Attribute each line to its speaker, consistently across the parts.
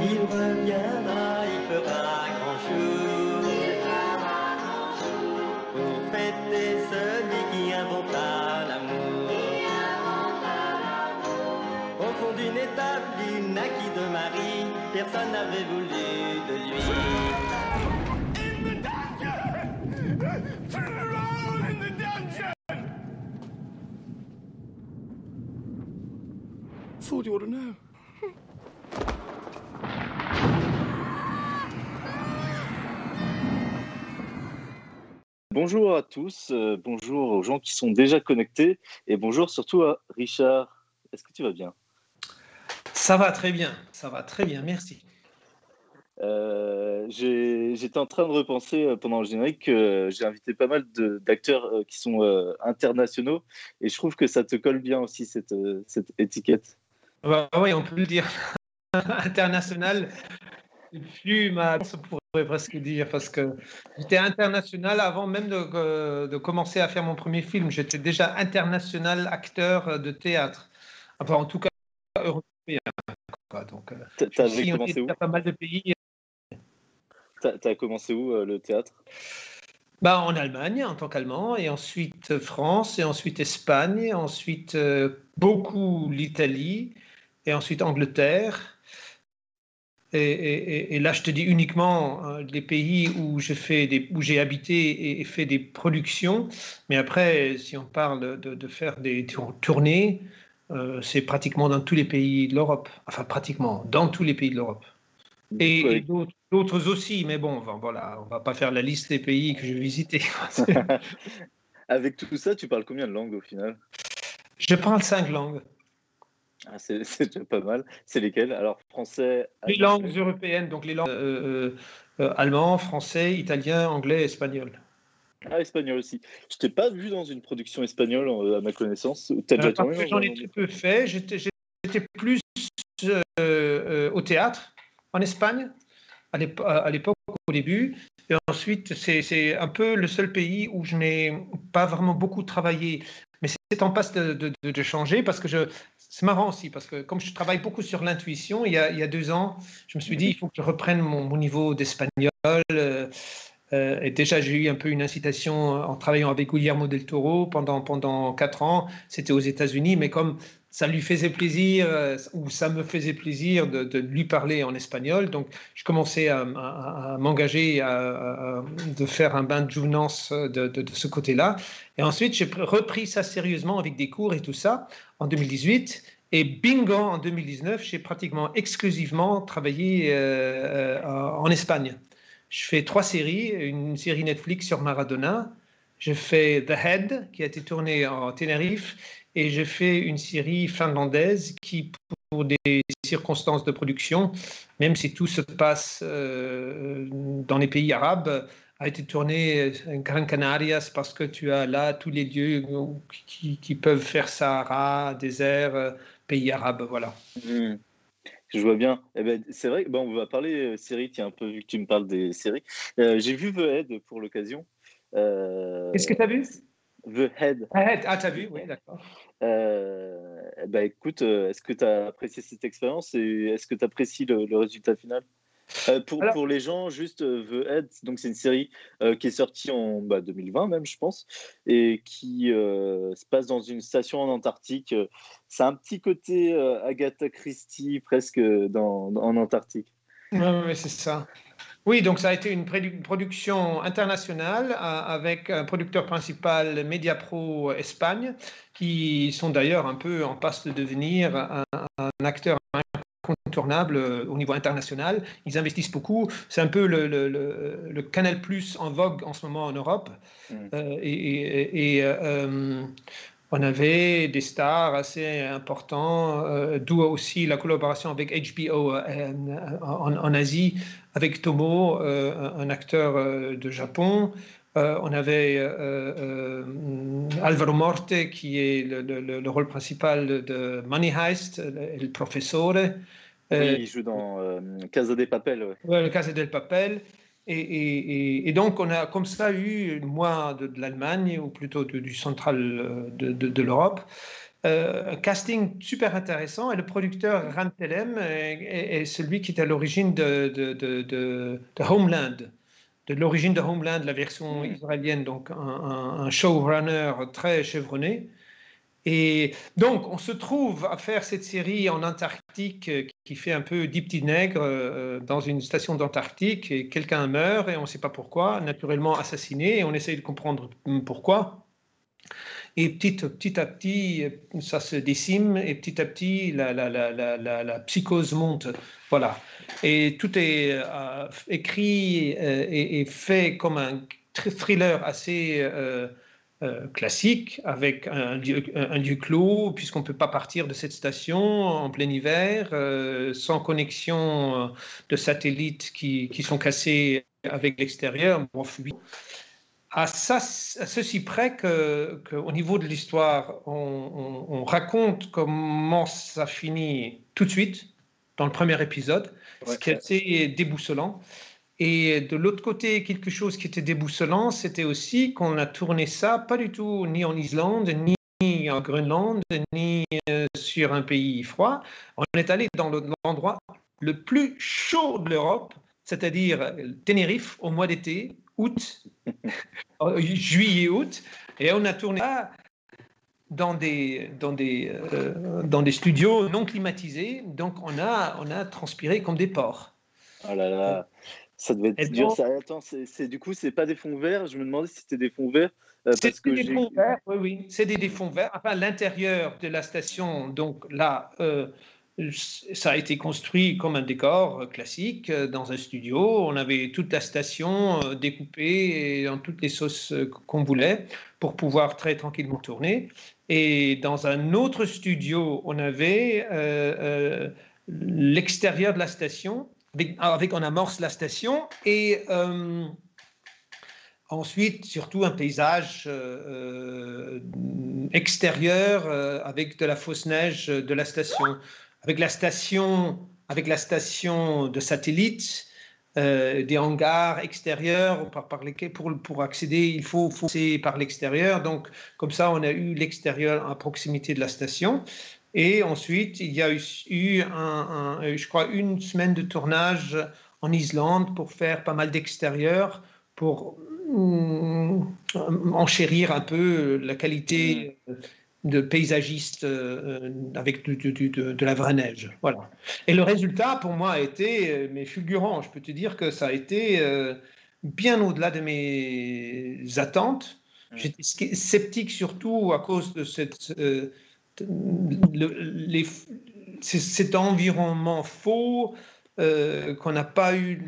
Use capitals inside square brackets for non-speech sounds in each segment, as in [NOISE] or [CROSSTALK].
Speaker 1: il reviendra, il fera grand chose pour fêter celui qui inventa l'amour. Au fond d'une étape, il naquit de Marie, personne n'avait voulu de lui.
Speaker 2: Thought you ought to know.
Speaker 3: Bonjour à tous, euh, bonjour aux gens qui sont déjà connectés et bonjour surtout à Richard. Est-ce que tu vas bien?
Speaker 4: Ça va très bien, ça va très bien, merci.
Speaker 3: Euh, J'étais en train de repenser euh, pendant le générique que j'ai invité pas mal d'acteurs qui sont euh, internationaux et je trouve que ça te colle bien aussi cette, cette étiquette.
Speaker 4: Bah, oui, on peut le dire. [LAUGHS] international, plus ma on pourrait presque dire, parce que j'étais international avant même de, euh, de commencer à faire mon premier film. J'étais déjà international acteur de théâtre. Enfin, en tout cas, européen. quoi. Donc, euh,
Speaker 3: T'as-
Speaker 4: suis
Speaker 3: commencé où
Speaker 4: pas mal de pays.
Speaker 3: T'as t'as commencé où euh, le théâtre?
Speaker 4: Bah, en Allemagne en tant qu'Allemand, et ensuite euh, France, et ensuite Espagne, et ensuite euh, beaucoup l'Italie, et ensuite Angleterre. Et, et- et- et là, je te dis uniquement euh, les pays où j'ai fait des, où j'ai habité et, et fait des productions. Mais après, si on parle de, de faire des tour- tournées, euh, c'est pratiquement dans tous les pays de l'Europe. Enfin, pratiquement dans tous les pays de l'Europe. Et, d'autres d'autres aussi, mais bon, voilà, on va pas faire la liste des pays que j'ai visités. [LAUGHS]
Speaker 3: Avec tout ça, tu parles combien de langues au final?
Speaker 4: Je parle cinq langues.
Speaker 3: Ah, [LAUGHS] C'est déjà pas mal. C'est lesquelles Alors français.
Speaker 4: Les langues européennes, donc les langues euh, euh, euh, allemand, français, italien, anglais, espagnol.
Speaker 3: Ah, espagnol aussi. Je t'ai pas vu dans une production espagnole euh, à ma connaissance. T'as déjà
Speaker 4: J'en ai très peu fait. J'étais plus euh, au théâtre en Espagne à l'ép- à l'époque, au début. Et ensuite, c'est un peu le seul pays où je n'ai pas vraiment beaucoup travaillé. Mais c'est en passe de, de- de- de changer parce que je. C'est marrant aussi parce que comme je travaille beaucoup sur l'intuition, il, y a- deux ans, je me suis dit il faut que je reprenne mon, mon niveau d'espagnol. euh, euh, et déjà, j'ai eu un peu une incitation en travaillant avec Guillermo del Toro pendant, pendant quatre ans. C'était aux États-Unis, mais comme ça lui faisait plaisir, euh, ou ça me faisait plaisir de, lui parler en espagnol, donc je commençais à, m'engager à, de faire un bain de jouvence de, ce côté-là. Et ensuite, j'ai pr- repris ça sérieusement avec des cours et tout ça en 2018. Et bingo, en 2019, j'ai pratiquement exclusivement travaillé euh, euh, en Espagne. Je fais trois séries, une série Netflix sur Maradona, je fais The Head, qui a été tournée en Tenerife, et je fais une série finlandaise qui, pour des circonstances de production, même si tout se passe euh, dans les pays arabes, a été tournée en Gran Canarias parce que tu as là tous les lieux qui, qui peuvent faire Sahara, désert, euh, pays arabes, voilà.
Speaker 3: Hmm. Je vois bien. Eh ben, c'est vrai, bon, on va parler euh, série, tiens, un peu vu que tu me parles des séries. Euh, J'ai vu The Head pour l'occasion. Euh,
Speaker 4: Qu'est-ce que tu as vu?
Speaker 3: The Head.
Speaker 4: Ah, tu as vu, oui, d'accord.
Speaker 3: Euh, ben, écoute, euh, est-ce que tu as apprécié cette expérience et est-ce que tu apprécies le, le résultat final? Euh, pour,
Speaker 4: Alors-
Speaker 3: pour les gens, juste euh, The Head, donc c'est une série euh, qui est sortie en bah, 2020 même, je pense, et qui se passe dans une station en Antarctique. C'est un petit côté Agatha Christie presque dans, en Antarctique.
Speaker 4: Oui, ouais, c'est ça. Oui, donc ça a été une produ- production internationale euh, avec un producteur principal Mediapro Espagne, qui sont d'ailleurs un peu en passe de devenir un, un acteur incontournable euh, au niveau international. Ils investissent beaucoup. C'est un peu le, le- le- le Canal Plus en vogue en ce moment en Europe.
Speaker 3: Mm.
Speaker 4: Euh, et et- et, euh, on avait des stars assez importants, euh, d'où aussi la collaboration avec HBO euh, en, en Asie, avec Tomo, euh, un acteur de Japon. On avait Alvaro Morte, qui est le, le- le- le rôle principal de Money Heist, le. Euh,
Speaker 3: Oui, il joue dans Casa de Papel. ouais.
Speaker 4: Ouais, le Casa del Papel. Et, et- et- et donc, on a comme ça eu, moi, de, de l'Allemagne, ou plutôt de- du central euh, de, l'Europe. un casting super intéressant et le producteur Ran Telem est, celui qui est à l'origine de, Homeland, de l'origine de Homeland, la version mm. israélienne, donc un, un showrunner très chevronné. Et donc, on se trouve à faire cette série en Antarctique euh, qui fait un peu dix petits nègres euh, dans une station d'Antarctique et quelqu'un meurt et on ne sait pas pourquoi, naturellement assassiné, et on essaye de comprendre pourquoi. Et petit, à petit, ça se décime et petit à petit, la, psychose monte. Voilà. Et tout est euh, écrit et, fait comme un thriller assez classique avec un lieu, un lieu clos, puisqu'on ne peut pas partir de cette station en plein hiver, euh, sans connexion euh, de satellites qui, qui sont cassés avec l'extérieur. À, ça, à ceci près qu'au niveau de l'histoire, on, on, raconte comment ça finit tout de suite, dans le premier épisode, ce qui est assez déboussolant. Et de l'autre côté, quelque chose qui était déboussolant, c'était aussi qu'on a tourné ça pas du tout ni en Islande, ni en Groenland, ni euh, sur un pays froid. On est allé dans l'endroit le plus chaud de l'Europe, c'est-à-dire Tenerife au mois d'été, août, [LAUGHS] euh, juillet-août, et on a tourné ça dans des, dans, des, euh, dans des studios non climatisés, donc on a, on a transpiré comme des porcs.
Speaker 3: Oh là là. Ça devait être dur. Ça. Attends, c'est, du coup, c'est pas des fonds verts? Je me demandais si c'était des fonds verts.
Speaker 4: Euh, c'est des fonds verts, oui, oui. C'est des, fonds verts. Enfin, l'intérieur de la station, donc là, euh, ça a été construit comme un décor euh, classique dans un studio. On avait toute la station découpée dans toutes les sauces qu'on voulait pour pouvoir très tranquillement tourner. Et dans un autre studio, on avait l'extérieur de la station avec, on amorce la station et euh, ensuite surtout un paysage euh, extérieur euh, avec de la fausse neige de la station, avec la station, avec la station de satellite. des hangars extérieurs par, par lesquels pour, pour accéder il faut, faut passer par l'extérieur donc comme ça on a eu l'extérieur à proximité de la station et ensuite, il y a eu, un, je crois, une semaine de tournage en Islande pour faire pas mal d'extérieur, pour mm, enchérir un peu la qualité de paysagiste euh, avec de, la vraie neige. Voilà. Et le résultat, pour moi, a été euh, mais fulgurant. Je peux te dire que ça a été euh, bien au-delà de mes attentes. Mm. J'étais sceptique surtout à cause de cette le, cet environnement faux, euh, qu'on n'a pas eu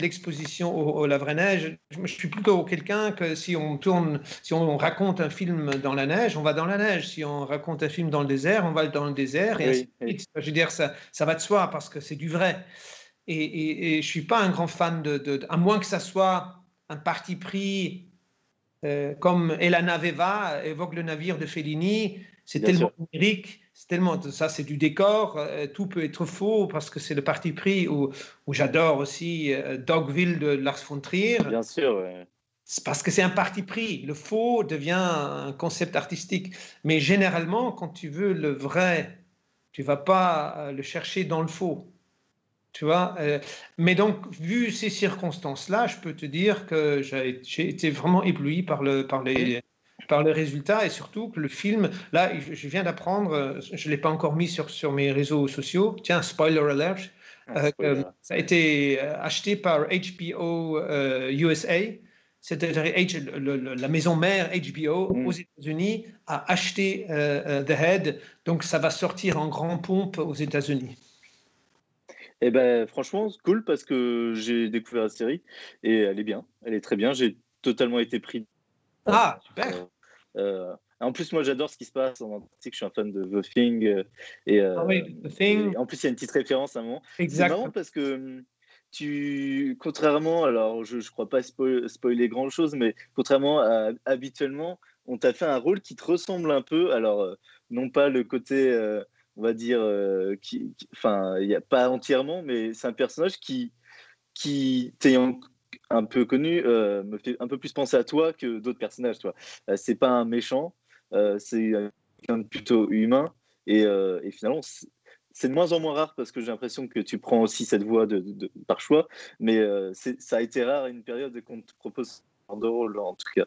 Speaker 4: l'exposition au, la vraie neige. Je, suis plutôt quelqu'un que si on tourne, si on raconte un film dans la neige, on va dans la neige. Si on raconte un film dans le désert, on va dans le désert. Et Je veux dire, ça, ça va de soi parce que c'est du vrai. Et, et, je suis pas un grand fan de, à moins que ça soit un parti pris euh, comme Elana Veva évoque le navire de Fellini. C'est tellement lyrique, c'est tellement ça, c'est du décor. Euh, tout peut être faux parce que c'est le parti pris. Où, j'adore aussi euh, Dogville de Lars von Trier.
Speaker 3: Bien sûr.
Speaker 4: C'est parce que c'est un parti pris. Le faux devient un concept artistique. Mais généralement, quand tu veux le vrai, tu vas pas euh, le chercher dans le faux. Tu vois Mais donc, vu ces circonstances-là, je peux te dire que j'ai été vraiment ébloui par, le, par les, par les résultats et surtout que le film, là, je viens d'apprendre, euh, je ne l'ai pas encore mis sur, sur mes réseaux sociaux, tiens, spoiler alert, ah, euh, ça a été euh, acheté par HBO USA, c'est-à-dire la maison mère HBO mm. aux États-Unis a acheté The Head, donc ça va sortir en grand pompe aux États-Unis.
Speaker 3: Eh ben, franchement, cool parce que j'ai découvert la série et elle est bien, elle est très bien. J'ai totalement été pris.
Speaker 4: Ah, super.
Speaker 3: Euh, en plus, moi, j'adore ce qui se passe en Antarctique. Je suis un fan de The Thing. Euh, et,
Speaker 4: euh, ah oui, The Thing.
Speaker 3: en plus, il y a une petite référence à un moment. C'est marrant parce que hum, tu, contrairement, alors je ne crois pas spoiler grand chose, mais contrairement à habituellement, on t'a fait un rôle qui te ressemble un peu. Alors, non pas le côté, on va dire, qui, enfin, il n'y a pas entièrement, mais c'est un personnage qui, qui t'ayant un peu connu me fait un peu plus penser à toi que d'autres personnages. Toi, c'est pas un méchant, c'est quelqu'un de plutôt humain. Et, euh, finalement, c'est de moins en moins rare parce que j'ai l'impression que tu prends aussi cette voie de, par choix, mais euh, ça a été rare à une période qu'on te propose de rôle, en tout cas.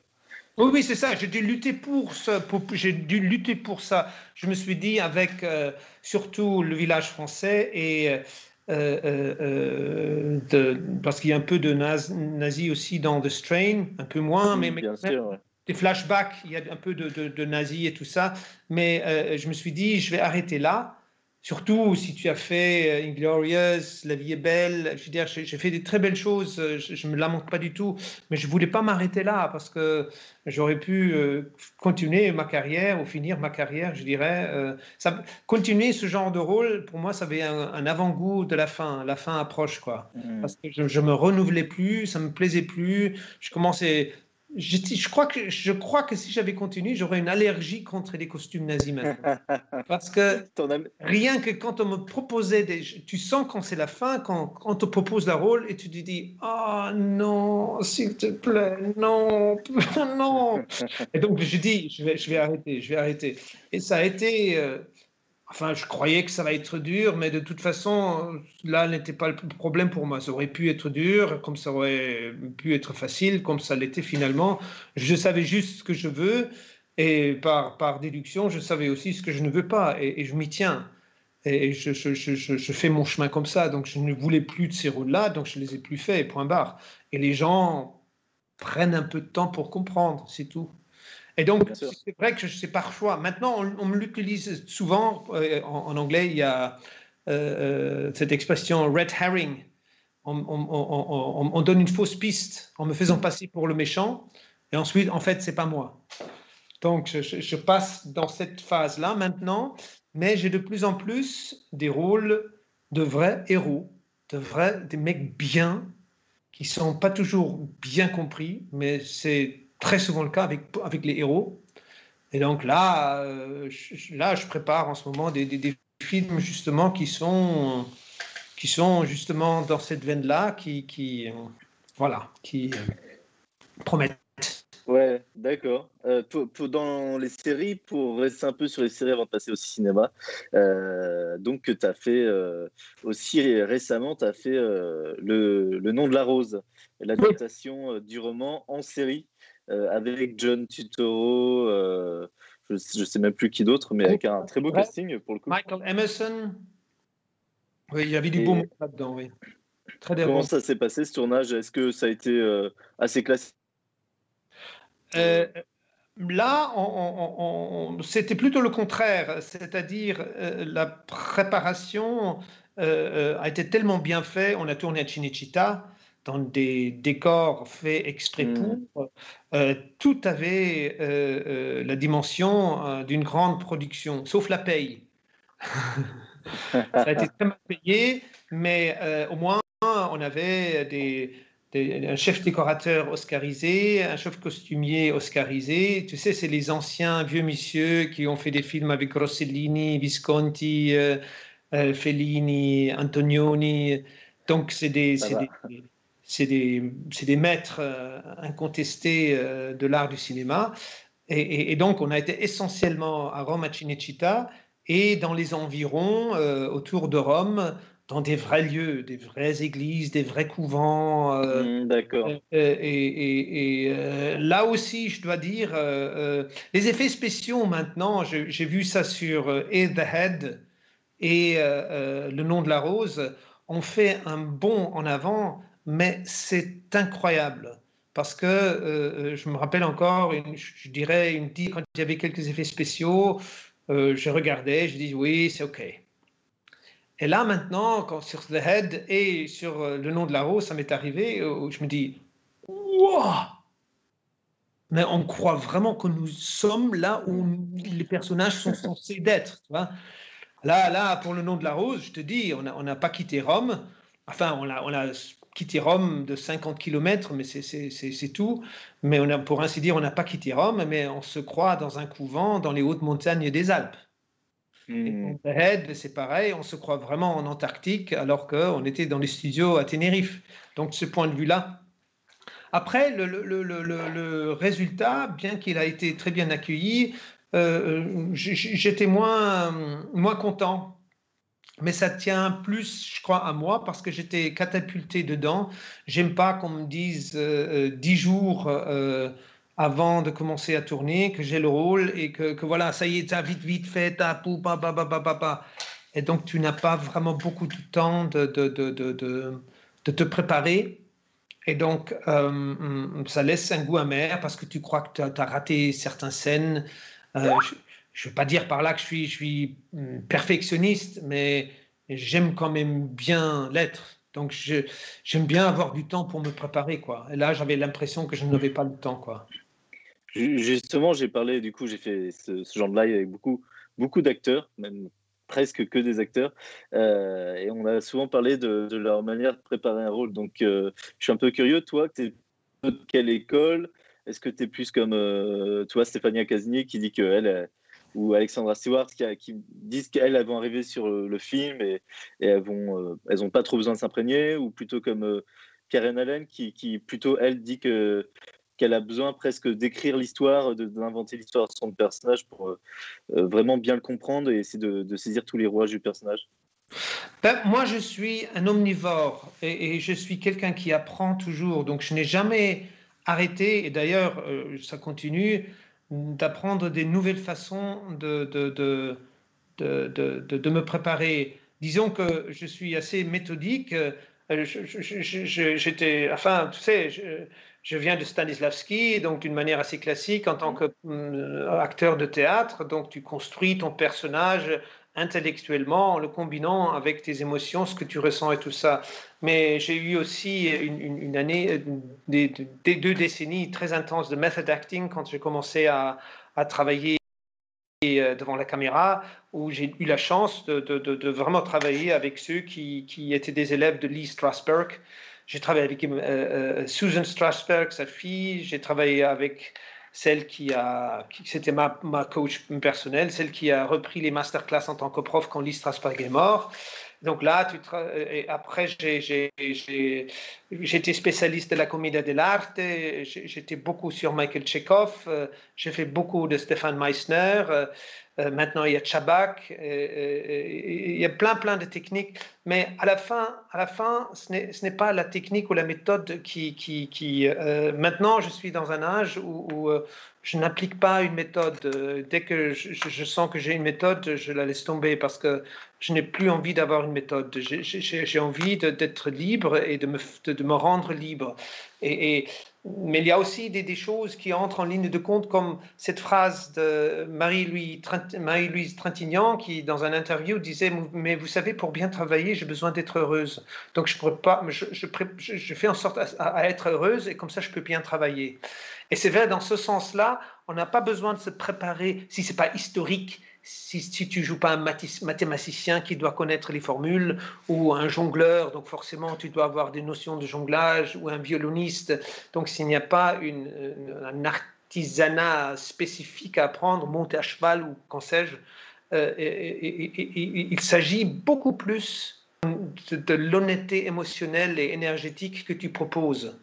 Speaker 4: Oui, oui, c'est ça. J'ai dû lutter pour ça. J'ai dû lutter pour ça. Je me suis dit avec euh, surtout le village français et euh, parce qu'il y a un peu de nazi aussi dans The Strain, un peu moins, mais, des flashbacks, il y a un peu de, de, nazi et tout ça. Mais je me suis dit, je vais arrêter là Surtout si tu as fait euh, Inglorious, La vie est belle. Je veux dire, j'ai fait des très belles choses. Euh, je ne me lamente pas du tout. Mais je ne voulais pas m'arrêter là parce que j'aurais pu euh, continuer ma carrière ou finir ma carrière, je dirais. Ça, continuer ce genre de rôle, pour moi, ça avait un, avant-goût de la fin. La fin approche, quoi. Mmh. Parce que je ne me renouvelais plus, ça ne me plaisait plus. Je commençais je, je, crois que, je crois que si j'avais continué, j'aurais une allergie contre les costumes nazis maintenant. [LAUGHS] Parce que rien que quand on me proposait des. Tu sens quand c'est la fin, quand, on te propose la rôle et tu te dis Ah oh, non, s'il te plaît, non, [LAUGHS] non. Et donc je dis Je vais, je vais arrêter, je vais arrêter. Et ça a été. Euh, Enfin, je croyais que ça va être dur, mais de toute façon, là n'était pas le problème pour moi. Ça aurait pu être dur, comme ça aurait pu être facile, comme ça l'était finalement. Je savais juste ce que je veux, et par, par déduction, je savais aussi ce que je ne veux pas, et, je m'y tiens. Et je, je, je, je, fais mon chemin comme ça, donc je ne voulais plus de ces rôles-là, donc je les ai plus faits, point barre. Et les gens prennent un peu de temps pour comprendre, c'est tout. Et donc, c'est vrai que c'est par choix. Maintenant, on, me l'utilise souvent. Euh, en, anglais, il y a euh, euh, cette expression red herring. On, donne une fausse piste en me faisant passer pour le méchant. Et ensuite, en fait, c'est pas moi. Donc, je, passe dans cette phase-là maintenant. Mais j'ai de plus en plus des rôles de vrais héros, de vrais, des mecs bien, qui sont pas toujours bien compris, mais c'est très souvent le cas avec, avec les héros. Et donc là, euh, je, là, je prépare en ce moment des, des, films justement qui sont, qui sont justement dans cette veine-là, qui, qui, euh, voilà, qui euh, promettent.
Speaker 3: Ouais, d'accord. pour, dans les séries, pour rester un peu sur les séries avant de passer au cinéma, donc tu as fait aussi récemment, tu as fait le, le, nom de la rose, l'adaptation du roman en série. Euh, avec John Tutoro, euh, je ne sais même plus qui d'autre, mais avec un très beau casting pour le coup.
Speaker 4: Michael Emerson. Oui, il y avait du beau monde là-dedans, oui.
Speaker 3: Très Comment ça s'est passé ce tournage? Est-ce que ça a été euh, assez classique?
Speaker 4: Là, c'était plutôt le contraire, c'est-à-dire la préparation a été tellement bien faite. On a tourné à Cinecittà, dans des décors faits exprès mmh. pour. Euh, tout avait euh, euh, la dimension d'une grande production, sauf la paye. [LAUGHS] Ça a été très mal payé, mais au moins on avait des, un chef décorateur oscarisé, un chef costumier oscarisé. Tu sais, c'est les anciens vieux messieurs qui ont fait des films avec Rossellini, Visconti, Fellini, Antonioni. Donc, c'est des, des, c'est des, des, maîtres euh, incontestés euh, de l'art du cinéma. Et, donc, on a été essentiellement à Rome, à Cinecittà, et dans les environs, euh, autour de Rome, dans des vrais lieux, des vraies églises, des vrais couvents.
Speaker 3: Mmh, d'accord.
Speaker 4: et, et là aussi, je dois dire, les effets spéciaux maintenant, j'ai vu ça sur Et the Head et Le nom de la rose, ont fait un bond en avant mais c'est incroyable. Parce que euh, je me rappelle encore, je dirais, quand il y avait quelques effets spéciaux, euh, je regardais, je dis oui, c'est OK. Et là maintenant, quand sur The Head et sur euh, le nom de la rose, ça m'est arrivé, où je me dis, wow Mais on croit vraiment que nous sommes là où les personnages sont censés [LAUGHS] d'être. Là, là, pour le nom de la rose, je te dis, on n'a pas quitté Rome. Enfin, on a quitté Rome de 50 km, mais c'est tout. Mais on a, pour ainsi dire, on n'a pas quitté Rome, mais on se croit dans un couvent dans les hautes montagnes des Alpes. Mmh. c'est pareil, on se croit vraiment en Antarctique alors qu'on était dans les studios à Tenerife. Donc, de ce point de vue-là. Après, le, le, le, le, résultat, bien qu'il a été très bien accueilli, j'étais moins, moins content. Mais ça tient plus, je crois, à moi parce que j'étais catapulté dedans. J'aime pas qu'on me dise dix jours avant de commencer à tourner, que j'ai le rôle et que, que voilà, ça y est, as vite, vite fait, t'as pou, pa, pa, pa, pa, pa, Et donc, tu n'as pas vraiment beaucoup de temps de, de, de, de, de te préparer. Et donc, euh, ça laisse un goût amer parce que tu crois que tu as, raté certaines scènes. Euh, je ne veux pas dire par là que je suis, hum, perfectionniste, mais j'aime quand même bien l'être. Donc, j'aime bien avoir du temps pour me préparer. Et là, j'avais l'impression que je n'avais pas le temps.
Speaker 3: Justement, j'ai parlé, du coup, j'ai fait ce, genre de live avec beaucoup, beaucoup d'acteurs, même presque que des acteurs. Euh, et on a souvent parlé de, leur manière de préparer un rôle. Donc, euh, je suis un peu curieux, toi, tu es de quelle école? Est-ce que tu es plus comme euh, toi, Stéphania Casini, qui dit qu'elle, ou Alexandra Stewart, qui, disent qu'elles vont arriver sur le, film et, elles n'ont elles pas trop besoin de s'imprégner Ou plutôt comme Karen Allen, qui, plutôt, elle, dit que qu'elle a besoin presque d'écrire l'histoire, d'inventer l'histoire de son personnage pour euh, euh, vraiment bien le comprendre et essayer de, saisir tous les rouages du personnage
Speaker 4: ben, Moi, je suis un omnivore et, je suis quelqu'un qui apprend toujours. Donc, je n'ai jamais arrêté, et d'ailleurs, euh, ça continue, d'apprendre des nouvelles façons de, de, de, de, me préparer. Disons que je suis assez méthodique. J'étais, enfin, tu sais, je viens de Stanislavski, donc d'une manière assez classique en tant qu'acteur de théâtre. Donc tu construis ton personnage intellectuellement en le combinant avec tes émotions, ce que tu ressens et tout ça. Mais j'ai eu aussi une, année, des, deux décennies très intenses de method acting quand j'ai commencé à, travailler euh, devant la caméra, où j'ai eu la chance de, vraiment travailler avec ceux qui, étaient des élèves de Lee Strasberg, j'ai travaillé avec euh, euh, Susan Strasberg, sa fille. J'ai travaillé avec celle qui a, c'était ma, ma, coach personnelle, celle qui a repris les masterclass en tant que prof quand Lee Strasberg est mort. Donc là, tu et après, été spécialiste de la comédie dell'arte. J'étais beaucoup sur Michael Chekhov. Euh, j'ai fait beaucoup de Stéphane Meissner. Euh, maintenant, il y a Chabak, euh, euh, il y a plein, plein de techniques. Mais à la fin, à la fin ce n'est pas la technique ou la méthode qui... qui, qui maintenant, je suis dans un âge où, je n'applique pas une méthode. Dès que je, sens que j'ai une méthode, je la laisse tomber parce que je n'ai plus envie d'avoir une méthode. J'ai envie d'être libre et de me, de, me rendre libre. Et, mais il y a aussi des, choses qui entrent en ligne de compte, comme cette phrase de Marie-Louise Marie Trintignant, qui, dans un interview, disait Mais vous savez, pour bien travailler, j'ai besoin d'être heureuse. Donc, je, pas, je, je, fais en sorte à, être heureuse, et comme ça, je peux bien travailler. Et c'est vrai, dans ce sens-là, on n'a pas besoin de se préparer, si ce n'est pas historique, si, si tu joues pas un mathématicien qui doit connaître les formules ou un jongleur, donc forcément tu dois avoir des notions de jonglage ou un violoniste. Donc s'il n'y a pas une, un artisanat spécifique à apprendre, monter à cheval ou qu'en sais-je, euh, il s'agit beaucoup plus de, l'honnêteté émotionnelle et énergétique que tu proposes.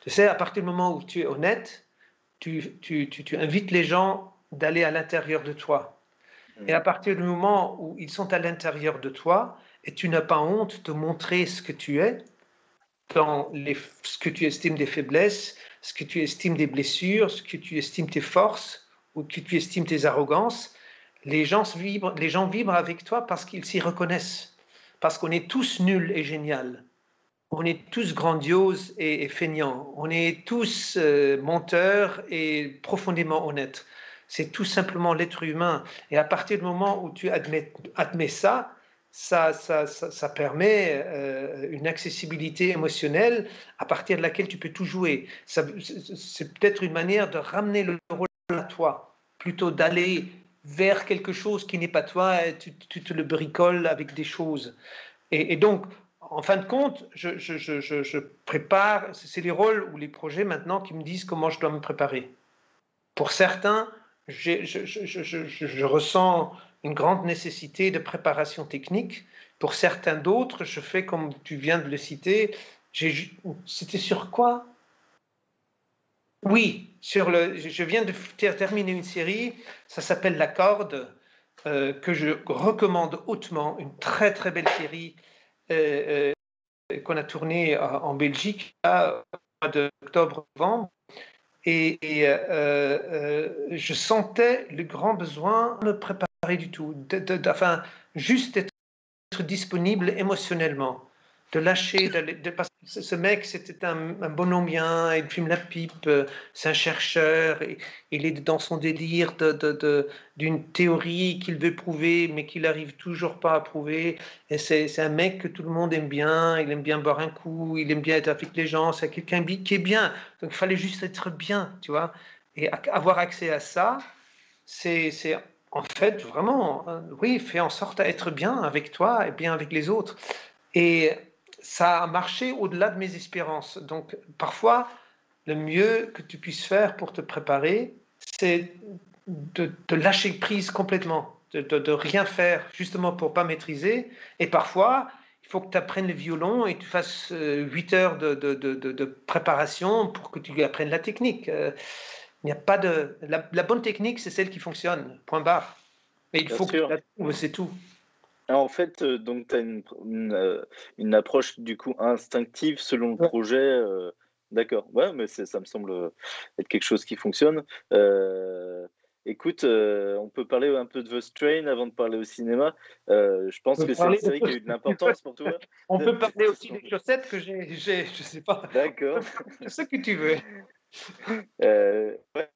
Speaker 4: Tu sais, à partir du moment où tu es honnête, tu invites les gens d'aller à l'intérieur de toi et à partir du moment où ils sont à l'intérieur de toi, et tu n'as pas honte de montrer ce que tu es, dans ce que tu estimes des faiblesses, ce que tu estimes des blessures, ce que tu estimes tes forces ou que tu estimes tes arrogances, les gens vibrent, les gens vibrent avec toi parce qu'ils s'y reconnaissent. Parce qu'on est tous nuls et génial. On est tous grandioses et, feignants. On est tous euh, menteurs et profondément honnêtes. C'est tout simplement l'être humain. Et à partir du moment où tu admets, ça, ça, ça, ça, permet euh, une accessibilité émotionnelle à partir de laquelle tu peux tout jouer. C'est peut-être une manière de ramener le rôle à toi, plutôt d'aller vers quelque chose qui n'est pas toi, et tu, te le bricoles avec des choses. Et, donc, en fin de compte, je, je prépare, c'est les rôles ou les projets maintenant qui me disent comment je dois me préparer. Pour certains, je, ressens une grande nécessité de préparation technique. Pour certains d'autres, je fais comme tu viens de le citer. C'était sur quoi? Oui, sur le, je viens de terminer une série, ça s'appelle La Corde, euh, que je recommande hautement, une très très belle série euh, euh, qu'on a tournée en Belgique au mois d'octobre-novembre. Et, je sentais le grand besoin de me préparer du tout, de, enfin, juste être disponible émotionnellement de lâcher, de, parce que ce mec, c'était un, un bonhomme bien, il fume la pipe, euh, c'est un chercheur, et, il est dans son délire d'une théorie qu'il veut prouver, mais qu'il n'arrive toujours pas à prouver. Et c'est un mec que tout le monde aime bien, il aime bien boire un coup, il aime bien être avec les gens, c'est quelqu'un qui est bien. Donc il fallait juste être bien, tu vois. Et avoir accès à ça, c'est en fait vraiment, euh, oui, fait en sorte d'être bien avec toi et bien avec les autres. Ça a marché au-delà de mes espérances. Donc, parfois, le mieux que tu puisses faire pour te préparer, c'est de, te lâcher prise complètement, de, rien faire justement pour pas maîtriser. Et parfois, il faut que tu apprennes le violon et tu fasses 8 euh, heures de, préparation pour que tu apprennes la technique. Euh, il n'y a pas de la, bonne technique, c'est celle qui fonctionne. Point barre. Mais il faut que tu la trouves, c'est tout.
Speaker 3: En fait, euh, donc tu as une, euh, une, approche du coup instinctive selon le projet. Euh, d'accord, ouais, mais ça me semble être quelque chose qui fonctionne. écoute, on peut parler un peu de The Strain avant de parler au cinéma. je pense que c'est une série qui a eu de l'importance pour toi. [LAUGHS]
Speaker 4: On peut [LAUGHS] parler aussi des chaussettes que j'ai, je sais pas.
Speaker 3: D'accord. [LAUGHS]
Speaker 4: ce que tu veux.
Speaker 3: ouais,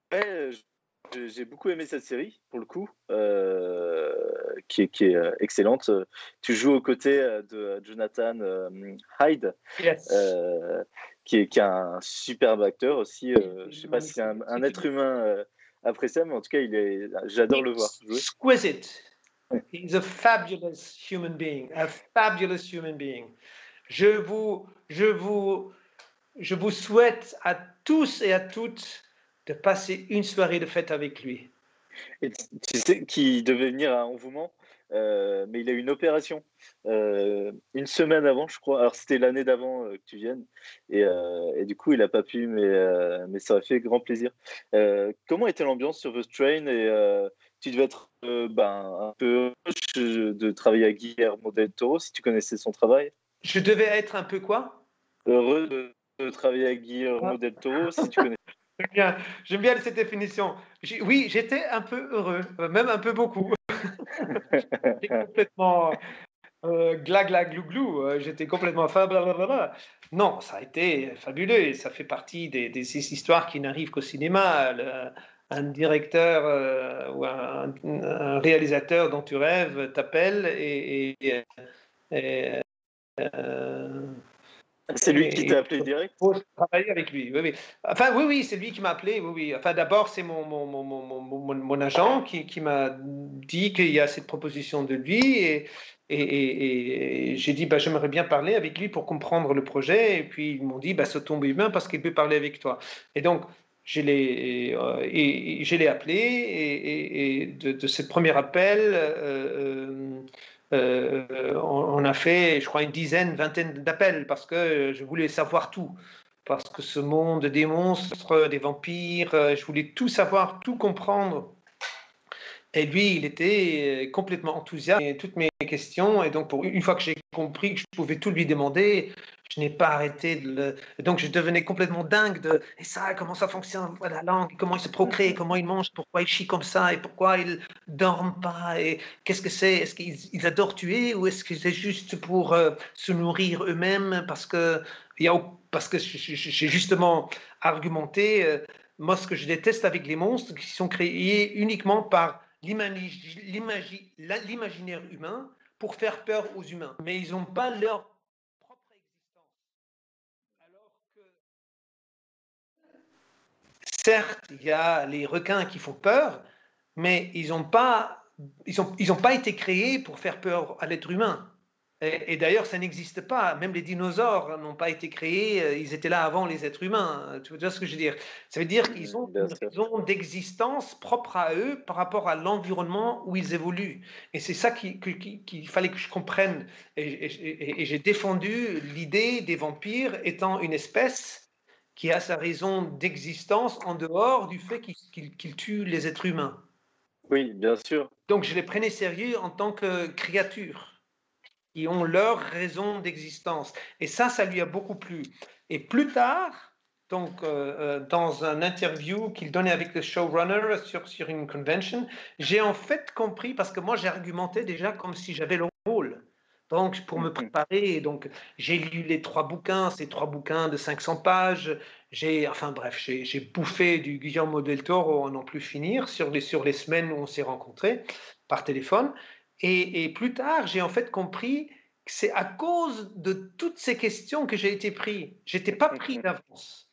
Speaker 3: j'ai beaucoup aimé cette série, pour le coup, euh, qui est, qui est, euh, excellente. Tu joues aux côtés euh, de Jonathan Hyde, qui, est, qui, est, un superbe acteur aussi. je ne sais pas si c'est un, être humain appréciable, mais en tout cas, il est, j'adore le voir
Speaker 4: jouer. Exquisite. He's a fabulous human being, a fabulous human being. Je vous, je vous, je vous souhaite à tous et à toutes de passer une soirée de fête avec lui.
Speaker 3: Et tu sais qu'il devait venir à Envouement, euh, mais il a eu une opération euh, une semaine avant, je crois. Alors c'était l'année d'avant euh, que tu viennes, et, et, du coup il n'a pas pu, mais, mais ça aurait fait grand plaisir. comment était l'ambiance sur The Train et tu devais être ben, un peu heureux de travailler avec Guillermo del Toro si tu connaissais son travail?
Speaker 4: Je devais être un peu quoi?
Speaker 3: Heureux de, travailler avec Guillermo ah. del Toro si tu connaissais.
Speaker 4: J'aime bien, cette définition. Oui, j'étais un peu heureux, euh, même un peu beaucoup. [LAUGHS] j'étais complètement euh, gla gla glou glou. Euh, j'étais complètement Non, ça a été fabuleux. Ça fait partie des, des histoires qui n'arrivent qu'au cinéma. un directeur euh, ou un, réalisateur dont tu rêves t'appelle et,
Speaker 3: c'est lui qui t'a appelé direct
Speaker 4: travailler avec lui, oui, oui. Enfin, oui, oui, c'est lui qui m'a appelé, oui, oui. Enfin, d'abord, c'est mon, mon, mon, mon, mon agent qui, qui m'a dit qu'il y a cette proposition de lui et, et, et, j'ai dit, bah, j'aimerais bien parler avec lui pour comprendre le projet. Et puis, ils m'ont dit, bah, ça tombe bien parce qu'il peut parler avec toi. Et donc, je l'ai euh, appelé et, de, de, ce premier appel, euh, euh on, a fait, je crois, une dizaine, vingtaine d'appels parce que je voulais savoir tout. Parce que ce monde des monstres, des vampires, euh, je voulais tout savoir, tout comprendre. Et lui, il était complètement enthousiaste. Toutes mes questions. Et donc, pour une fois que j'ai compris que je pouvais tout lui demander, je n'ai pas arrêté de le... Donc je devenais complètement dingue de et ça, comment ça fonctionne, la langue, comment il se procrée, comment il mange, pourquoi il chie comme ça et pourquoi il dorment pas et qu'est-ce que c'est, est-ce qu'ils adorent tuer ou est-ce que c'est juste pour euh, se nourrir eux-mêmes? Parce que y parce que j'ai justement argumenté euh, moi ce que je déteste avec les monstres qui sont créés uniquement par l'imaginaire humain pour faire peur aux humains mais ils n'ont pas leur certes, il y a les requins qui font peur, mais ils n'ont pas, ils ont pas été créés pour faire peur à l'être humain. Et, d'ailleurs, ça n'existe pas. Même les dinosaures n'ont pas été créés. Euh, ils étaient là avant les êtres humains. Tu vois ce que je veux dire? Ça veut dire qu'ils ont une raison d'existence propre à eux par rapport à l'environnement où ils évoluent. Et c'est ça qu'il fallait que je comprenne. et j'ai défendu l'idée des vampires étant une espèce qui a sa raison d'existence en dehors du fait qu'il tue les êtres humains.
Speaker 3: Oui, bien sûr.
Speaker 4: Donc je les prenais sérieux en tant que créatures qui ont leur raison d'existence. Et ça, ça lui a beaucoup plu. Et plus tard, donc euh, euh, dans un interview qu'il donnait avec le showrunner sur, sur une convention, j'ai en fait compris, parce que moi j'ai argumenté déjà comme si j'avais le rôle. Donc, pour me mmh préparer, donc j'ai lu les trois bouquins, ces trois bouquins de 500 pages. J'ai, enfin bref, j'ai bouffé du Guillermo del Toro à n'en plus finir sur les, sur les semaines où on s'est rencontrés par téléphone. Et, plus tard, j'ai en fait compris que c'est à cause de toutes ces questions que j'ai été pris. J'étais pas pris mmh d'avance.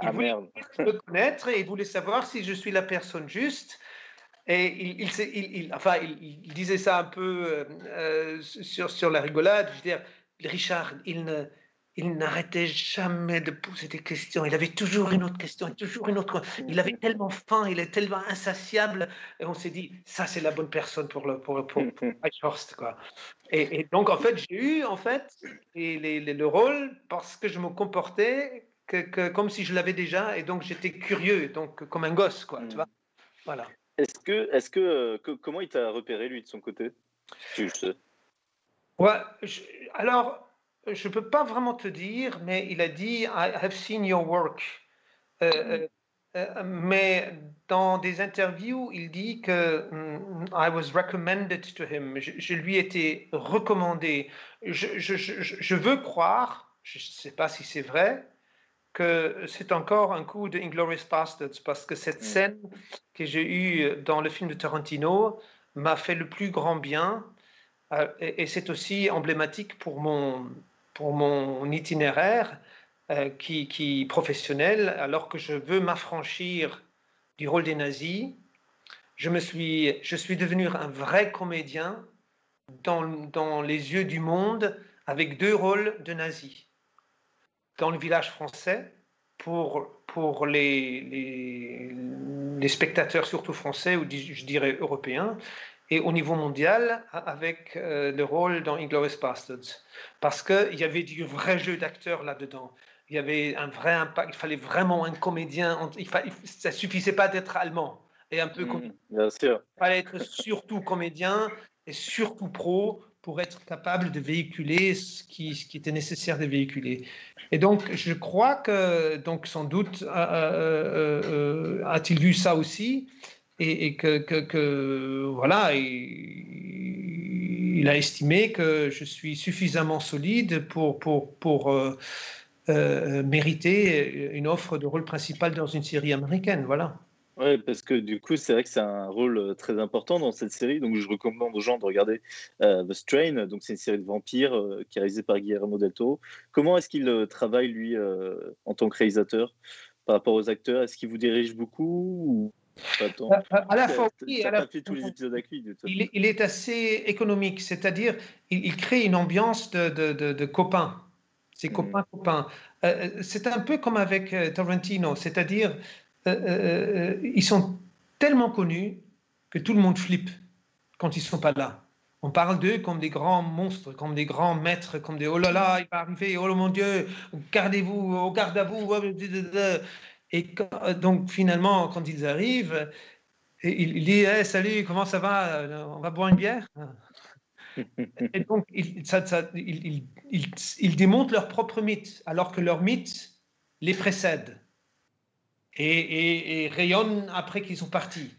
Speaker 4: Il ah, voulait me connaître et il voulait savoir si je suis la personne juste. Et il, il, enfin, il, disait ça un peu euh, euh, sur, sur la rigolade. Je veux dire, Richard, il ne, il n'arrêtait jamais de poser des questions. Il avait toujours une autre question, toujours une autre. Il avait tellement faim, il est tellement insatiable. Et on s'est dit, ça, c'est la bonne personne pour le pour, pour, quoi. Et, donc, en fait, j'ai eu en fait les, le rôle parce que je me comportais que, comme si je l'avais déjà, et donc j'étais curieux, donc comme un gosse, quoi. Tu mm. vois voilà.
Speaker 3: Est-ce que, est-ce que, comment il t'a repéré lui de son côté?
Speaker 4: Ouais, alors je ne peux pas vraiment te dire, mais il a dit I have seen your work. Euh, mm. euh, euh, mais dans des interviews, il dit que mm, I was recommended to him. Je, lui ai été recommandé. Je, je, je veux croire, je ne sais pas si c'est vrai, que c'est encore un coup de Inglorious Bastards parce que cette mm. scène que j'ai eue dans le film de Tarantino m'a fait le plus grand bien et, c'est aussi emblématique pour mon, pour mon itinéraire euh, qui, qui professionnel alors que je veux m'affranchir du rôle des nazis. Je, me suis, je suis devenu un vrai comédien dans, dans les yeux du monde avec deux rôles de nazis dans le village français pour, pour les, les, les, spectateurs, surtout français ou je dirais européens, et au niveau mondial avec euh, le rôle dans Inglourious Bastards. Parce qu'il y avait du vrai jeu d'acteurs là-dedans. Il y avait un vrai impact, il fallait vraiment un comédien, il fallait, ça suffisait pas d'être allemand et un peu
Speaker 3: mmh, bien sûr.
Speaker 4: Il fallait être surtout comédien et surtout pro pour être capable de véhiculer ce qui, ce qui, était nécessaire de véhiculer. Et donc, je crois que, donc, sans doute, euh, euh, euh, a-t-il vu ça aussi, et, que, que, voilà, il a estimé que je suis suffisamment solide pour, pour, pour mériter une offre de rôle principal dans une série américaine. Voilà.
Speaker 3: Ouais, parce que du coup, c'est vrai que c'est un rôle euh, très important dans cette série. Donc, je recommande aux gens de regarder euh, The Strain. Donc, c'est une série de vampires euh, qui est réalisée par Guillermo del Toro. Comment est-ce qu'il travaille, lui, en tant que réalisateur par rapport aux acteurs? Est-ce qu'il vous dirige beaucoup ou
Speaker 4: à la [LAUGHS] fois, oui, tous les épisodes avec lui. Il, est, assez économique, c'est-à-dire il, crée une ambiance de, de, de, copains. C'est mmh. copains, copains. c'est un peu comme avec Tarantino, c'est-à-dire euh, euh, euh, ils sont tellement connus que tout le monde flippe quand ils ne sont pas là. On parle d'eux comme des grands monstres, comme des grands maîtres, comme des oh là là, il va arriver, oh mon Dieu, gardez-vous, oh, garde à vous. Et donc finalement, quand ils arrivent, il, il dit Salut, comment ça va On va boire une bière [LAUGHS] Et donc, ils, ça, démontrent leur propre mythe, alors que leur mythe les précède et, rayonnent après qu'ils sont partis.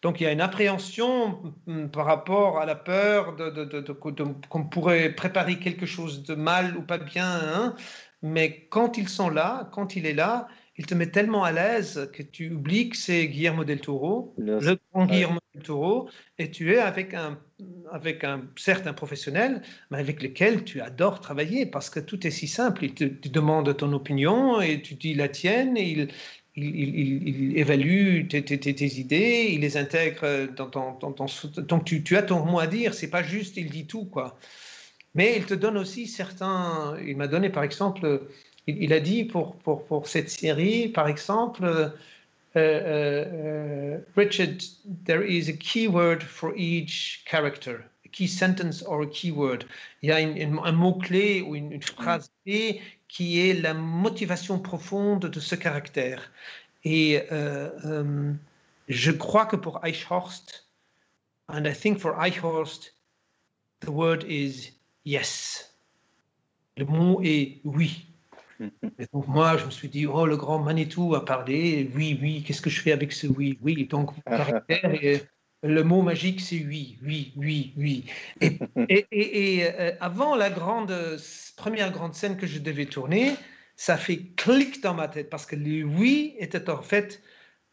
Speaker 4: Donc il y a une appréhension hum, par rapport à la peur de, qu'on pourrait préparer quelque chose de mal ou pas bien. Hein. mais quand ils sont là, quand il est là, il te met tellement à l'aise que tu oublies que c'est Guillermo del Toro, le grand Guillermo del Toro, et tu es avec un, avec un certain professionnel, mais avec lequel tu adores travailler parce que tout est si simple. Il te, demande ton opinion et tu dis la tienne, et il, il, évalue tes, idées, il les intègre dans ton, donc tu, tu, as ton mot à dire, c'est pas juste il dit tout quoi. Mais il te donne aussi certains. Il m'a donné par exemple, il, a dit pour, pour, pour, cette série par exemple, euh, euh, euh, Richard, there is a keyword for each character. key sentence or a keyword. Il y a une- un mot-clé ou une, une phrase clé qui est la motivation profonde de ce caractère. Et euh, je crois que pour Eichhorst, and I think for Eichhorst, the word is yes. Le mot est oui. Et donc moi, je me suis dit, oh, le grand Manitou a parlé, oui, oui, qu'est-ce que je fais avec ce oui, oui? Donc, [LAUGHS] caractère le mot magique, c'est oui, oui, oui, oui. Et, [LAUGHS] et- et- et, euh, avant la grande, première grande scène que je devais tourner, ça fait clic dans ma tête parce que le oui était en fait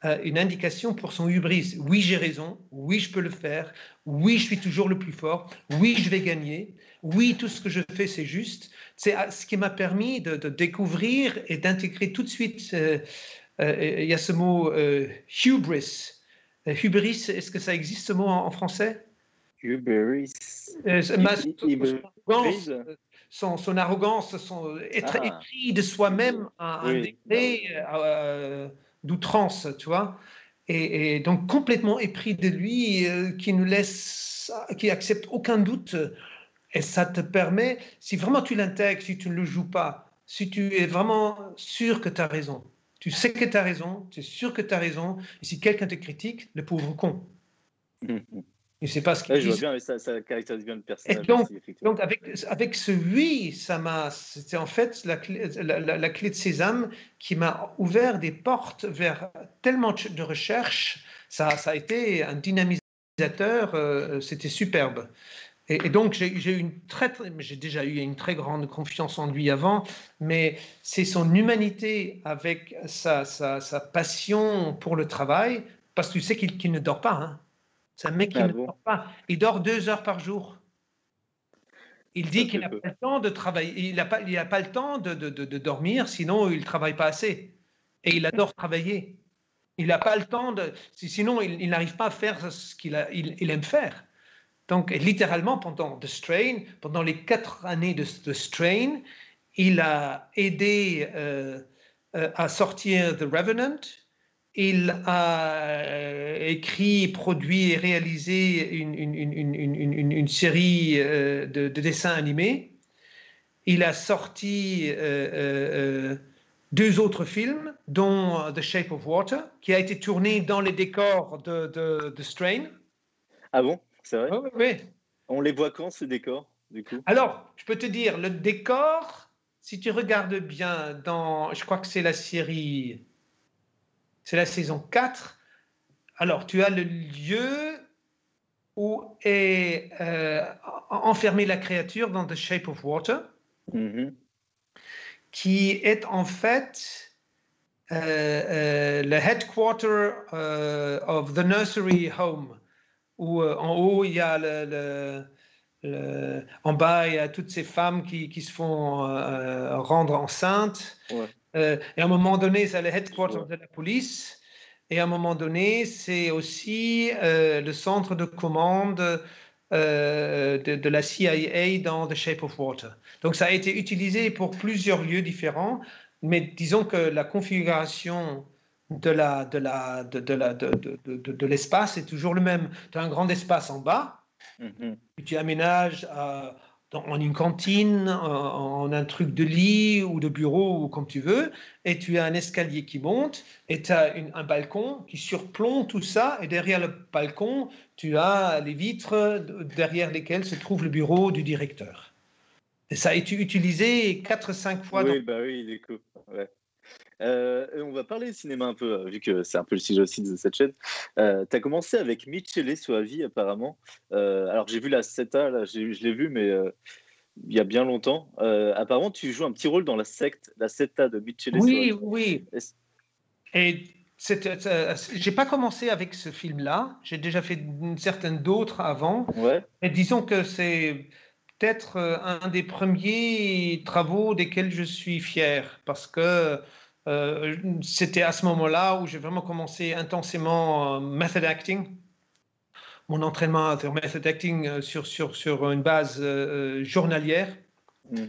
Speaker 4: euh, une indication pour son hubris. Oui, j'ai raison. Oui, je peux le faire. Oui, je suis toujours le plus fort. Oui, je vais gagner. Oui, tout ce que je fais, c'est juste. C'est euh, ce qui m'a permis de, de découvrir et d'intégrer tout de suite. euh, euh, Il y a ce mot euh, hubris. Hubris, est-ce que ça existe ce mot en, en français?
Speaker 3: Hubris.
Speaker 4: Ma- son, arrogance, son, son arrogance, son, être
Speaker 3: Ah.
Speaker 4: épris de soi-même à un degré d'outrance, tu vois. Et, et donc complètement épris de lui, qui nous laisse, qui accepte aucun doute. Et ça te permet, si vraiment tu l'intègres, si tu ne le joues pas, si tu es vraiment sûr que tu as raison, tu sais que tu as raison, tu es sûr que tu as raison, et si quelqu'un te critique, le pauvre con, il ne sait pas ce qu'il
Speaker 3: Ouais, je vois bien, mais ça, ça caractérise bien le personnage.
Speaker 4: donc-
Speaker 3: aussi.
Speaker 4: Donc avec, avec ce oui, ça m'a, c'était en fait la clé, la, la- la clé de sésame qui m'a ouvert des portes vers tellement de de recherches. Ça, ça a été un dynamisateur, euh, c'était superbe. Et, et donc j'ai déjà eu une très grande confiance en lui avant, mais c'est son humanité avec sa, sa, sa passion pour le travail, parce que tu sais qu'il ne dort pas. Hein. C'est un mec qui
Speaker 3: Ah
Speaker 4: ne
Speaker 3: bon?
Speaker 4: dort pas. Il dort deux heures par jour. Il dit qu'il n'a pas le temps de travailler, il n'a pas, il a pas le temps de, de, de- de dormir, sinon il ne travaille pas assez. Et il adore travailler. Il n'a pas le temps de, si- sinon il, il n'arrive pas à faire ce qu'il il, il aime faire. Donc littéralement pendant The Strain, pendant les quatre années de The Strain, il a aidé euh, euh, à sortir The Revenant. Il a euh, écrit, produit et réalisé une, série de, de dessins animés. Il a sorti deux autres films, dont The Shape of Water, qui a été tourné dans les décors de, de Strain.
Speaker 3: Ah bon? C'est vrai
Speaker 4: Oui.
Speaker 3: On les voit quand, ces décors, du coup?
Speaker 4: Alors, je peux te dire, le décor, si tu regardes bien dans, je crois que c'est la série, c'est la saison 4, alors tu as le lieu où est euh, en- enfermée la créature dans The Shape of Water,
Speaker 3: Mhm.
Speaker 4: qui est en fait euh, euh, le headquarter of the nursery home, où euh, en haut il y a le, le- le- en bas il y a toutes ces femmes qui, qui se font euh, rendre enceintes.
Speaker 3: Ouais.
Speaker 4: Euh, et à un moment donné, c'est le
Speaker 3: Je
Speaker 4: headquarter
Speaker 3: vois.
Speaker 4: de la police. Et à un moment donné, c'est aussi le centre de commande de, de la CIA dans The Shape of Water. Donc ça a été utilisé pour plusieurs lieux différents, mais disons que la configuration de la de la de, de la de, de, de- de l'espace est toujours le même. Tu as un grand espace en bas,
Speaker 3: Mhm.
Speaker 4: que tu aménages dans- en une cantine, en, en un truc de lit ou de bureau ou comme tu veux, et tu as un escalier qui monte, et tu as une- un balcon qui surplombe tout ça, et derrière le balcon, tu as les vitres derrière lesquelles se trouve le bureau du directeur. Et ça a été utilisé 4-5 fois
Speaker 3: Oui, bah oui, du coup. Ouais. Euh, et on va parler cinéma un peu, euh, vu que c'est un peu le sujet aussi de cette chaîne. tu as commencé avec Michele Soavi, apparemment. Euh, alors, j'ai vu la CETA, là, je l'ai vu, mais euh, il y a bien longtemps. Euh, apparemment, tu joues un petit rôle dans la secte, la CETA de Michele
Speaker 4: Oui,
Speaker 3: Soavi.
Speaker 4: oui.
Speaker 3: Est-ce-
Speaker 4: Et euh, j'ai pas commencé avec ce film-là. J'ai déjà fait une certaine d'autres avant.
Speaker 3: Ouais,
Speaker 4: Et disons que c'est peut-être euh, un des premiers travaux desquels je suis fier parce que euh, c'était à ce moment-là où j'ai vraiment commencé intensément euh, method acting. Mon entraînement sur method acting euh, sur, sur, sur une base euh, journalière.
Speaker 3: Mm.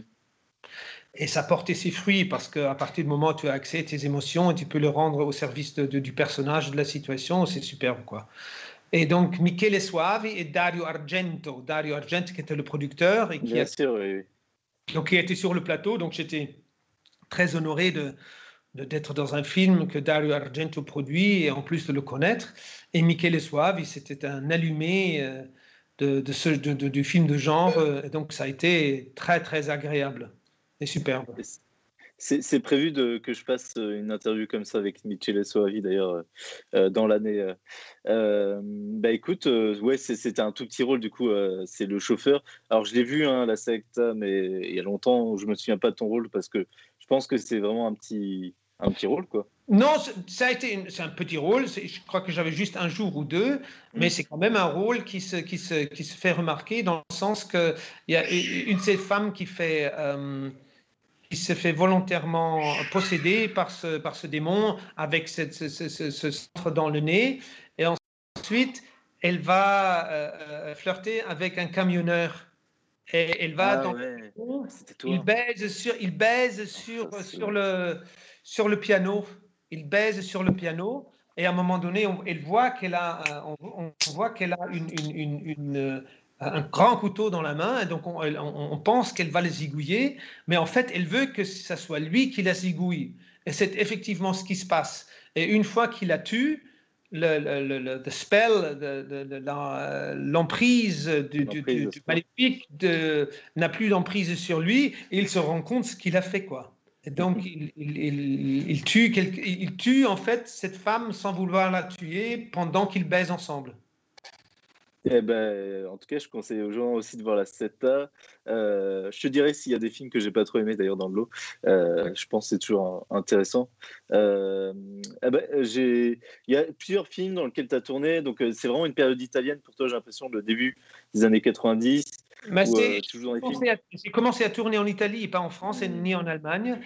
Speaker 4: Et ça portait ses fruits parce qu'à partir du moment où tu as accès à tes émotions et tu peux le rendre au service de- de- du personnage, de la situation, c'est superbe. Quoi. Et donc, Michele Soavi et Dario Argento. Dario Argento qui était le producteur et qui,
Speaker 3: Bien
Speaker 4: a,
Speaker 3: sûr, oui.
Speaker 4: donc, qui était sur le plateau. Donc, j'étais très honoré de- d'être dans un film que Dario Argento produit et en plus de le connaître. Et Michele Soavi, c'était un allumé euh, de, ce, du film de genre. euh, Et donc, ça a été très, très agréable et superbe.
Speaker 3: C'est prévu que je fasse euh, une interview comme ça avec Michele Soavi d'ailleurs dans l'année. bah écoute, euh, ouais, c'était un tout petit rôle du coup, c'est le chauffeur. Alors je l'ai vu, hein, la secta, mais il y a longtemps, je me souviens pas de ton rôle parce que je pense que c'est vraiment un petit, un petit rôle quoi.
Speaker 4: Non, ça a été c'est un petit rôle. Je crois que j'avais juste un jour ou deux, mais
Speaker 3: Mm.
Speaker 4: c'est quand même un rôle qui se, qui se, qui se fait remarquer dans le sens que il y a une de ces femmes qui fait euh, qui se fait volontairement posséder par ce, par ce démon avec cette- ce, ce, ce- ce centre dans le nez, et ensuite elle va euh, euh, flirter avec un camionneur. Et elle va
Speaker 3: Ah
Speaker 4: dans
Speaker 3: ouais,
Speaker 4: le
Speaker 3: c'était toi.
Speaker 4: il baise sur, il baise sur,
Speaker 3: c'est-
Speaker 4: sur, le, sur le piano. Il baise sur le piano. Et à un moment donné, on, elle voit qu'elle a, un- on, on voit qu'elle a une, une- une- une, euh, un grand couteau dans la main. Et donc, on, pense qu'elle va le zigouiller. Mais en fait, elle veut que ce soit lui qui la zigouille. Et c'est effectivement ce qui se passe. Et une fois qu'il la tue, le, le, le, le- the spell, la- l'emprise du, du- maléfique n'a plus d'emprise sur lui et il se rend compte ce qu'il a fait quoi. Et donc il, il- il- il tue quelque- il tue en fait cette femme sans vouloir la tuer pendant qu'ils baisent ensemble.
Speaker 3: Eh ben, en tout cas, je conseille aux gens aussi de voir la CETA. Euh, je te dirais s'il y a des films que j'ai pas trop aimés d'ailleurs dans le lot. Euh, je pense que c'est toujours intéressant. Euh, eh ben, il y a plusieurs films dans lesquels tu as tourné. Donc, euh, c'est vraiment une période italienne pour toi, j'ai l'impression, le début des années 90.
Speaker 4: C'est-
Speaker 3: euh,
Speaker 4: J'ai commencé à- tourner en Italie et pas en France et
Speaker 3: Mm.
Speaker 4: ni en Allemagne.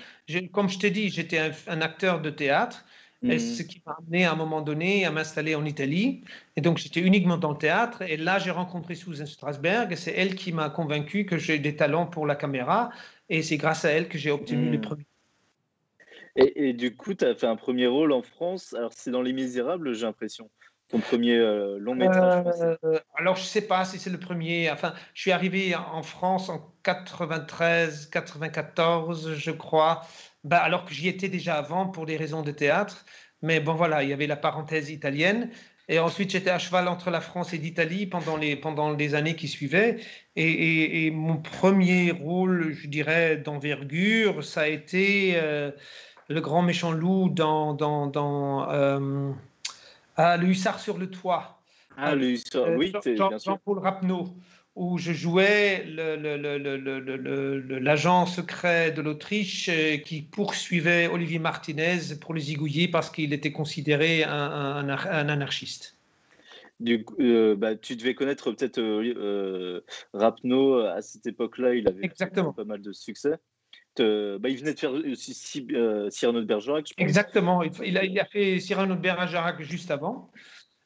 Speaker 4: Comme je t'ai dit, j'étais un, un acteur de théâtre. Et
Speaker 3: Mhm.
Speaker 4: ce qui m'a amené à un moment donné à m'installer en Italie. Et donc, j'étais uniquement dans le théâtre. Et là, j'ai rencontré Susan Strasberg. Et c'est elle qui m'a convaincu que j'ai des talents pour la caméra. Et c'est grâce à elle que j'ai obtenu
Speaker 3: Mm.
Speaker 4: les premiers.
Speaker 3: Et, et du coup, tu as fait un premier rôle en France. Alors, c'est dans Les Misérables, j'ai l'impression. Ton premier euh, long métrage.
Speaker 4: Euh, alors, je ne sais pas si c'est le premier. Enfin, je suis arrivé en France en 93, 94, je crois. Bah, alors que j'y étais déjà avant pour des raisons de théâtre. Mais bon, voilà, il y avait la parenthèse italienne. Et ensuite, j'étais à cheval entre la France et l'Italie pendant les, pendant les années qui suivaient. Et, et- et mon premier rôle, je dirais, d'envergure, ça a été euh, le grand méchant loup dans, dans, dans ah, le Hussard sur le toit.
Speaker 3: Ah, le
Speaker 4: euh,
Speaker 3: oui,
Speaker 4: Jean-Paul Rapneau, où je jouais l'agent secret de l'Autriche euh, qui poursuivait Olivier Martinez pour les zigouiller parce qu'il était considéré un, un, anarchiste.
Speaker 3: Du coup, euh, bah, tu devais connaître peut-être euh, Rapno à cette époque-là, il avait
Speaker 4: Exactement.
Speaker 3: pas mal de succès. Te- bah, il venait de faire aussi si, euh, Cyrano de Bergerac, je pense.
Speaker 4: Exactement. Il, a, fait Cyrano de Bergerac juste avant.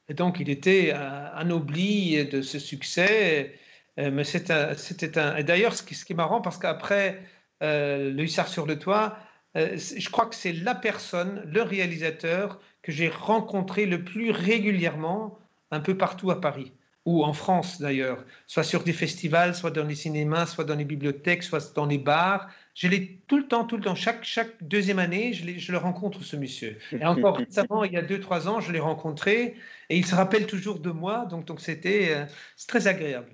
Speaker 4: Et donc, il était euh, anobli de ce succès. Euh, mais c'était un. et D'ailleurs, ce qui, ce qui est marrant, parce qu'après euh, Le Hussard sur le toit, euh, je crois que c'est la personne, le réalisateur, que j'ai rencontré le plus régulièrement un peu partout à Paris, ou en France d'ailleurs, soit sur des festivals, soit dans les cinémas, soit dans les bibliothèques, soit dans les bars. Je l'ai tout le temps, tout le temps, chaque, chaque deuxième année, je, le rencontre, ce monsieur. Et encore [LAUGHS] récemment, il y a deux, trois ans, je l'ai rencontré et il se rappelle toujours de moi, donc donc c'était euh, très agréable.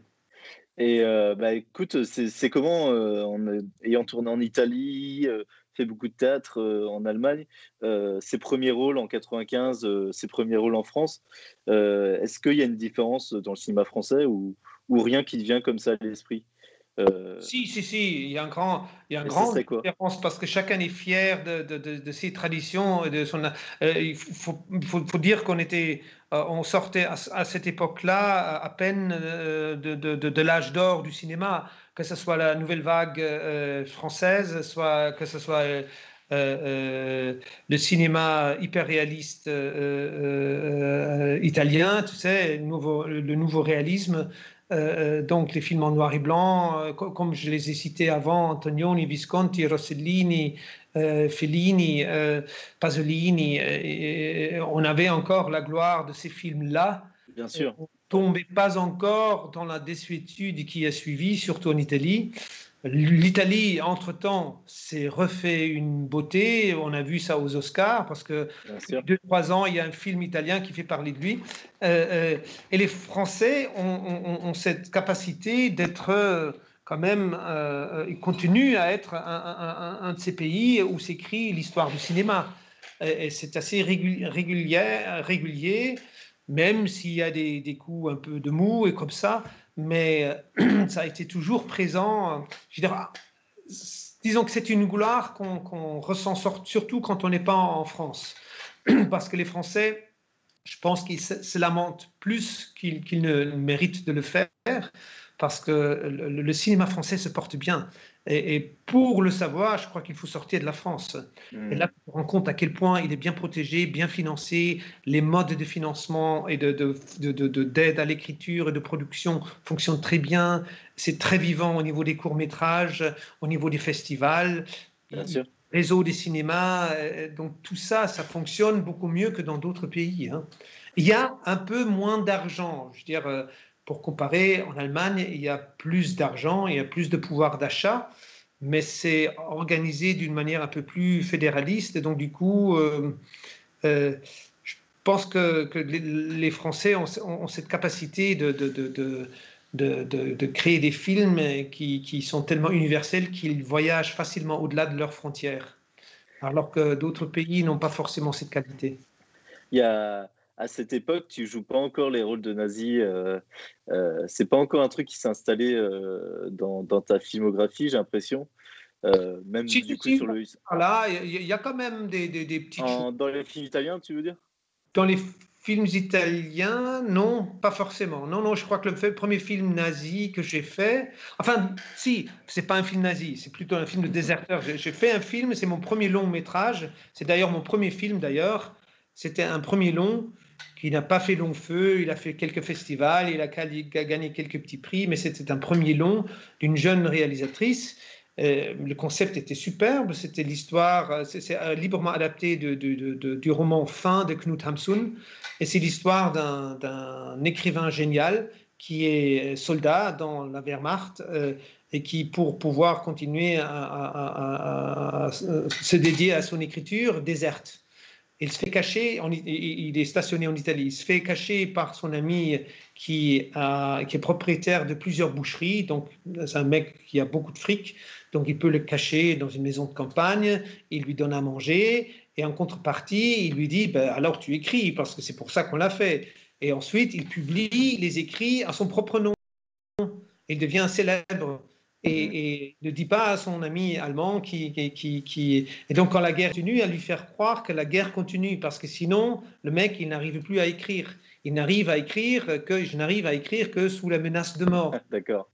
Speaker 3: Et euh, bah, écoute, c'est comment, euh, en ayant tourné en Italie, fait beaucoup de théâtre en Allemagne, ses premiers rôles en 95, euh, ses premiers rôles en France, est-ce qu'il y a une différence dans le cinéma français ou, ou rien qui te vient comme ça à l'esprit? Euh,
Speaker 4: Si, si, si, il y a un grand, il y a un grand différence parce que chacun est fier de, de, de, de ses traditions et de son. euh, il faut, il faut, faut dire qu'on était, euh, on sortait à, à cette époque-là à, peine euh, de, l'âge d'or du cinéma, que ce soit la nouvelle vague française, soit que ce soit euh, euh, le cinéma hyper réaliste euh, italien, tu sais, nouveau, le nouveau réalisme. Euh, donc les films en noir et blanc, euh, co- comme je les ai cités avant, Antonioni, Visconti, Rossellini, euh, Fellini, euh, Pasolini, euh, et- et on avait encore la gloire de ces films-là.
Speaker 3: Bien sûr.
Speaker 4: On tombait pas encore dans la désuétude qui a suivi, surtout en Italie. L'Italie, entre-temps, s'est refait une beauté. On a vu ça aux Oscars parce que deux, trois ans, il y a un film italien qui fait parler de lui. Euh, euh, et les Français ont, cette capacité d'être euh, quand même, ils continuent à être un, de ces pays où s'écrit l'histoire du cinéma. Et, c'est assez régulier, régulier, même s'il y a des, des coups un peu de mou et comme ça mais euh, [CLEARS THROAT] ça a été toujours présent. Je disons que c'est une gloire qu'on ressent surtout quand on n'est pas en France, [CLEARS THROAT] parce que les Français, je pense qu'ils se, lamentent plus qu'ils ne méritent de le faire, parce que le, cinéma français se porte bien. Et, pour le savoir, je crois qu'il faut sortir de la France. Et là, on rend compte à quel point il est bien protégé, bien financé, les modes de financement et d'aide de, de, à l'écriture et de production fonctionnent très bien. C'est très vivant au niveau des courts-métrages, au niveau des festivals.
Speaker 3: Bien sûr.
Speaker 4: Réseau des cinémas, euh, donc tout ça, ça fonctionne beaucoup mieux que dans d'autres pays. Hein. Il y a un peu moins d'argent. Je veux dire, euh, pour comparer, en Allemagne, il y a plus d'argent, il y a plus de pouvoir d'achat, mais c'est organisé d'une manière un peu plus fédéraliste. Et donc, du coup, euh, euh, je pense que, les, Français ont, cette capacité de, créer des films qui, qui sont tellement universels qu'ils voyagent facilement au-delà de leurs frontières, alors que d'autres pays n'ont pas forcément cette qualité.
Speaker 3: Il y a à cette époque, tu joues pas encore les rôles de nazi. Euh, euh, c'est pas encore un truc qui s'est installé euh, dans, ta filmographie, j'ai l'impression. Euh, même du coup sur le.
Speaker 4: Voilà, il y, a quand même des, des, des petites.
Speaker 3: dans les films italiens, tu veux dire?
Speaker 4: Dans les films italiens, non, pas forcément. Non, non, je crois que le premier film nazi que j'ai fait, enfin, si, c'est pas un film nazi, c'est plutôt un film de déserteur. J'ai fait un film, c'est mon premier long métrage. C'est d'ailleurs mon premier film d'ailleurs. C'était un premier long qui n'a pas fait long feu. Il a fait quelques festivals, il a gagné quelques petits prix, mais c'était un premier long d'une jeune réalisatrice. Euh, le concept était superbe, c'était l'histoire, euh, c'est euh, librement adapté du roman Fin de Knut Hamsun, et c'est l'histoire d'un écrivain génial qui est soldat dans la Wehrmacht et qui, pour pouvoir continuer à, se dédier à son écriture, déserte. Il se fait cacher, il est stationné en Italie, il se fait cacher par son ami qui, qui est propriétaire de plusieurs boucheries, donc c'est un mec qui a beaucoup de fric, donc il peut le cacher dans une maison de campagne, il lui donne à manger, et en contrepartie, il lui dit, ben, alors tu écris, parce que c'est pour ça qu'on l'a fait. Et ensuite, il publie les écrits à son propre nom. Il devient célèbre. Mhm. et, ne dit pas à son ami allemand qui, qui, qui, Et donc, quand la guerre continue, à lui faire croire que la guerre continue, parce que sinon, le mec, il n'arrive plus à écrire. Il n'arrive à écrire que je n'arrive à écrire que sous la menace de mort. [LAUGHS]
Speaker 3: D'accord.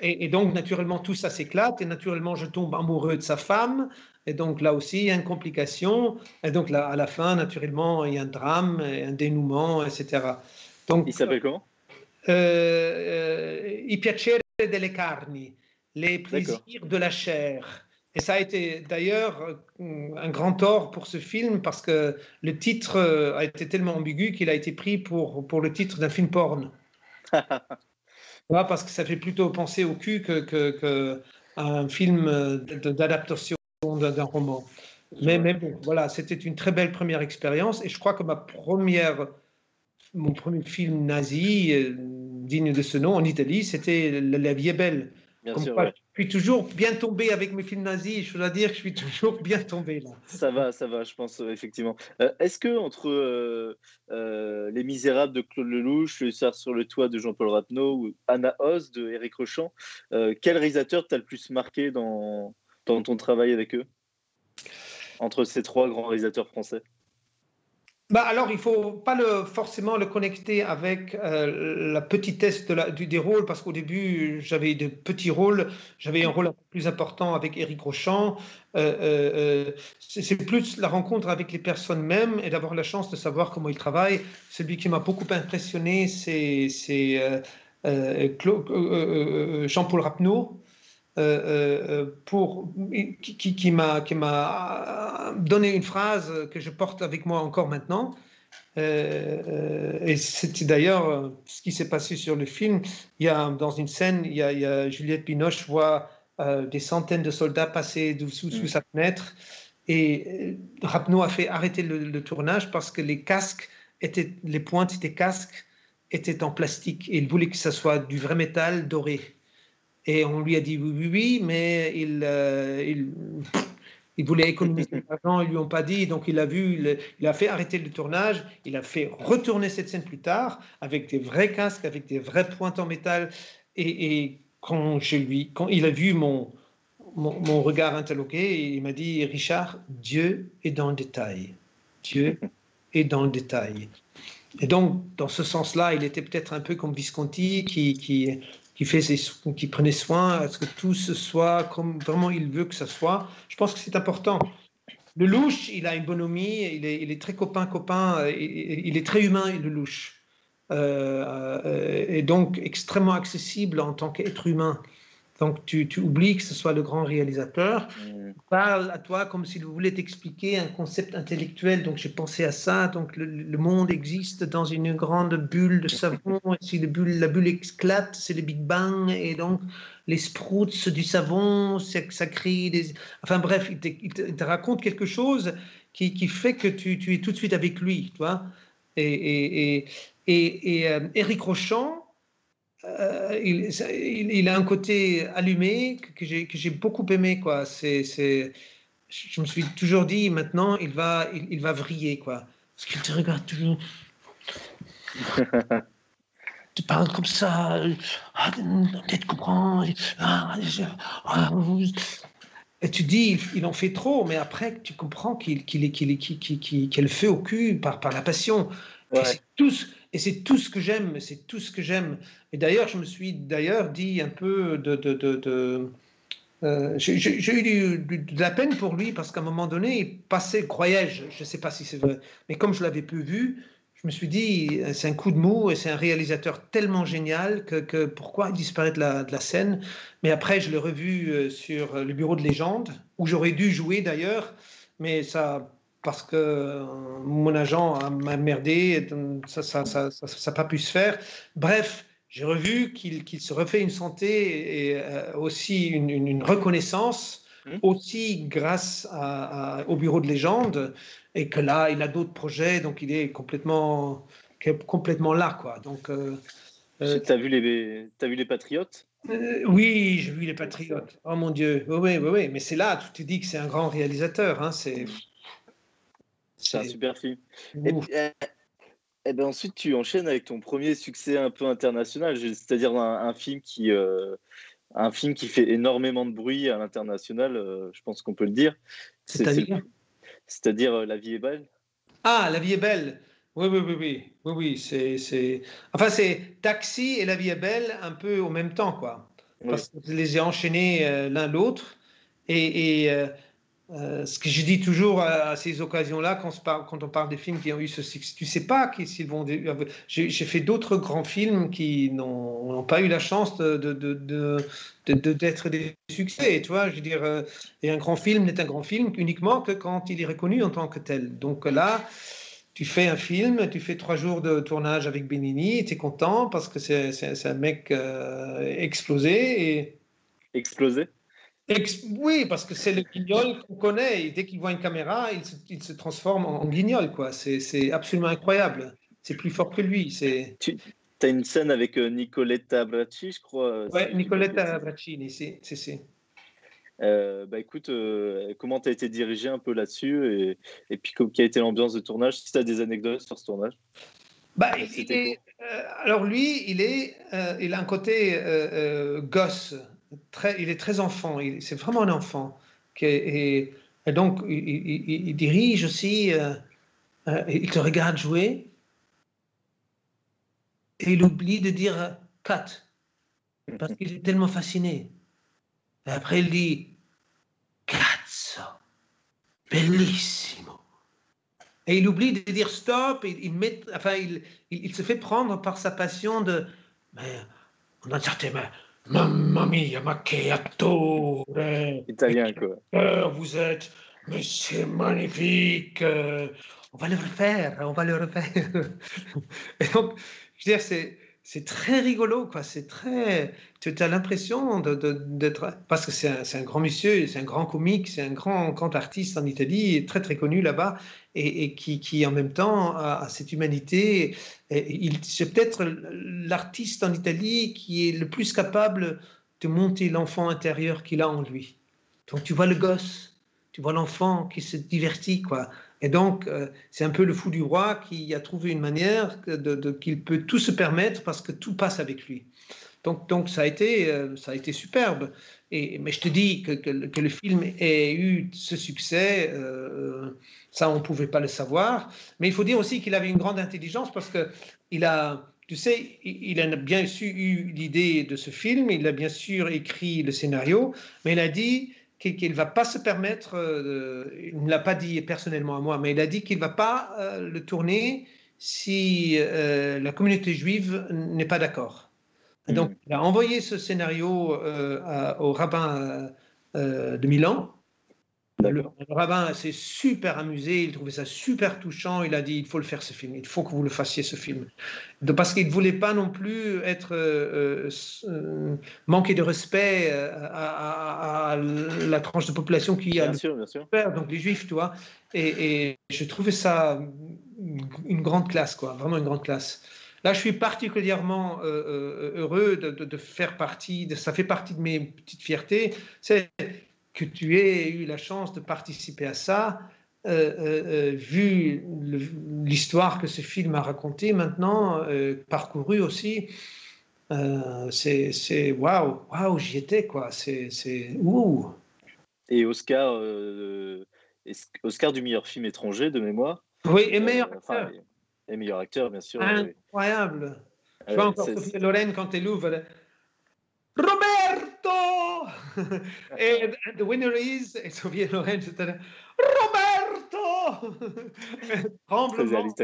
Speaker 4: Et, donc, naturellement, tout ça s'éclate, et naturellement, je tombe amoureux de sa femme, et donc là aussi, il y a une complication, et donc là, à la fin, naturellement, il y a un drame, un dénouement, etc.
Speaker 3: Donc, il s'appelle comment?
Speaker 4: euh, euh, I piacere delle carni les plaisirs de la chair. Et ça a été d'ailleurs euh, un grand tort pour ce film parce que le titre euh, a été tellement ambigu qu'il a été pris pour, pour le titre d'un film porn. [LAUGHS] parce que ça fait plutôt penser au cul que, que, un film euh, d'adaptation d'un roman. Mais, mais bon, voilà, c'était une très belle première expérience et je crois que ma première, mon premier film nazi digne de ce nom en Italie, c'était La vie est belle je suis toujours bien tombé avec mes films nazis. Je dois dire que je suis toujours [LAUGHS] bien tombé là.
Speaker 3: Ça va, ça va, je pense euh, effectivement. Euh, est-ce que entre euh, Les Misérables de Claude Lelouch, Le Sar sur le toit de Jean-Paul Rapneau ou Anna Oz de Eric Rochant, quel réalisateur t'a le plus marqué dans, dans ton travail avec eux? Entre ces trois grands réalisateurs français
Speaker 4: bah alors, il ne faut pas forcément le connecter avec euh, la petitesse de la, du, des rôles, parce qu'au début, j'avais de petits rôles. J'avais un rôle plus important avec Éric Rochant. Euh, euh, c'est plus la rencontre avec les personnes mêmes et d'avoir la chance de savoir comment ils travaillent. Celui qui m'a beaucoup impressionné, c'est Jean-Paul Rapneau. Euh, euh, pour, qui, qui m'a donné une phrase que je porte avec moi encore maintenant. Euh, et c'était d'ailleurs ce qui s'est passé sur le film. Il y a, dans une scène, il y a, Juliette Binoche voit des centaines de soldats passer sous, sous mm. sa fenêtre. Et Rapneau a fait arrêter le, tournage parce que les casques étaient, les pointes des casques étaient en plastique. Et il voulait que ça soit du vrai métal doré. Et on lui a dit oui, oui, oui, mais il, il il voulait économiser l'argent, ils lui ont pas dit, donc il a vu, il a fait arrêter le tournage, il a fait retourner cette scène plus tard avec des vrais casques, avec des vraies pointes en métal. Et, quand, lui, quand il a vu mon, mon, regard interloqué, il m'a dit Richard, Dieu est dans le détail. Dieu est dans le détail. Et donc, dans ce sens-là, il était peut-être un peu comme Visconti, qui, qui, qui, fait ses, qui prenait soin à ce que tout ce soit comme vraiment il veut que ça soit. Je pense que c'est important. Le louche, il a une bonhomie, il est, très copain-copain, il, est très humain, le louche. Euh, euh, et donc extrêmement accessible en tant qu'être humain. Donc tu, tu, oublies que ce soit le grand réalisateur. Mm. Il parle à toi comme s'il voulait t'expliquer un concept intellectuel. Donc j'ai pensé à ça. Donc le, monde existe dans une grande bulle de savon. Et si le bulle, la bulle éclate, c'est le Big Bang. Et donc les sprouts du savon, ça crée des... Enfin bref, il te, il te, raconte quelque chose qui, qui fait que tu, tu, es tout de suite avec lui. Tu vois et, et, et, et, et euh, Eric Rochant, euh, il, il, a un côté allumé que, j'ai beaucoup aimé. Quoi. C'est, je me suis toujours dit, maintenant, il va, il, va vriller. Quoi. Parce qu'il te regarde toujours. [LAUGHS] tu parles comme ça. Ah, peut-être comprends. Ah, ah, et tu dis, il, en fait trop, mais après, tu comprends qu'il, qu'il, qu'il, qu'il, le fait au cul par, par la passion. C'est tous et c'est tout ce que j'aime, c'est tout ce que j'aime. Et d'ailleurs, je me suis d'ailleurs dit un peu de... de, de, euh, j'ai eu de la peine pour lui parce qu'à un moment donné, il passait, croyais-je, je ne sais pas si c'est vrai, mais comme je l'avais peu vu, je me suis dit, c'est un coup de mou et c'est un réalisateur tellement génial que, que pourquoi il disparaît de la, de la, scène. Mais après, je l'ai revu euh, sur le bureau de légende, où j'aurais dû jouer d'ailleurs, mais ça parce que euh, mon agent m'a merdé, ça n'a pas pu se faire. Bref, j'ai revu qu'il se refait une santé et euh, aussi une, reconnaissance, mmh. aussi grâce au bureau de légende, et que là, il a d'autres projets, donc il est complètement, complètement là. Quoi. Donc,
Speaker 3: euh, tu as, vu les, as vu les Patriotes?
Speaker 4: Oui, j'ai vu les Patriotes. Oh mon Dieu, oui, oui, oui, mais c'est là, tu te dis que c'est un grand réalisateur. Hein, c'est.
Speaker 3: C'est un super film. Et, et, eh ben ensuite, tu enchaînes avec ton premier succès un peu international, c'est-à-dire un, film qui, euh, un film qui fait énormément de bruit à l'international, euh, je pense qu'on peut le dire.
Speaker 4: C'est-à-dire?
Speaker 3: C'est-à-dire euh, La vie est belle.
Speaker 4: Ah, La vie est belle. Oui, oui, oui, oui, oui, oui. C'est, enfin, c'est Taxi et La vie est belle un peu au même temps, quoi. Parce que je les ai enchaînés l'un l'autre. Et, et euh, ce que je dis toujours à, ces occasions-là, quand, on parle des films qui ont eu ce succès, tu sais pas s'ils vont. J'ai fait d'autres grands films qui n'ont pas eu la chance de, d'être des succès. Tu vois, je veux dire, euh, et un grand film n'est un grand film uniquement que quand il est reconnu en tant que tel. Donc là, tu fais un film, tu fais trois jours de tournage avec Benini, tu es content parce que c'est un mec euh, explosé.
Speaker 3: Explosé
Speaker 4: oui, parce que c'est le guignol qu'on connaît. Et dès qu'il voit une caméra, il se, il se transforme en guignol. quoi. C'est absolument incroyable. C'est plus fort que lui.
Speaker 3: Tu as une scène avec euh, Nicoletta Bracci, je crois.
Speaker 4: Oui, Nicoletta Bracci, c'est c'est.
Speaker 3: Euh, bah écoute, euh, comment tu as été dirigé un peu là-dessus et, et, puis quelle a été l'ambiance de tournage Si tu as des anecdotes sur ce tournage?
Speaker 4: Bah, alors lui, il, est, il a un côté gosse il est très enfant, c'est vraiment un enfant. et, donc, il, dirige aussi, euh, euh, il te regarde jouer, et il oublie de dire cut, parce qu'il est tellement fasciné. Et après, il dit cazzo, bellissimo. Et il oublie de dire stop, il, met, enfin, il, il, se fait prendre par sa passion de. On a certainement Mamma mia, ma che attore!
Speaker 3: Italien, quoi.
Speaker 4: Vous êtes, mais c'est magnifique! on va le refaire, on va le refaire. [LAUGHS] Et donc, je veux dire, c'est c'est très rigolo, quoi. C'est très. Tu as l'impression d'être. Parce que c'est un, grand monsieur, c'est un grand comique, c'est un grand, grand artiste en Italie, très très connu là-bas, et, qui, qui, en même temps a, cette humanité. C'est peut-être l'artiste en Italie qui est le plus capable de monter l'enfant intérieur qu'il a en lui. Donc tu vois le gosse, tu vois l'enfant qui se divertit, quoi. Et donc, euh, c'est un peu le fou du roi qui a trouvé une manière de, qu'il peut tout se permettre parce que tout passe avec lui. Donc, donc ça, a été, euh, ça a été superbe. Et, mais je te dis que, que, le film ait eu ce succès, euh, ça, on ne pouvait pas le savoir. Mais il faut dire aussi qu'il avait une grande intelligence parce qu'il a, tu sais, il a bien sûr eu l'idée de ce film, il a bien sûr écrit le scénario, mais il a dit qu'il ne va pas se permettre, euh, il ne l'a pas dit personnellement à moi, mais il a dit qu'il ne va pas euh, le tourner si euh, la communauté juive n'est pas d'accord. Donc, il a envoyé ce scénario au rabbin de Milan le, rabbin s'est super amusé, il trouvait ça super touchant. Il a dit il faut le faire ce film, il faut que vous le fassiez ce film. parce qu'il ne voulait pas non plus être euh, euh, manquer de respect euh, à, la tranche de population qui a
Speaker 3: bien sûr, bien sûr.
Speaker 4: donc les juifs, tu vois. Et, je trouvais ça une grande classe, quoi, vraiment une grande classe. Là, je suis particulièrement heureux de, de, faire partie, de, ça fait partie de mes petites fiertés. C'est que tu aies eu la chance de participer à ça, euh, euh, euh, vu l'histoire que ce film a racontée maintenant, parcouru aussi, c'est waouh, waouh, j'y étais quoi, c'est ouh.
Speaker 3: Et Oscar, Oscar du meilleur film étranger de mémoire?
Speaker 4: Oui, et meilleur acteur.
Speaker 3: et meilleur acteur, bien sûr.
Speaker 4: Incroyable. Je vois encore Sophie Lorraine quand elle ouvre. Roberto [LAUGHS] et the winner is, et Sophie Loren, c'était Roberto [LAUGHS] Tremblement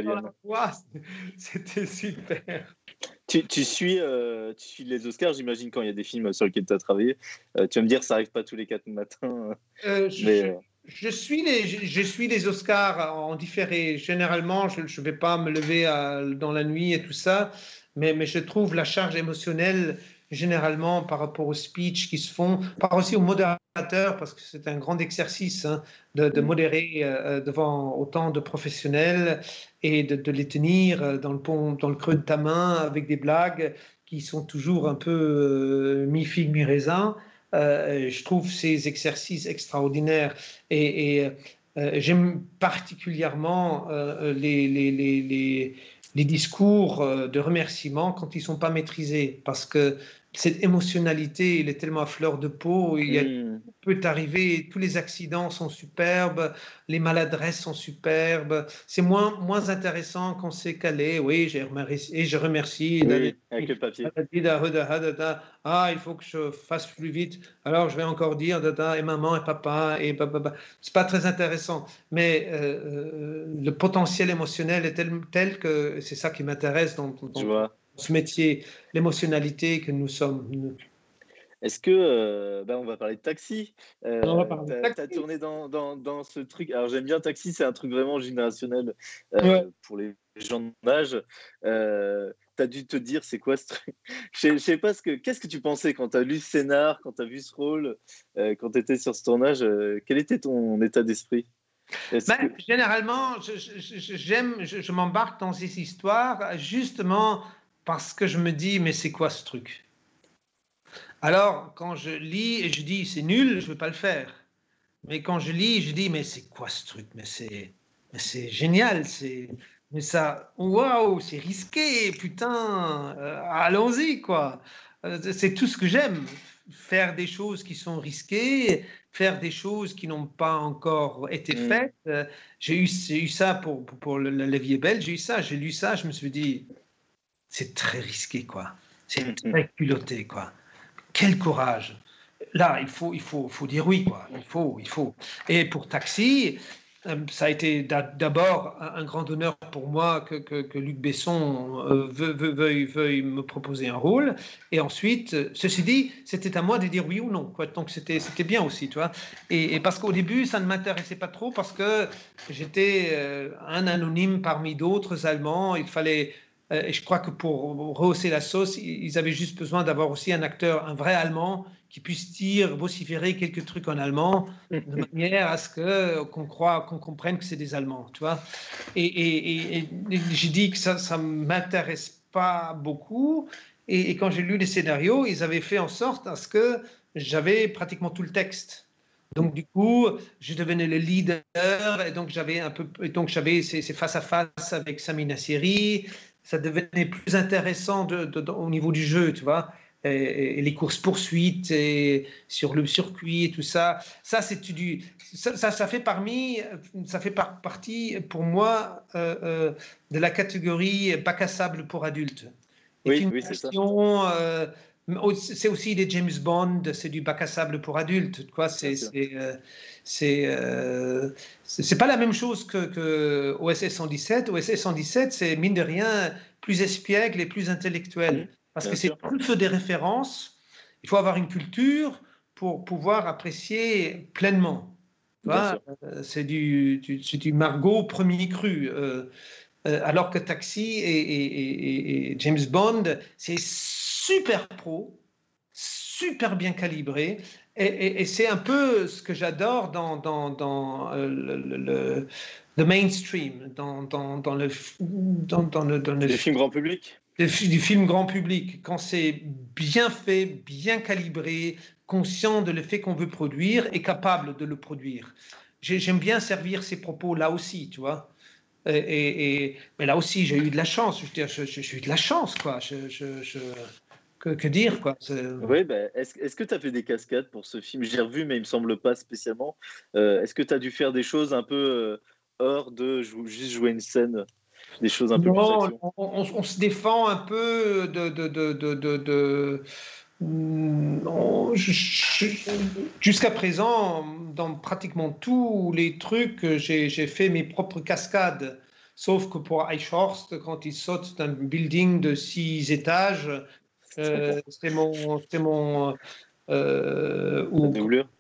Speaker 4: c'était super.
Speaker 3: Tu, tu suis, euh, tu suis les Oscars, j'imagine, quand il y a des films sur lesquels tu as travaillé. Euh, tu vas me dire, ça arrive pas tous les quatre matins.
Speaker 4: Euh, je, je, suis les, je, suis les Oscars en différé. Généralement, je ne vais pas me lever dans la nuit et tout ça, mais, mais je trouve la charge émotionnelle généralement par rapport aux speeches qui se font, par aussi aux modérateurs, parce que c'est un grand exercice hein, de, mm. modérer euh, devant autant de professionnels et de, les tenir euh, dans le, pont, dans le creux de ta main avec des blagues qui sont toujours un peu euh, mi-figue, mi-raisin. je trouve ces exercices extraordinaires et, et j'aime particulièrement les, les, les les discours de remerciement quand ils ne sont pas maîtrisés, parce que cette émotionnalité, il est tellement à fleur de peau. Il y a, hmm. peut arriver, tous les accidents sont superbes, les maladresses sont superbes. C'est moins, moins intéressant qu'on s'est calé. Oui, j'ai remercié, et je remercie.
Speaker 3: Oui, avec le papier.
Speaker 4: Ah, il faut que je fasse plus vite. Alors, je vais encore dire et maman et papa et C'est pas très intéressant, mais euh, euh, le potentiel émotionnel est tel, tel que c'est ça qui m'intéresse dans, dans,
Speaker 3: vois
Speaker 4: ce métier, l'émotionnalité que nous sommes.
Speaker 3: Est-ce que, euh, bah, on va parler de taxi. Euh, tu as, tourné dans, dans, dans, ce truc. Alors j'aime bien taxi, c'est un truc vraiment générationnel euh, pour les gens de âge. Euh, tu as dû te dire, c'est quoi ce truc? Je sais pas ce que. Qu'est-ce que tu pensais quand tu as lu ce scénar, quand tu as vu ce rôle, quand tu étais sur ce tournage Quel était ton état d'esprit?
Speaker 4: Ben, Généralement, j'aime, je, je m'embarque dans ces histoires justement parce que je me dis, mais c'est quoi ce truc? Alors, quand je lis et je dis, c'est nul, je ne veux pas le faire. Mais quand je lis, je dis, mais c'est quoi ce truc? Mais c'est, génial, c'est, mais ça, waouh, c'est risqué, putain, euh, allons-y, quoi. Euh, c'est tout ce que j'aime, faire des choses qui sont risquées, faire des choses qui n'ont pas encore été mm. faites. Euh, j'ai eu, eu, ça pour, pour, pour le, le Levier belge, j'ai eu ça, j'ai lu ça, je me suis dit, c'est très risqué, quoi. C'est mm, mm. très culotté, quoi. Quel courage. Là, il faut, il faut, faut dire oui, quoi. Il faut, il faut. Et pour Taxi, euh, ça a été d'abord un grand honneur pour moi que, que, Luc Besson euh, veuille, veuille, me proposer un rôle. Et ensuite, ceci dit, c'était à moi de dire oui ou non. Quoi. Donc c'était bien aussi, tu vois. Et, parce qu'au début, ça ne m'intéressait pas trop parce que j'étais euh, un anonyme parmi d'autres Allemands. Il fallait et je crois que pour rehausser la sauce, ils avaient juste besoin d'avoir aussi un acteur, un vrai Allemand, qui puisse dire, vociférer quelques trucs en allemand, de manière à ce que qu'on croit, qu'on comprenne que c'est des Allemands, tu vois. Et, et, j'ai dit que ça, ça m'intéresse pas beaucoup. Et, quand j'ai lu les scénarios, ils avaient fait en sorte à ce que j'avais pratiquement tout le texte. Donc du coup, je devenais le leader et donc j'avais un peu, donc j'avais ces, face à face avec Samina Seri. Ça devenait plus intéressant de, au niveau du jeu, tu vois et, les courses poursuites et sur le circuit et tout ça. Ça, c'est du, ça, ça, fait parmi, ça fait partie pour moi euh, euh, de la catégorie bac à sable pour adultes.
Speaker 3: Oui, oui c'est ça.
Speaker 4: Euh, c'est aussi des James Bond, c'est du bac à sable pour adultes. Quoi, c'est, c'est, c'est, pas la même chose que, que OSS 117. OSS 117, c'est mine de rien plus espiègle et plus intellectuel. Parce que c'est plus des références. Il faut avoir une culture pour pouvoir apprécier pleinement. Euh, c'est du, du, Margot premier cru. Euh, euh, alors que Taxi et, James Bond, c'est super pro, super bien calibré. Et, c'est un peu ce que j'adore dans, dans, dans le, le, mainstream, dans, dans, dans le, dans, dans le, dans
Speaker 3: le, film grand public?
Speaker 4: Du film grand public, quand c'est bien fait, bien calibré, conscient de le fait qu'on veut produire et capable de le produire. J'aime bien servir ces propos là aussi, tu vois. Et, mais là aussi, j'ai eu de la chance. Je veux dire, j'ai eu de la chance, quoi. Que, dire, quoi.
Speaker 3: Oui, ben, est-ce que tu as fait des cascades pour ce film? J'ai revu, mais il me semble pas spécialement. Euh, est-ce que tu as dû faire des choses un peu euh, hors de juste jouer une scène des choses un peu
Speaker 4: non, plus on, se défend un peu de, de, de, de Jusqu'à présent, dans pratiquement tous les trucs, j'ai fait mes propres cascades. Sauf que pour Eichhorst, quand il saute d'un building de six étages, euh, c'était mon. mon euh,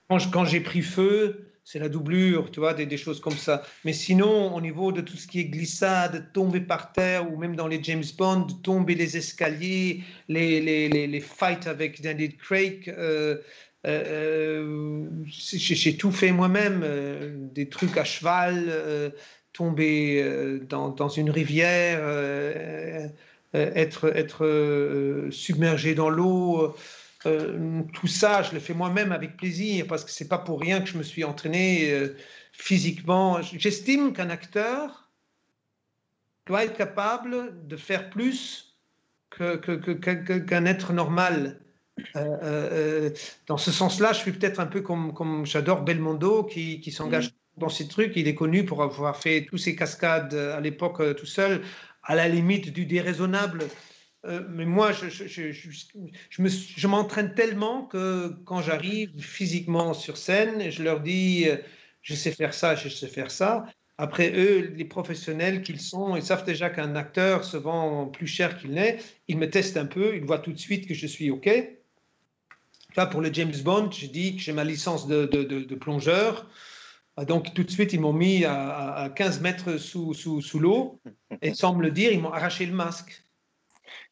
Speaker 4: quand, quand j'ai pris feu, c'est la doublure, tu vois, des, choses comme ça. Mais sinon, au niveau de tout ce qui est glissade, tomber par terre, ou même dans les James Bond, tomber les escaliers, les, les, les, fights avec Daniel Craig, euh, euh, j'ai tout fait moi-même, euh, des trucs à cheval, tomber dans, dans, une rivière, être, être submergé dans l'eau. Euh, tout ça, je le fais moi-même avec plaisir parce que c'est pas pour rien que je me suis entraîné euh, physiquement. J'estime qu'un acteur doit être capable de faire plus qu'un que, que, être normal. Euh, dans ce sens-là, je suis peut-être un peu comme, comme j'adore Belmondo qui, qui s'engage mm. dans ces trucs. Il est connu pour avoir fait tous ses cascades à l'époque tout seul, à la limite du déraisonnable. Euh, mais moi, je, m'entraîne tellement que quand j'arrive physiquement sur scène, je leur dis, euh, je sais faire ça, je sais faire ça. Après, eux, les professionnels qu'ils sont, ils savent déjà qu'un acteur se vend plus cher qu'il n'est. Ils me testent un peu, ils voient tout de suite que je suis OK. Là, pour le James Bond, je dis que j'ai ma licence de, plongeur. Ah, donc, tout de suite, ils m'ont mis à, à 15 mètres sous, sous, sous l'eau. Et sans me le dire, ils m'ont arraché le masque.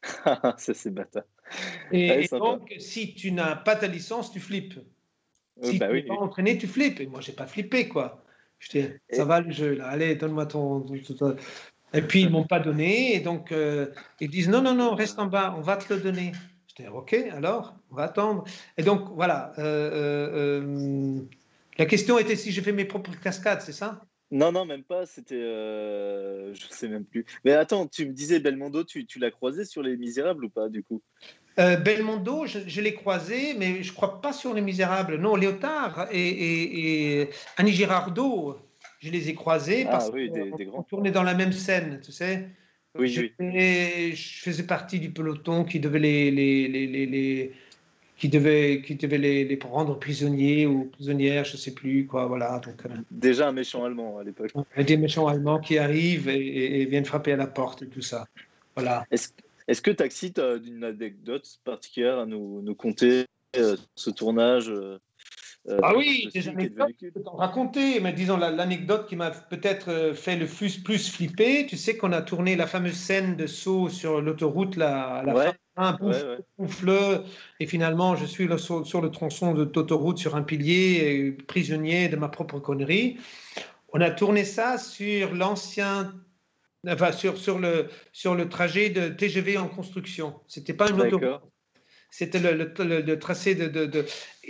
Speaker 4: [LAUGHS]
Speaker 3: ça, c'est bâtard.
Speaker 4: Et, donc, si tu n'as pas ta licence, tu flippes. Si bah tu n'es pas entraîné, tu flippes. Et moi, j'ai pas flippé, quoi. Je dis, ça va le jeu, là. Allez, donne-moi ton, Et puis, ils m'ont pas donné. Et donc, euh, ils disent, non, non, non, reste en bas, on va te le donner. Je dis, OK, alors, on va attendre. Et donc, voilà. Euh, euh, la question était si j'ai fait mes propres cascades, c'est ça?
Speaker 3: Non, non, même pas. C'était. Euh, je sais même plus. Mais attends, tu me disais Belmondo, tu, tu l'as croisé sur Les Misérables ou pas, du coup?
Speaker 4: Euh, Belmondo, je, l'ai croisé, mais je crois pas sur Les Misérables. Non, Léotard et, et, Annie Girardot, je les ai croisés ah parce ah, oui, qu'on tournait dans la même scène, tu sais.
Speaker 3: Oui,
Speaker 4: oui. Je faisais partie du peloton qui devait les, les, les, les qui devait, qui devait les, les rendre prisonniers ou prisonnières, je ne sais plus quoi. Voilà. Donc, euh,
Speaker 3: Déjà un méchant allemand à l'époque.
Speaker 4: des méchants allemands qui arrivent et, et viennent frapper à la porte et tout ça. Voilà.
Speaker 3: Est-ce est que Taxi, tu as une anecdote particulière à nous, nous conter euh, ce tournage euh,
Speaker 4: euh, ah oui, des anecdotes, je peux t'en raconter, mais disons l'anecdote qui m'a peut-être euh, fait le plus, plus flipper, tu sais qu'on a tourné la fameuse scène de saut sur l'autoroute, la, la fin, pouf, et finalement je suis sur, le tronçon de l'autoroute sur un pilier, prisonnier de ma propre connerie. On a tourné ça sur l'ancien enfin sur, sur, le, sur le trajet de TGV en construction. C'était pas une autoroute. C'était le, le, tracé de, de, de,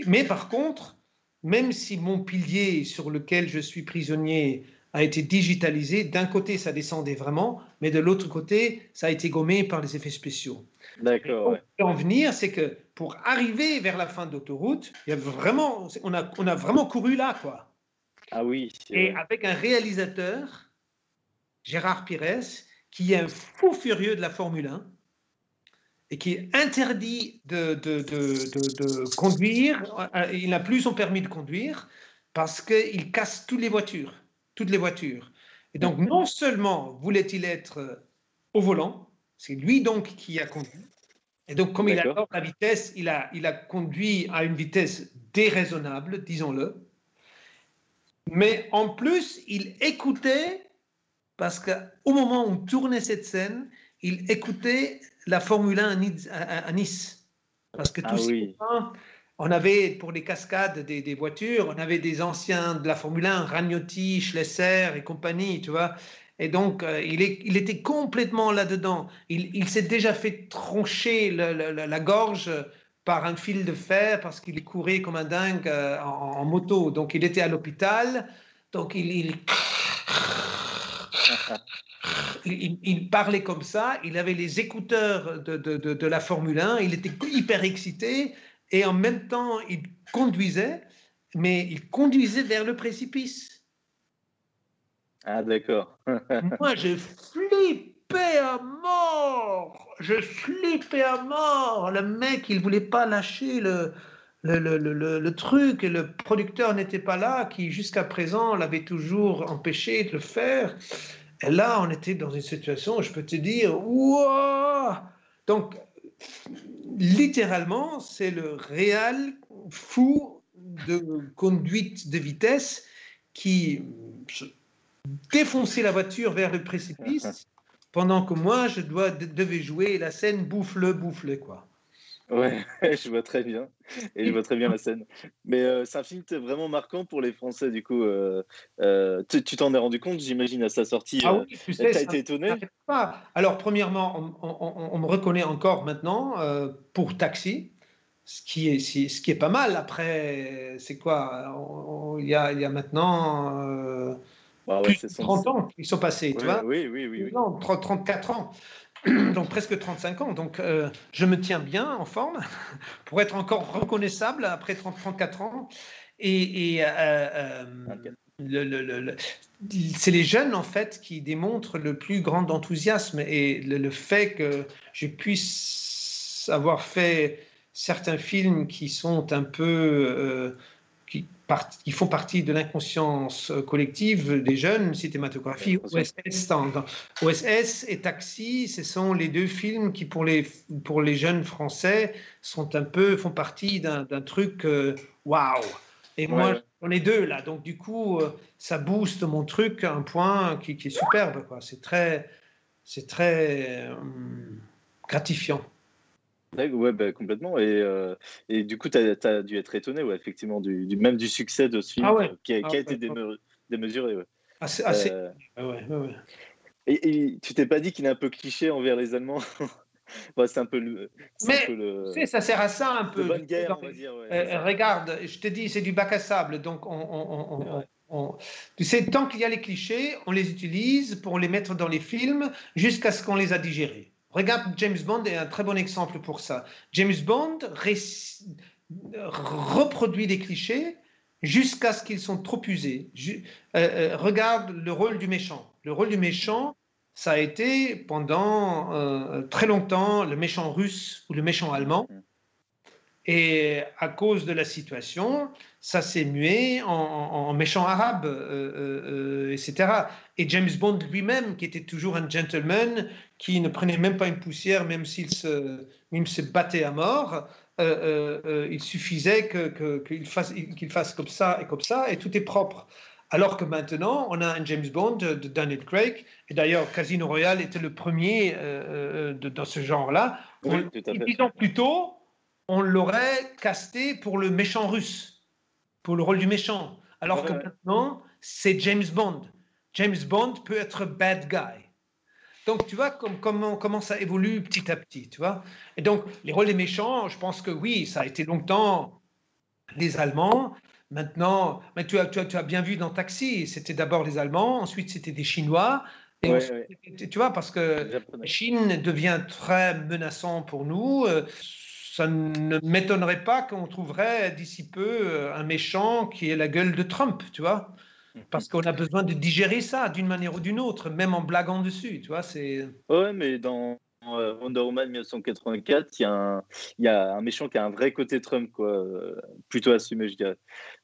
Speaker 4: Mais par contre, même si mon pilier sur lequel je suis prisonnier a été digitalisé, d'un côté ça descendait vraiment, mais de l'autre côté ça a été gommé par les effets spéciaux.
Speaker 3: D'accord.
Speaker 4: En venir, c'est que pour arriver vers la fin de l'autoroute, il y a vraiment, on a, on a vraiment couru là, quoi.
Speaker 3: Ah oui.
Speaker 4: Et avec un réalisateur, Gérard Pires, qui est un fou furieux de la Formule 1, et qui est interdit de, de, de, conduire. Il n'a plus son permis de conduire parce qu'il casse toutes les voitures. Toutes les voitures. Et donc, non seulement voulait-il être au volant, c'est lui donc qui a conduit. Et donc, comme il adore la vitesse, il a, il a conduit à une vitesse déraisonnable, disons-le. Mais en plus, il écoutait, parce qu'au moment où on tournait cette scène, il écoutait la Formule 1 à Nice. Parce que
Speaker 3: ah
Speaker 4: tout ah on avait pour les cascades des, voitures, on avait des anciens de la Formule 1, Ragnotti, Schlesser et compagnie, tu vois. Et donc, euh, il, était complètement là-dedans. Il, s'est déjà fait troncher la gorge par un fil de fer parce qu'il courait comme un dingue euh, en, moto. Donc, il était à l'hôpital. Donc, il, parlait comme ça, il avait les écouteurs de, de, la Formule 1, il était hyper excité et en même temps il conduisait, mais il conduisait vers le précipice.
Speaker 3: Ah d'accord. [LAUGHS]
Speaker 4: Moi je flippais à mort, je flippais à mort. Le mec il voulait pas lâcher le, le, le, le, truc le producteur n'était pas là, qui jusqu'à présent l'avait toujours empêché de le faire. Et là, on était dans une situation, je peux te dire, waouh Donc, littéralement, c'est le réel fou de conduite de vitesse qui défonçait la voiture vers le précipice pendant que moi, je dois, devais jouer la scène bouffe-le, bouffe-le, quoi.
Speaker 3: Ouais, [LAUGHS] je vois très bien. Et je vois très bien la scène. Mais euh, c'est un film vraiment marquant pour les Français, du coup. Euh, euh, tu t'en es rendu compte, j'imagine, à sa sortie.
Speaker 4: Ah oui, tu
Speaker 3: sais. été étonné
Speaker 4: pas. Alors, premièrement, on, me reconnaît encore maintenant pour Taxi, ce qui, est, ce qui est pas mal. Après, c'est quoi? Il y a, y a, maintenant. Plus de 30 ans qui sont passés, tu vois
Speaker 3: Oui, oui, oui. oui.
Speaker 4: Non, 34 ans. [CLEARS THROAT] donc presque 35 ans. Donc euh, je me tiens bien en forme [LAUGHS] pour être encore reconnaissable après 30, 34 ans. Et, euh, euh, le, c'est les jeunes en fait qui démontrent le plus grand enthousiasme et le, fait que je puisse avoir fait certains films qui sont un peu qui font partie de l'inconscience collective des jeunes, cinématographie, OSS, OSS et Taxi, ce sont les deux films qui, pour les, pour les jeunes français, sont un peu, font partie d'un truc euh, waouh. Et moi, j'en ai deux là, donc du coup, euh, ça booste mon truc à un point qui, est superbe. C'est très, c'est très euh, gratifiant.
Speaker 3: Ouais, bah, complètement. Et, euh, et du coup, tu as, dû être étonné, ouais, effectivement, du, du, même du succès de ce film
Speaker 4: ah
Speaker 3: qui a, qui a été démesuré. Ouais.
Speaker 4: Assez, assez... Euh, ouais,
Speaker 3: et, et, tu t'es pas dit qu'il est un peu cliché envers les Allemands? [LAUGHS] C'est un peu le.
Speaker 4: Mais le... Tu sais, ça sert à ça un peu.
Speaker 3: bonne guerre, on va dire.
Speaker 4: Euh, regarde, je te dis, c'est du bac à sable. Donc, on, on, on, tu sais, tant qu'il y a les clichés, on les utilise pour les mettre dans les films jusqu'à ce qu'on les a digérés. Regarde, James Bond est un très bon exemple pour ça. James Bond reproduit des clichés jusqu'à ce qu'ils sont trop usés. Euh, euh, regarde le rôle du méchant. Le rôle du méchant, ça a été pendant euh, très longtemps le méchant russe ou le méchant allemand. Et à cause de la situation, ça s'est mué en, méchant arabe, etc. Et James Bond lui-même, qui était toujours un gentleman, qui ne prenait même pas une poussière, même s'il se, se battait à mort, il suffisait qu'il fasse, qu'il fasse comme ça et comme ça, et tout est propre. Alors que maintenant, on a un James Bond de Daniel Craig, et d'ailleurs Casino Royale était le premier euh, euh, dans ce genre-là. Oui, Dix ans plus tôt, on l'aurait casté pour le méchant russe, pour le rôle du méchant. Alors que maintenant, c'est James Bond. James Bond peut être bad guy. Donc, tu vois comment, comment ça évolue petit à petit, tu vois. Et donc, les rôles des méchants, je pense que oui, ça a été longtemps les Allemands, Maintenant, mais tu, as, tu, as, bien vu dans Taxi, c'était d'abord les Allemands, ensuite c'était des Chinois. Et Tu vois, parce que la Chine devient très menaçant pour nous. Euh, ça ne m'étonnerait pas qu'on trouverait d'ici peu euh, un méchant qui est la gueule de Trump, tu vois. Parce qu'on a besoin de digérer ça d'une manière ou d'une autre, même en blaguant dessus, tu vois. C'est.
Speaker 3: Ouais, mais dans euh, Wonder Woman 1984, il y, a un, méchant qui a un vrai côté Trump, quoi, euh, plutôt assumé, je dirais.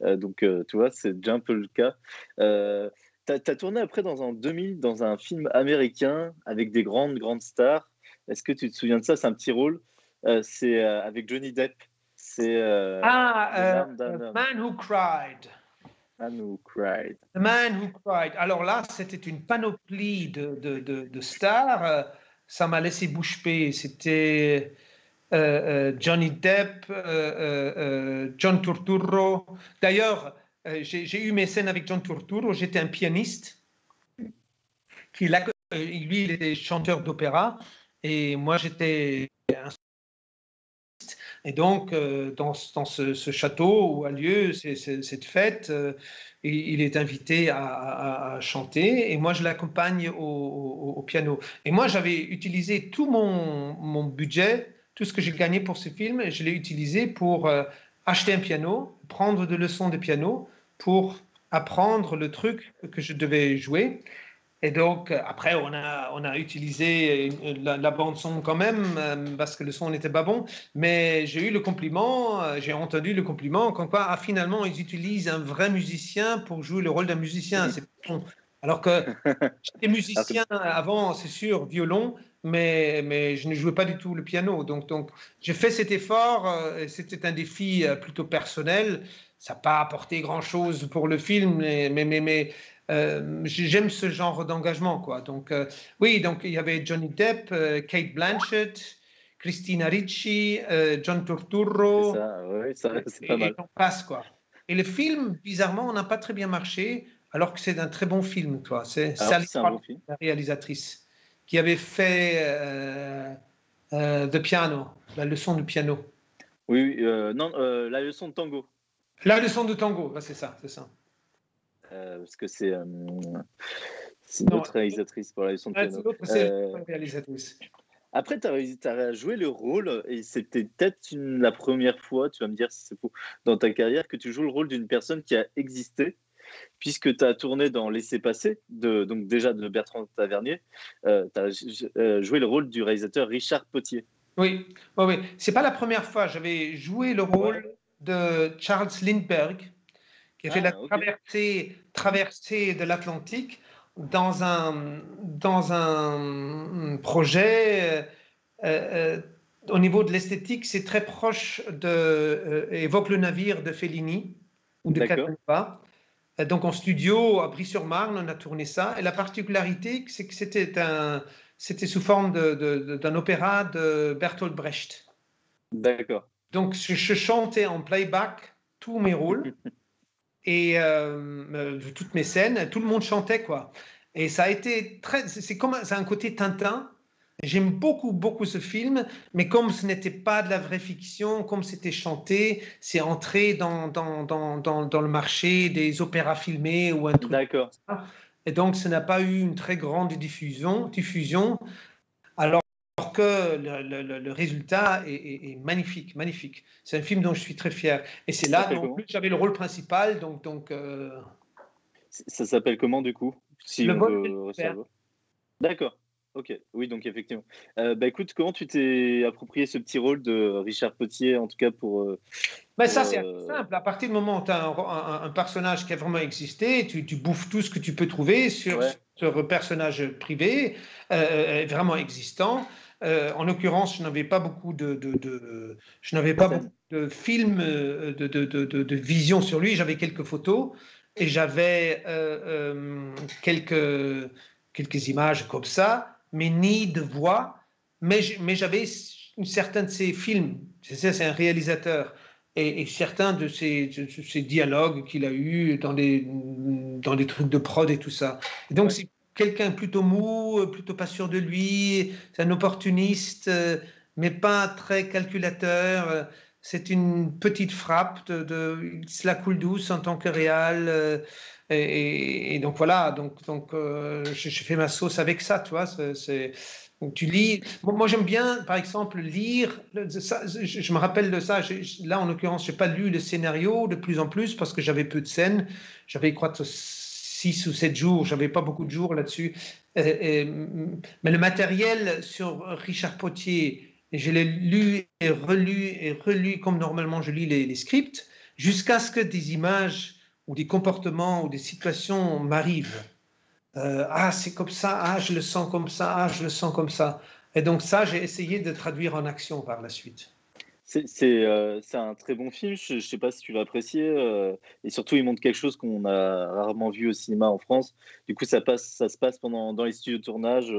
Speaker 3: Euh, donc, tu vois, c'est déjà un peu le cas. tu as, tourné après dans un 2000 dans un film américain avec des grandes, grandes stars. Est-ce que tu te souviens de ça? C'est un petit rôle. C'est avec Johnny Depp. C'est.
Speaker 4: ah, The Man Who Cried.
Speaker 3: Man Who Cried.
Speaker 4: The Man Who Cried. Alors là, c'était une panoplie de, de, de, de stars ça m'a laissé bouche bée. C'était euh, euh, Johnny Depp, euh, John Turturro. D'ailleurs, j'ai eu mes scènes avec John Turturro. J'étais un pianiste. Qui, lui, il était chanteur d'opéra. Et moi, j'étais un et donc, dans, dans ce, château où a lieu cette fête, il est invité à, chanter et moi je l'accompagne au, piano. Et moi j'avais utilisé tout mon, budget, tout ce que j'ai gagné pour ce film, je l'ai utilisé pour euh, acheter un piano, prendre des leçons de piano pour apprendre le truc que je devais jouer. Et donc, après, on a, on a utilisé la, bande son quand même, euh, parce que le son n'était pas bon. Mais j'ai eu le compliment, euh, j'ai entendu le compliment, comme quoi, ah, finalement, ils utilisent un vrai musicien pour jouer le rôle d'un musicien. C'est bon. Alors que [LAUGHS] j'étais musicien avant, c'est sûr, violon, mais, mais je ne jouais pas du tout le piano. Donc, donc j'ai fait cet effort. Euh, c'était un défi plutôt personnel. Ça n'a pas apporté grand-chose pour le film, mais, mais, mais euh, j'aime ce genre d'engagement, quoi. Donc, euh, oui, donc il y avait Johnny Depp, euh, Kate Blanchett, Christina Ricci, John Turturro.
Speaker 3: Ça, oui, ça, c'est pas mal.
Speaker 4: Et on passe, quoi. Et le film, bizarrement, n'a pas très bien marché, alors que c'est un très bon film, toi. C'est Sally bon la réalisatrice, qui avait fait The Piano, la leçon du piano.
Speaker 3: Oui, non, la leçon de tango.
Speaker 4: La leçon de tango, c'est ça, c'est ça.
Speaker 3: Euh, parce que c'est euh, notre réalisatrice pour la leçon de piano.
Speaker 4: Euh, réalisatrice.
Speaker 3: Après, tu as, joué le rôle, et c'était peut-être la première fois, tu vas me dire si c'est faux, dans ta carrière, que tu joues le rôle d'une personne qui a existé, puisque tu as tourné dans Laissez-passer, donc déjà de Bertrand Tavernier, euh, tu as joué le rôle du réalisateur Richard Potier.
Speaker 4: Oui, oui, oui. c'est pas la première fois. J'avais joué le rôle de Charles Lindbergh, qui a fait la ah, traversée, de l'Atlantique dans un, dans un projet. Euh, euh, au niveau de l'esthétique, c'est très proche de. Euh, évoque le navire de Fellini ou de Casanova. Donc en studio à Brie-sur-Marne, on a tourné ça. Et la particularité, c'est que c'était un, c'était sous forme d'un opéra de Bertolt Brecht.
Speaker 3: D'accord.
Speaker 4: Donc je, je, chantais en playback tous mes rôles. [LAUGHS] et euh, euh, toutes mes scènes, tout le monde chantait quoi. Et ça a été très, c'est comme c'est un côté Tintin. J'aime beaucoup beaucoup ce film, mais comme ce n'était pas de la vraie fiction, comme c'était chanté, c'est entré dans dans, dans, dans, dans, le marché des opéras filmés ou un truc.
Speaker 3: D'accord.
Speaker 4: Et donc, ça n'a pas eu une très grande diffusion. diffusion. Que le, résultat est, magnifique, magnifique. C'est un film dont je suis très fier. Et c'est là, plus, j'avais le rôle principal, donc. donc euh,
Speaker 3: Ça s'appelle comment du coup?
Speaker 4: Si
Speaker 3: le
Speaker 4: on
Speaker 3: D'accord. Ok, oui, donc effectivement. Euh, bah écoute, comment tu t'es approprié ce petit rôle de Richard Potier, en tout cas pour. Euh,
Speaker 4: bah, ça, c'est simple. À partir du moment où tu as un, personnage qui a vraiment existé, tu, tu, bouffes tout ce que tu peux trouver sur ce personnage privé, euh, vraiment existant. en l'occurrence, je n'avais pas beaucoup de, de, je n'avais pas beaucoup de films de, de, de, vision sur lui. J'avais quelques photos et j'avais quelques quelques images comme ça mais ni de voix. Mais, j'avais certains de ses films, c'est un réalisateur, et, certains de ces, dialogues qu'il a eus dans des, dans des trucs de prod et tout ça. donc, c'est quelqu'un plutôt mou, plutôt pas sûr de lui, c'est un opportuniste, mais pas très calculateur. C'est une petite frappe, de, de, cela coule douce en tant que réal. Et, donc voilà, donc, donc euh, je, fais ma sauce avec ça, tu vois. C'est, tu lis. Moi, j'aime bien, par exemple, lire. Je, me rappelle de ça. là, en l'occurrence, je n'ai pas lu le scénario de plus en plus parce que j'avais peu de scènes. J'avais, crois, six ou sept jours. J'avais pas beaucoup de jours là-dessus. mais le matériel sur Richard Potier, je l'ai lu et relu et relu comme normalement je lis les scripts, jusqu'à ce que des images ou des comportements ou des situations m'arrivent. Euh, ah, c'est comme ça, ah, je le sens comme ça, ah, je le sens comme ça. Et donc ça, j'ai essayé de traduire en action par la suite.
Speaker 3: C'est euh, un très bon film, je ne sais pas si tu l'as apprécié, euh, et surtout il montre quelque chose qu'on a rarement vu au cinéma en France. Du coup, ça, passe, ça se passe pendant, dans les studios de tournage,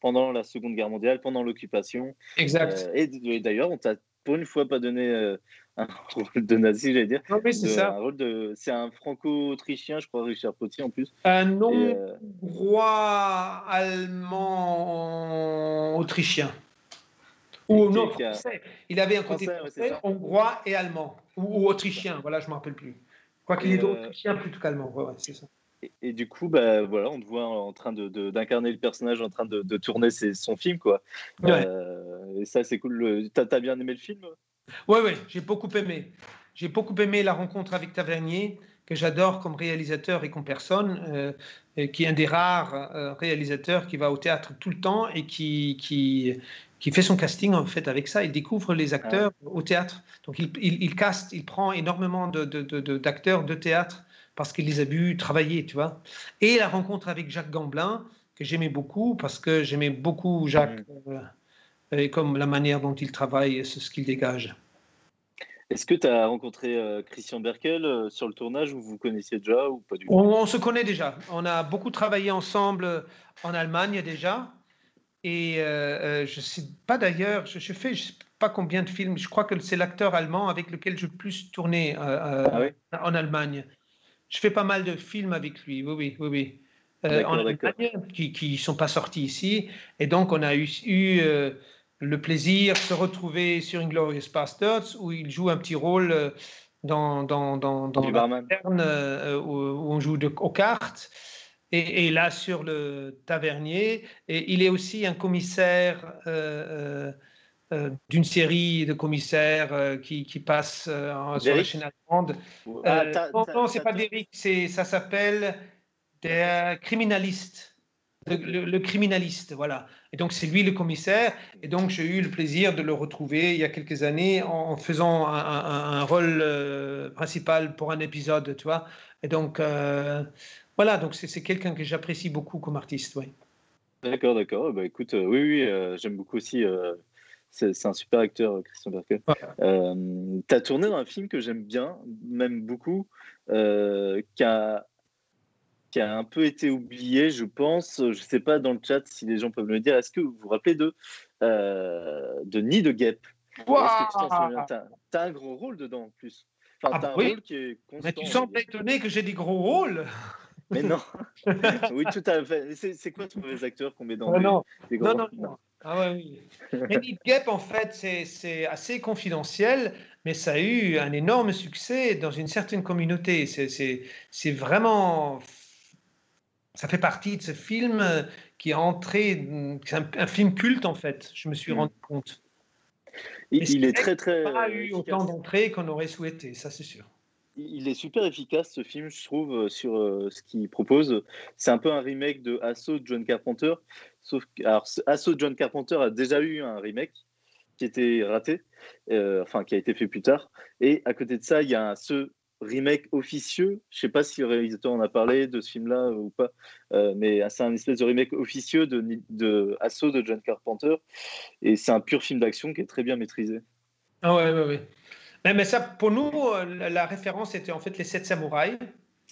Speaker 3: pendant la Seconde Guerre mondiale, pendant l'occupation.
Speaker 4: Exact.
Speaker 3: et, et d'ailleurs, on t'a pour une fois pas donné [LAUGHS] un rôle de nazi, j'allais dire.
Speaker 4: Non, c'est ça.
Speaker 3: Un rôle de, c'est un franco-autrichien, je crois, Richard Potier en plus.
Speaker 4: Un nom roi allemand autrichien. Ou non, français. Il avait un côté français, hongrois et allemand. Ou, autrichien, voilà, je ne me rappelle plus. Quoi qu'il est euh... autrichien plutôt qu'allemand, ouais, c'est ça.
Speaker 3: Et, du coup, bah, voilà, on te voit en train d'incarner de, le personnage, en train de, tourner son film, quoi. Euh, et ça, c'est cool. T'as as bien aimé le film?
Speaker 4: Oui, oui, j'ai beaucoup aimé. J'ai beaucoup aimé la rencontre avec Tavernier, que j'adore comme réalisateur et comme personne, euh, qui est un des rares euh, réalisateurs qui va au théâtre tout le temps et qui, qui, qui, fait son casting en fait avec ça. Il découvre les acteurs au théâtre. Donc il, il, caste, il prend énormément d'acteurs de, de, de, théâtre parce qu'il les a vus travailler, tu vois. Et la rencontre avec Jacques Gamblin, que j'aimais beaucoup parce que j'aimais beaucoup Jacques. Mmh. Euh, et comme la manière dont il travaille, c'est ce qu'il dégage.
Speaker 3: Est-ce que tu as rencontré euh, Christian Berkel euh, sur le tournage ou vous connaissiez déjà ou pas du tout?
Speaker 4: On, se connaît déjà. On a beaucoup travaillé ensemble en Allemagne déjà. Et euh, je ne sais pas d'ailleurs, je, fais je sais pas combien de films, je crois que c'est l'acteur allemand avec lequel je plus tourné ah en Allemagne. Je fais pas mal de films avec lui, oui, oui, oui. oui. en Allemagne, qui ne sont pas sortis ici. Et donc, on a eu, eu le plaisir de se retrouver sur Inglorious Bastards où il joue un petit rôle euh, dans, dans, dans, dans la euh, où, on joue de, aux cartes. Et, là, sur le tavernier, et il est aussi un commissaire euh, d'une série de commissaires qui, qui, passe sur la chaîne allemande. Ah, non, c'est pas d'Eric, ça s'appelle des criminalistes le, criminaliste, voilà. Et donc c'est lui le commissaire. Et donc j'ai eu le plaisir de le retrouver il y a quelques années en faisant un, rôle euh, principal pour un épisode, tu vois. Et donc euh, voilà, donc c'est quelqu'un que j'apprécie beaucoup comme artiste, oui.
Speaker 3: D'accord, d'accord. Bah écoute, euh, oui, oui, j'aime beaucoup aussi. c'est un super acteur, Christian Berkel. tu as tourné dans un film que j'aime bien, même beaucoup, qui a qui a un peu été oublié, je pense. Je ne sais pas dans le chat si les gens peuvent me dire. Est-ce que vous vous rappelez de, euh, de Nid de Guêpe?
Speaker 4: Wow
Speaker 3: Tu as, un gros rôle dedans en plus. Enfin,
Speaker 4: ah, un oui. rôle qui est constant, Mais tu sembles étonné que j'ai des gros rôles
Speaker 3: Mais non. [LAUGHS] oui, tout à fait. C'est quoi tous les acteurs qu'on met dans
Speaker 4: ah, non. Des, gros non, non, non. Ah ouais, oui. Mais Nid de Guêpe, en fait, c'est assez confidentiel mais ça a eu un énorme succès dans une certaine communauté. C'est vraiment ça fait partie de ce film euh, qui est entré, c'est un, film culte en fait, je me suis mm. rendu compte.
Speaker 3: Il, est très très.
Speaker 4: Il n'a pas eu autant d'entrées qu'on aurait souhaité, ça c'est sûr.
Speaker 3: il est super efficace ce film, je trouve, sur ce qu'il propose. C'est un peu un remake de Assaut de John Carpenter. Sauf que, alors, Assaut de John Carpenter a déjà eu un remake qui était raté, enfin qui a été fait plus tard. Et à côté de ça, il y a ce remake officieux. Je sais pas si le réalisateur en a parlé de ce film-là ou pas, mais c'est un espèce de remake officieux de, de Assaut de John Carpenter. Et c'est un pur film d'action qui est très bien maîtrisé.
Speaker 4: Ah ouais, ouais, ouais. Mais, ça, pour nous, euh, la référence était en fait les sept samouraïs.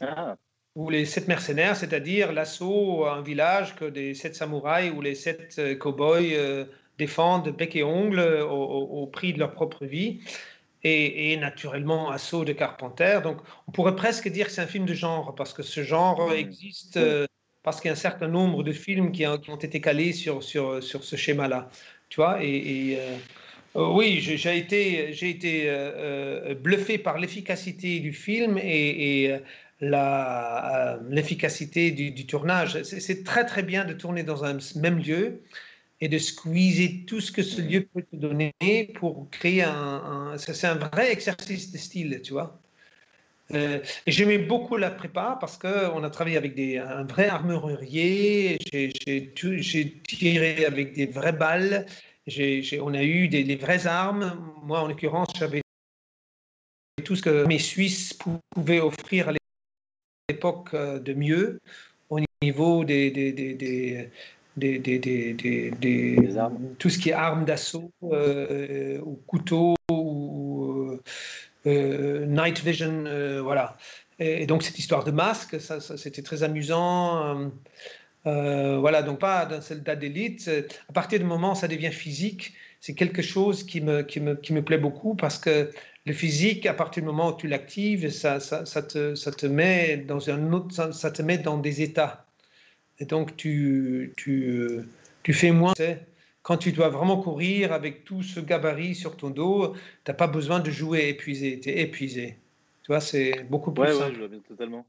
Speaker 4: Ah. Ou les sept mercenaires, c'est-à-dire l'assaut à un village que des sept samouraïs ou les sept euh, cow-boys euh, défendent bec et ongle au, prix de leur propre vie. Et, naturellement, assaut de Carpenter. Donc, on pourrait presque dire que c'est un film de genre, parce que ce genre existe, parce qu'il y a un certain nombre de films qui, ont, été calés sur, sur, sur ce schéma-là. Tu vois, et, euh, oui, j'ai été, j'ai été euh, euh, bluffé par l'efficacité du film et, l'efficacité du, tournage. C'est très très bien de tourner dans un même lieu et de squeezer tout ce que ce lieu peut te donner pour créer un... c'est un vrai exercice de style, tu vois. et j'aimais beaucoup la prépa parce qu'on a travaillé avec des, un vrai armurier, j'ai tiré avec des vraies balles, on a eu des, vraies armes. Moi, en l'occurrence, j'avais tout ce que mes Suisses pouvaient offrir à l'époque euh, de mieux au niveau des, des, des, des armes. tout ce qui est armes d'assaut euh, ou couteaux ou euh, night vision, voilà. Et, donc cette histoire de masque, ça c'était très amusant. Euh, voilà, donc pas d'un soldat d'élite. À partir du moment où ça devient physique, c'est quelque chose qui me, qui, me, qui me plaît beaucoup parce que le physique, à partir du moment où tu l'actives, ça, ça, ça, te, ça, te, met dans un autre, ça, te met dans des états. Et donc tu, tu, tu fais moins. Quand tu dois vraiment courir avec tout ce gabarit sur ton dos, tu n'as pas besoin de jouer épuisé, tu es épuisé. Tu vois, c'est beaucoup plus
Speaker 3: ouais,
Speaker 4: simple.
Speaker 3: Ouais, je vois bien totalement.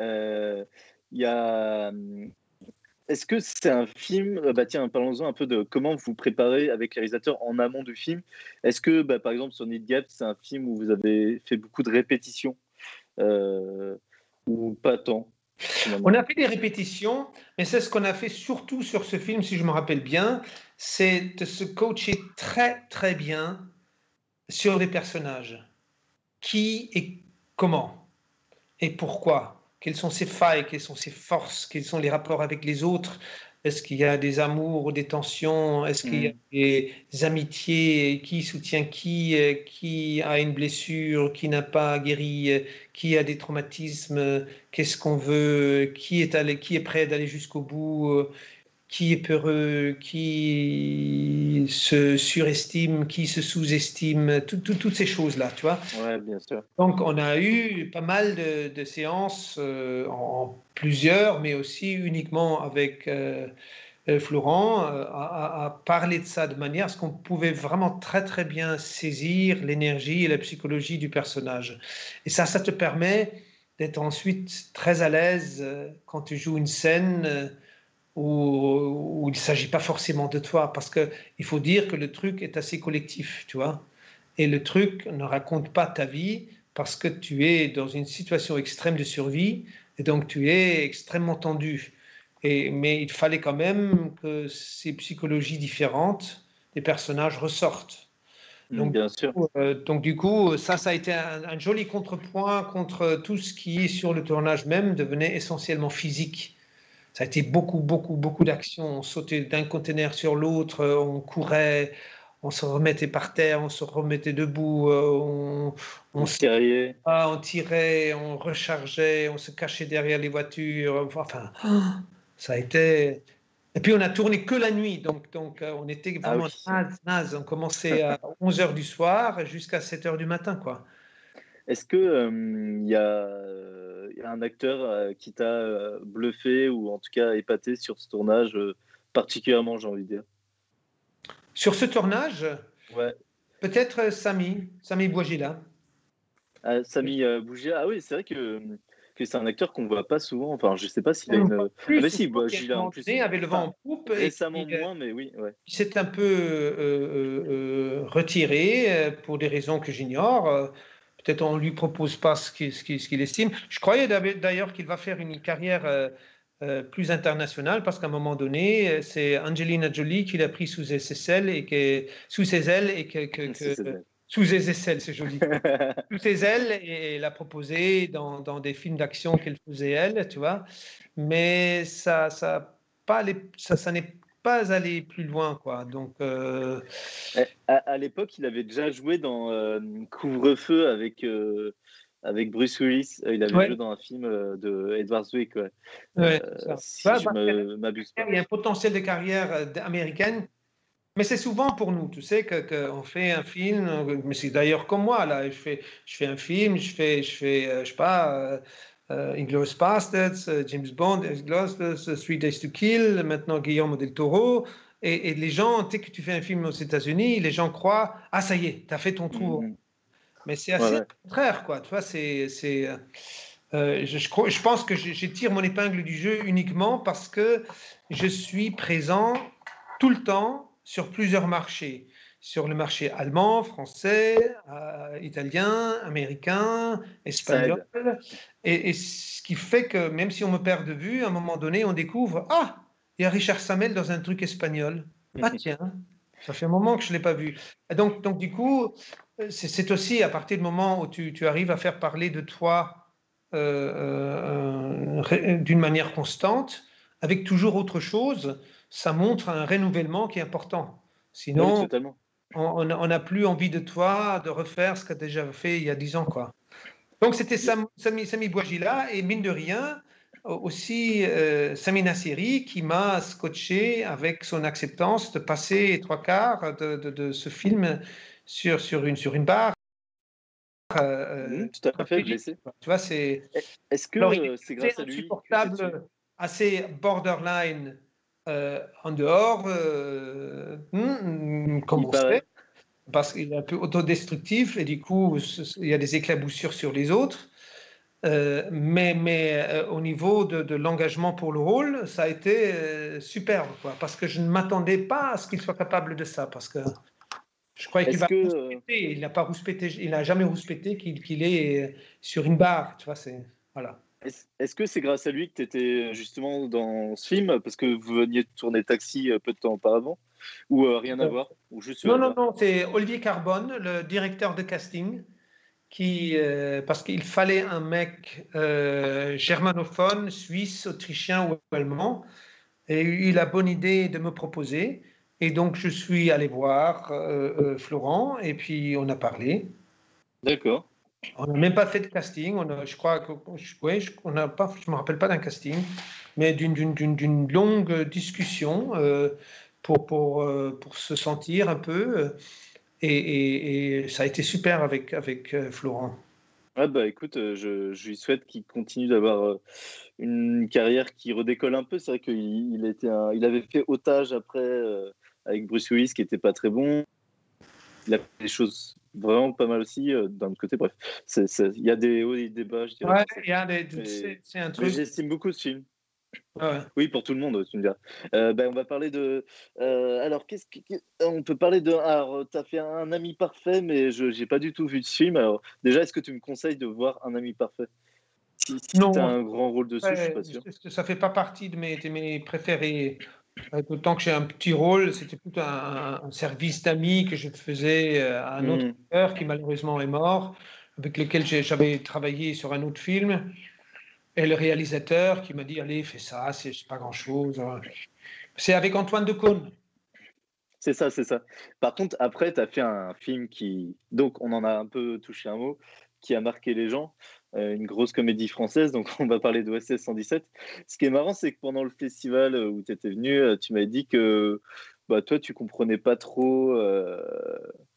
Speaker 3: Euh, y a est-ce que c'est un film euh, bah tiens, parlons-en un peu de comment vous préparez avec les réalisateurs en amont du film. Est-ce que, bah, par exemple, sur Need Gap, c'est un film où vous avez fait beaucoup de répétitions euh, ou pas tant?
Speaker 4: On a fait des répétitions, mais c'est ce qu'on a fait surtout sur ce film, si je me rappelle bien, c'est de se coacher très très bien sur les personnages. Qui et comment et pourquoi? Quelles sont ses failles, quelles sont ses forces, quels sont les rapports avec les autres? Est-ce qu'il y a des amours ou des tensions? Est-ce qu'il y a mm. des amitiés? Qui soutient qui? Qui a une blessure? Qui n'a pas guéri? Qui a des traumatismes? Qu'est-ce qu'on veut? Qui est, allé, qui est prêt d'aller jusqu'au bout? Qui est peureux, qui se surestime, qui se sous-estime, toutes ces choses-là, tu vois.
Speaker 3: Ouais, bien sûr.
Speaker 4: Donc, on a eu pas mal de, séances euh, en plusieurs, mais aussi uniquement avec euh, euh, Florent, à, à, parler de ça de manière à ce qu'on pouvait vraiment très, très bien saisir l'énergie et la psychologie du personnage. Et ça, ça te permet d'être ensuite très à l'aise quand tu joues une scène où, il ne s'agit pas forcément de toi, parce qu'il faut dire que le truc est assez collectif, tu vois. Et le truc ne raconte pas ta vie parce que tu es dans une situation extrême de survie et donc tu es extrêmement tendu. Et, mais il fallait quand même que ces psychologies différentes des personnages ressortent.
Speaker 3: Donc, Bien sûr.
Speaker 4: Euh, donc du coup, ça, ça a été un, un, joli contrepoint contre tout ce qui, sur le tournage même, devenait essentiellement physique ça a été beaucoup, beaucoup, beaucoup d'actions. On sautait d'un conteneur sur l'autre, euh, on courait, on se remettait par terre, on se remettait debout, euh, on,
Speaker 3: on, tirait.
Speaker 4: Ah, on tirait, on rechargeait, on se cachait derrière les voitures. Enfin, ça a été. Et puis on a tourné que la nuit, donc, donc euh, on était ah vraiment naze, naze. On commençait à [LAUGHS] 11h du soir jusqu'à 7h du matin, quoi.
Speaker 3: Est-ce que il y a un acteur euh, qui t'a euh, bluffé ou en tout cas épaté sur ce tournage euh, particulièrement, j'ai envie de dire?
Speaker 4: Sur ce tournage?
Speaker 3: Ouais.
Speaker 4: Peut-être Samy, Samy Bouagila.
Speaker 3: Ah, Samy Bouagila, ah oui, c'est vrai que, que c'est un acteur qu'on voit pas souvent. Enfin, je sais pas s'il a une. ah, mais si, Bouagila en plus.
Speaker 4: avait le vent en poupe.
Speaker 3: Récemment moins, mais oui. Ouais.
Speaker 4: Il s'est un peu retiré pour des raisons que j'ignore peut-être on ne lui propose pas ce qu'il estime. Je croyais d'ailleurs qu'il va faire une carrière euh, euh, plus internationale parce qu'à un moment donné, euh, c'est Angelina Jolie qui l'a pris sous ses ailes et que, sous ses ailes et que, sous ses aisselles, c'est joli. [LAUGHS] sous ses ailes et l'a proposé dans, dans des films d'action qu'elle faisait elle, tu vois. Mais ça, ça, pas ça, ça n'est pas allé plus loin, quoi. Donc, euh,
Speaker 3: à à l'époque, il avait déjà joué dans euh, Couvre-feu avec, euh, avec Bruce Willis. Il avait
Speaker 4: Ouais.
Speaker 3: joué dans un film de Edward Zwick, ouais.
Speaker 4: ouais,
Speaker 3: si je
Speaker 4: bah,
Speaker 3: m'abuse
Speaker 4: il y a un potentiel de carrière américaine, mais c'est souvent pour nous. Tu sais que qu'on fait un film, mais c'est d'ailleurs comme moi là. Je fais, je fais un film, je fais, je fais, je sais pas, Inglourious Basterds, euh, James Bond, euh, Three Days to Kill, maintenant Guillermo del Toro. Et, et les gens, sais que tu fais un film aux États-Unis, les gens croient, ah ça y est, tu as fait ton tour.
Speaker 3: Mhm.
Speaker 4: Mais c'est assez
Speaker 3: Ouais,
Speaker 4: contraire, quoi. Tu vois, c'est, c'est, euh, euh, je, je crois- je pense que je, je tire mon épingle du jeu uniquement parce que je suis présent tout le temps sur plusieurs marchés. Sur le marché allemand, français, euh, italien, américain, espagnol. Et, et ce qui fait que même si on me perd de vue, à un moment donné, on découvre Ah, il y a Richard Samel dans un truc espagnol. Ah tiens, ça fait un moment que je ne l'ai pas vu. Et Donc, donc du coup, euh, c'est aussi à partir du moment où tu, tu arrives à faire parler de toi euh, euh, d'une manière constante, avec toujours autre chose, ça montre un renouvellement qui est important. Sinon. On n'a plus envie de toi de refaire ce que tu as déjà fait il y a dix ans. Quoi. Donc c'était Sam- Sami, Sami Bouajila et mine de rien, au- aussi euh, Sami Nasseri qui m'a scotché avec son acceptance de passer trois quarts de, de- de ce film sur, sur, une, sur une barre. Euh,
Speaker 3: Mhm, tout à fait, blessé.
Speaker 4: tu vois, c'est
Speaker 3: Est-ce que euh, c'est grâce à lui
Speaker 4: insupportable, assez borderline euh, en dehors, euh, hmm, comme
Speaker 3: Il
Speaker 4: on
Speaker 3: paraît.
Speaker 4: sait, parce qu'il est un peu autodestructif et du coup, il y a des éclaboussures sur les autres. Euh, mais mais au niveau de, de l'engagement pour le rôle, ça a été superbe, quoi, parce que je ne m'attendais pas à ce qu'il soit capable de ça, parce que je croyais qu'il va
Speaker 3: que,
Speaker 4: rouspéter, il n'a pas rouspété, il n'a jamais rouspété qu'il est sur une barre, tu vois, c'est voilà.
Speaker 3: Est-ce que c'est grâce à lui que tu étais justement dans ce film? Parce que vous veniez de tourner Taxi euh, peu de temps auparavant Ou euh, rien à
Speaker 4: Euh,
Speaker 3: voir? Ou juste sur
Speaker 4: Non, non, non, c'est Olivier Carbone, le directeur de casting, qui, euh, parce qu'il fallait un mec euh, germanophone, suisse, autrichien ou allemand, et il a eu la bonne idée de me proposer. Et donc, je suis allé voir euh, euh, Florent, et puis on a parlé.
Speaker 3: D'accord.
Speaker 4: On n'a même pas fait de casting. On a, je crois que, ouais, je, on pas, je me rappelle pas d'un casting, mais d'une, longue discussion euh, pour, pour, euh, pour se sentir un peu. euh, Et, ça a été super avec, avec Florent.
Speaker 3: Ah bah écoute, je, je lui souhaite qu'il continue d'avoir une carrière qui redécolle un peu. C'est vrai qu'il il il avait fait otage après avec Bruce Willis qui était pas très bon. Il a fait des choses vraiment pas mal aussi euh, d'un autre côté. Bref, il y a des hauts et des bas, je dirais.
Speaker 4: Ouais, il y a des- c'est, un truc.
Speaker 3: j'estime beaucoup ce film.
Speaker 4: ouais.
Speaker 3: Oui, pour tout le monde, tu me diras. Euh, ben, on va parler de. euh, alors, qu'est-ce que. On peut parler de. Alors, tu as fait un ami parfait, mais je n'ai pas du tout vu ce film. Alors, déjà, est-ce que tu me conseilles de voir un ami parfait? Si, si
Speaker 4: Non.
Speaker 3: tu as un grand rôle dessus, je suis pas sûr.
Speaker 4: Ouais, ça fait pas partie de mes, de mes préférés. Euh, D'autant que j'ai un petit rôle, c'était plutôt un, un service d'amis que je faisais euh, à un autre
Speaker 3: Mm.
Speaker 4: acteur qui malheureusement est mort, avec lequel j'avais travaillé sur un autre film. Et le réalisateur qui m'a dit Allez, fais ça, c'est c'est pas grand-chose. C'est avec Antoine Decaune.
Speaker 3: C'est ça, c'est ça. Par contre, après, tu as fait un film qui. Donc, on en a un peu touché un mot, qui a marqué les gens. Euh, une grosse comédie française. Donc, [LAUGHS] on va parler d'OSS 117. Ce qui est marrant, c'est que pendant le festival euh, où tu étais venu, euh, tu m'as dit que bah, toi, tu comprenais pas trop euh,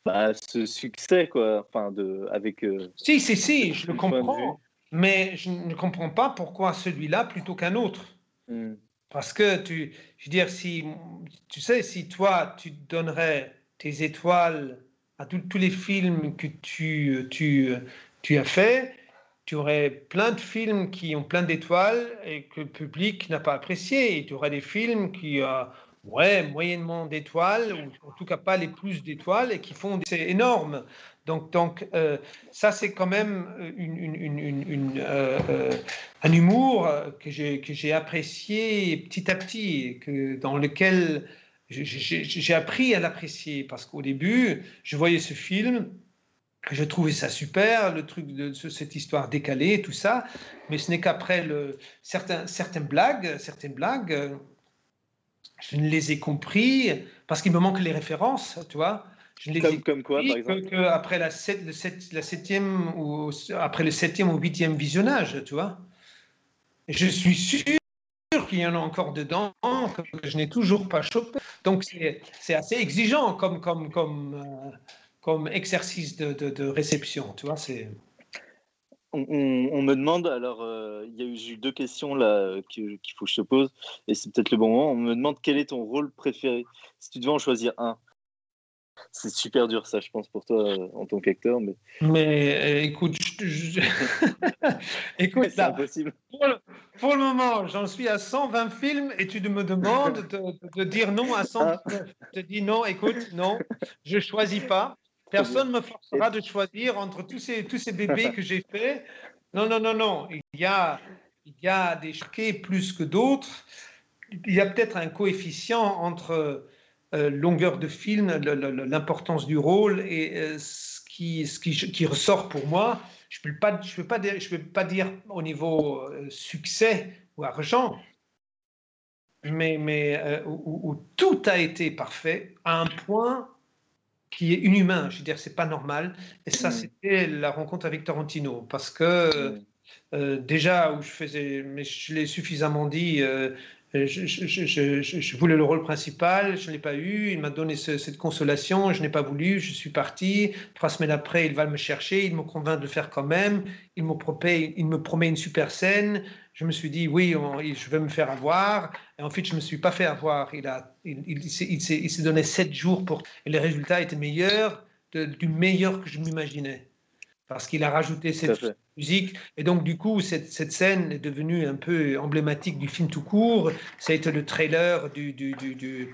Speaker 3: bah, ce succès, quoi. Enfin, de, avec. euh,
Speaker 4: Si, si, si, je le
Speaker 3: de
Speaker 4: comprends. Mais je ne comprends pas pourquoi celui-là plutôt qu'un autre.
Speaker 3: hmm,
Speaker 4: Parce que tu, je veux dire, si, tu sais, si toi, tu donnerais tes étoiles à tous tous les films que tu, tu, tu as fait, tu aurais plein de films qui ont plein d'étoiles et que le public n'a pas apprécié. Et tu aurais des films qui, euh, ouais, moyennement d'étoiles, ou en tout cas pas les plus d'étoiles, et qui font. C'est énorme. Donc, donc euh, ça, c'est quand même une, euh, un humour que j'ai apprécié petit à petit, que, dans lequel j'ai appris à l'apprécier. Parce qu'au début, je voyais ce film, je trouvais ça super, le truc de cette histoire décalée, tout ça, mais ce n'est qu'après certains, certaines blagues, certaines blagues, je ne les ai compris parce qu'il me manque les références, tu vois.
Speaker 3: Je les comme, comme quoi, par exemple?
Speaker 4: que, Après la, la septième ou après le septième ou huitième visionnage, tu vois. Je suis sûr qu'il y en a encore dedans que je n'ai toujours pas chopé. Donc c'est assez exigeant comme, comme, comme, euh, comme exercice de, de, réception, tu vois. C'est
Speaker 3: on, on, me demande, alors euh, il y a eu deux questions là qu'il faut que je te pose, et c'est peut-être le bon moment. On me demande quel est ton rôle préféré, si tu devais en choisir un. C'est super dur ça, je pense, pour toi euh, en tant qu'acteur. Mais,
Speaker 4: mais euh, écoute, [LAUGHS] écoute
Speaker 3: c'est impossible.
Speaker 4: Pour le, pour le moment, j'en suis à 120 films et tu me demandes de, dire non à 100. Je te dis non, écoute, non, je choisis pas. Personne ne me forcera de choisir entre tous ces, tous ces bébés que j'ai faits. Non, non, non, non. Il y a, il y a des choqués plus que d'autres. Il y a peut-être un coefficient entre euh, longueur de film, l'importance du rôle et euh, ce, qui, ce qui, qui, ressort pour moi. Je ne peux, pas, je peux, pas, je peux pas dire au niveau euh, succès ou argent, mais, mais où, où, tout a été parfait à un point qui est inhumain. Je veux dire, c'est pas normal. Et ça, mm. c'était la rencontre avec Tarantino, parce que mm. euh, déjà où je faisais, mais je l'ai suffisamment dit. Euh, je, je, je, voulais le rôle principal, je ne l'ai pas eu. Il m'a donné cette consolation, je n'ai pas voulu. Je suis parti. Trois semaines après, il va me chercher. Il me convainc de le faire quand même. Il me promet, il me promet une super scène je me suis dit, oui, je vais me faire avoir. Et ensuite, je ne me suis pas fait avoir. Il, a, il, il, s'est donné sept jours pour. Et les résultats étaient meilleurs, du meilleur que je m'imaginais. Parce qu'il a rajouté cette musique. Et donc, du coup, cette, cette, scène est devenue un peu emblématique du film tout court. Ça a été le trailer du, du, du, du,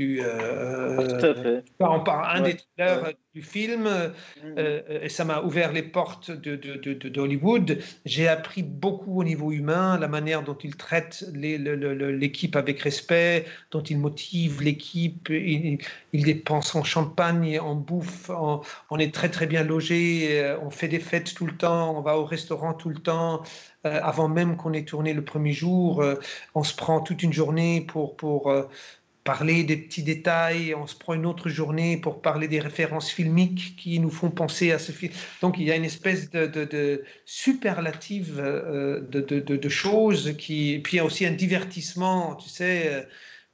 Speaker 4: euh, on parle un des trailers du film euh, mm. euh, et ça m'a ouvert les portes de, de. J'ai appris beaucoup au niveau humain, la manière dont il traite l'équipe avec respect, dont il motive l'équipe, il, il, dépense en champagne, en bouffe, on est très très bien logé, on fait des fêtes tout le temps, on va au restaurant tout le temps. avant même qu'on ait tourné le premier jour, on se prend toute une journée pour, pour parler des petits détails, on se prend une autre journée pour parler des références filmiques qui nous font penser à ce film. Donc il y a une espèce de, de, superlative euh, de, de, choses qui... puis il y a aussi un divertissement, tu sais, euh,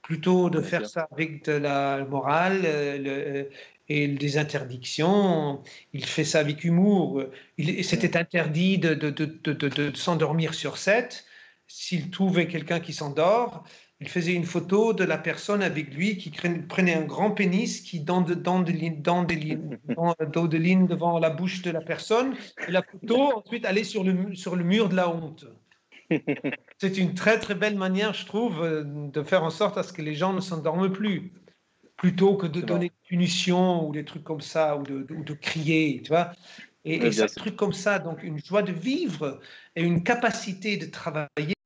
Speaker 4: plutôt de faire ça avec de la morale euh, et des interdictions. Il fait ça avec humour. C'était interdit de, de s'endormir sur set. S'il trouvait quelqu'un qui s'endort, il faisait une photo de la personne avec lui qui prenait un grand pénis qui dans de, dans de, dans dans de ligne devant la bouche de la personne. Et la photo ensuite allait sur le, sur le mur de la honte. [LAUGHS] C'est une très très belle manière, je trouve, de faire en sorte à ce que les gens ne s'endorment plus, plutôt que de donner des punitions ou des trucs comme ça ou de, de, crier, tu vois. Et, et c'est un truc comme ça, donc une joie de vivre et une capacité de travailler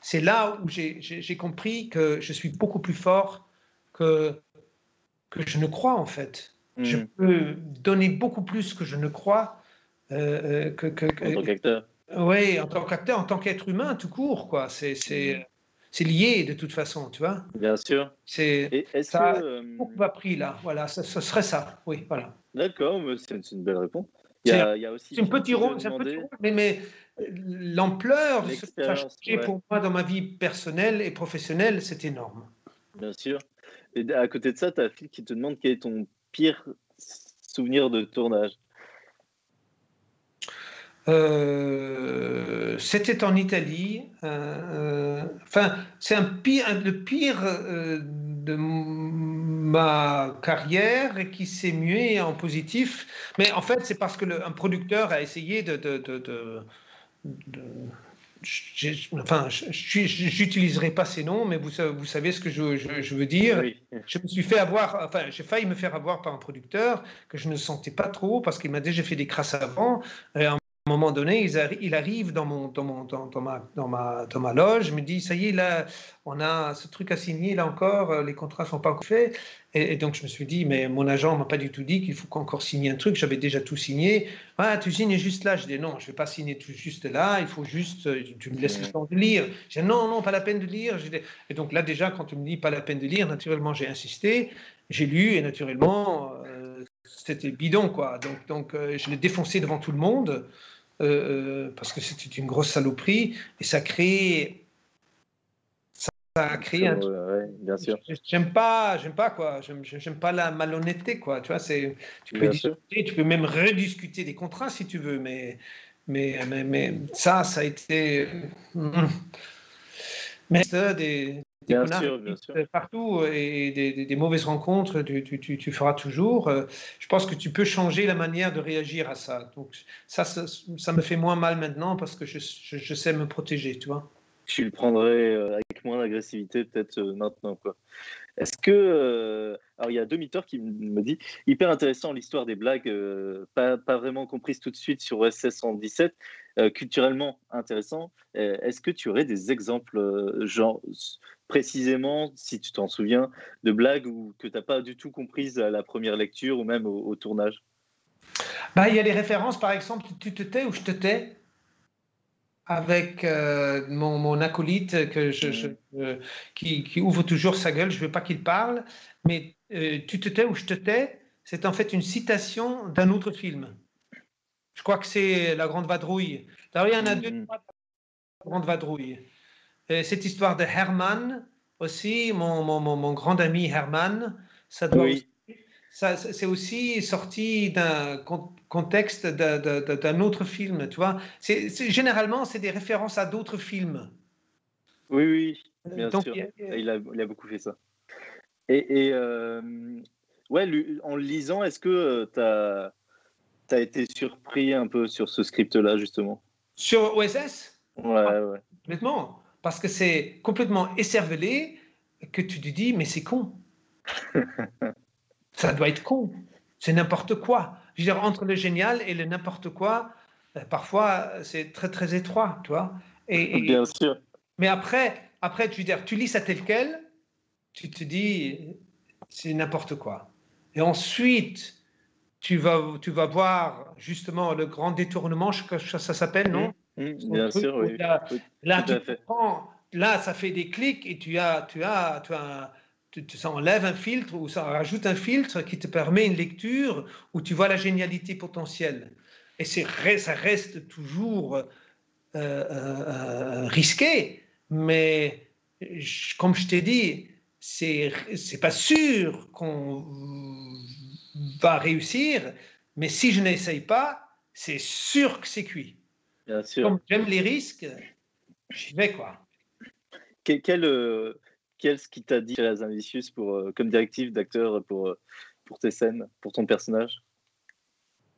Speaker 4: c'est là où j'ai compris que je suis beaucoup plus fort que, que je ne crois en fait. Je hmm. peux donner beaucoup plus que je ne crois.
Speaker 3: Euh, euh, que, en tant qu'acteur.
Speaker 4: Oui, en tant qu'acteur, en tant qu'être humain, tout court, quoi. C'est c'est lié de toute façon, tu vois.
Speaker 3: Bien sûr.
Speaker 4: C'est ça. Que, euh... pris là, voilà, ce serait ça. Oui, voilà.
Speaker 3: D'accord, c'est une belle réponse.
Speaker 4: Il y a, il y a aussi. C'est un petit rôle, mais, mais l'ampleur de ce a changé pour moi dans ma vie personnelle et professionnelle, c'est énorme.
Speaker 3: Bien sûr. Et à côté de ça, ta fille qui te demande quel est ton pire souvenir de tournage.
Speaker 4: Euh, c'était en Italie. Euh, euh, enfin, c'est un pire, le pire de ma carrière et qui s'est mué en positif. Mais en fait, c'est parce que un producteur a essayé de, de, de, enfin, j'utiliserai pas ces noms, mais vous, vous savez ce que je, je, veux dire. Je me suis fait avoir, enfin, j'ai failli me faire avoir par un producteur que je ne sentais pas trop parce qu'il m'a déjà fait des crasses avant. Et à un moment donné, il arrive dans, mon, dans, ma, loge, me dit, ça y est, là, on a ce truc à signer, là encore, les contrats sont pas encore faits. Et, donc, je me suis dit, mais mon agent m'a pas du tout dit qu'il faut encore signer un truc. J'avais déjà tout signé. Ah, tu signes juste là. Je dis, non, je vais pas signer tout juste là. Il faut juste, euh, tu me laisses le temps de lire. Je dis, non, non, pas la peine de lire. Et donc là, déjà, quand tu me dis pas la peine de lire, naturellement, j'ai insisté. J'ai lu et naturellement, euh, c'était bidon, quoi. Donc, donc euh, je l'ai défoncé devant tout le monde parce que c'était une grosse saloperie et ça crée ça a créé un
Speaker 3: bien sûr.
Speaker 4: J'aime pas, j'aime pas quoi. J'aime pas la malhonnêteté quoi. Tu vois, c'est. Tu peux discuter, tu peux même rediscuter des contrats si tu veux, mais mais mais, mais ça, ça a été. Hmm. Mais des, des bien sûr, bien sûr. partout et des, des, mauvaises rencontres, tu, tu, tu, feras toujours. Je pense que tu peux changer la manière de réagir à ça. Donc ça, ça, ça me fait moins mal maintenant parce que je, je, je sais me protéger, tu vois
Speaker 3: tu le prendrais euh, avec moins d'agressivité peut-être euh, maintenant. Quoi. Est-ce que. Euh, alors, il y a deux miteurs qui me dit hyper intéressant l'histoire des blagues, pas, pas, vraiment comprises tout de suite sur OSS 117, culturellement intéressant. Est-ce que tu aurais des exemples, genre, précisément, si tu t'en souviens, de blagues ou, que tu n'as pas du tout comprises à la première lecture ou même au, au tournage?
Speaker 4: Bah, Il y a les références, par exemple, tu te tais ou je te tais avec euh, mon, mon, acolyte que je, mm. qui, qui, ouvre toujours sa gueule. Je ne veux pas qu'il parle, mais euh, Tu te tais ou je te tais, c'est en fait une citation d'un autre film. Je crois que c'est La Grande Vadrouille. D'ailleurs, il y en a deux, mm. La Grande Vadrouille. Euh, cette histoire de Herman aussi, mon, mon, mon grand ami Herman, ça doit oui c'est aussi sorti d'un contexte d'un autre film, tu vois. généralement, c'est des références à d'autres films.
Speaker 3: Oui, oui, bien sûr. Il a, il a, beaucoup fait ça. Et, et euh, ouais, en lisant, est-ce que tu as, as, été surpris un peu sur ce script-là, justement?
Speaker 4: Sur OSS
Speaker 3: Ouais, ah, ouais.
Speaker 4: Complètement. Parce que c'est complètement écervelé que tu te dis, mais c'est con. [LAUGHS] ça doit être con. C'est n'importe quoi. Je veux dire, entre le génial et le n'importe quoi, euh, parfois, c'est très, très étroit, tu vois.
Speaker 3: Et, Bien sûr.
Speaker 4: Mais après, après tu, veux dire, tu lis ça tel quel, tu te dis, c'est n'importe quoi. Et ensuite, tu vas, tu vas voir justement le grand détournement, ça, ça s'appelle, non?
Speaker 3: Mmh, mmh, Bien sûr, oui.
Speaker 4: Là, tu là, ça fait des clics et tu as, tu as, tu as ça enlève un filtre ou ça rajoute un filtre qui te permet une lecture où tu vois la génialité potentielle. Et ça reste toujours euh, euh, risqué, mais comme je t'ai dit, c'est pas sûr qu'on va réussir, mais si je n'essaye pas, c'est sûr que c'est cuit.
Speaker 3: Bien sûr.
Speaker 4: Comme j'aime les risques, j'y vais quoi.
Speaker 3: Quel, euh, qu'est-ce qui t'a dit, Thérèse Invicius, pour, euh, comme directive d'acteur pour, euh, pour tes scènes, pour ton personnage?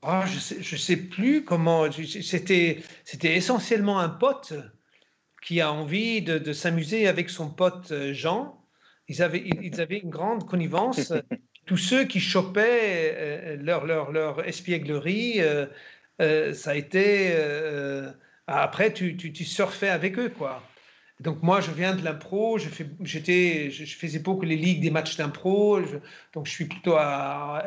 Speaker 4: Oh, Je ne sais, je sais plus comment. C'était, c'était essentiellement un pote qui a envie de, de s'amuser avec son pote euh, Jean. Ils avaient, ils avaient une grande connivence. [LAUGHS] Tous ceux qui chopaient leur, leur, leur espièglerie, ça a été. après, tu, tu, tu surfais avec eux, quoi. Donc moi, je viens de l'impro, je, je, faisais beaucoup les ligues des matchs d'impro, donc je suis plutôt à,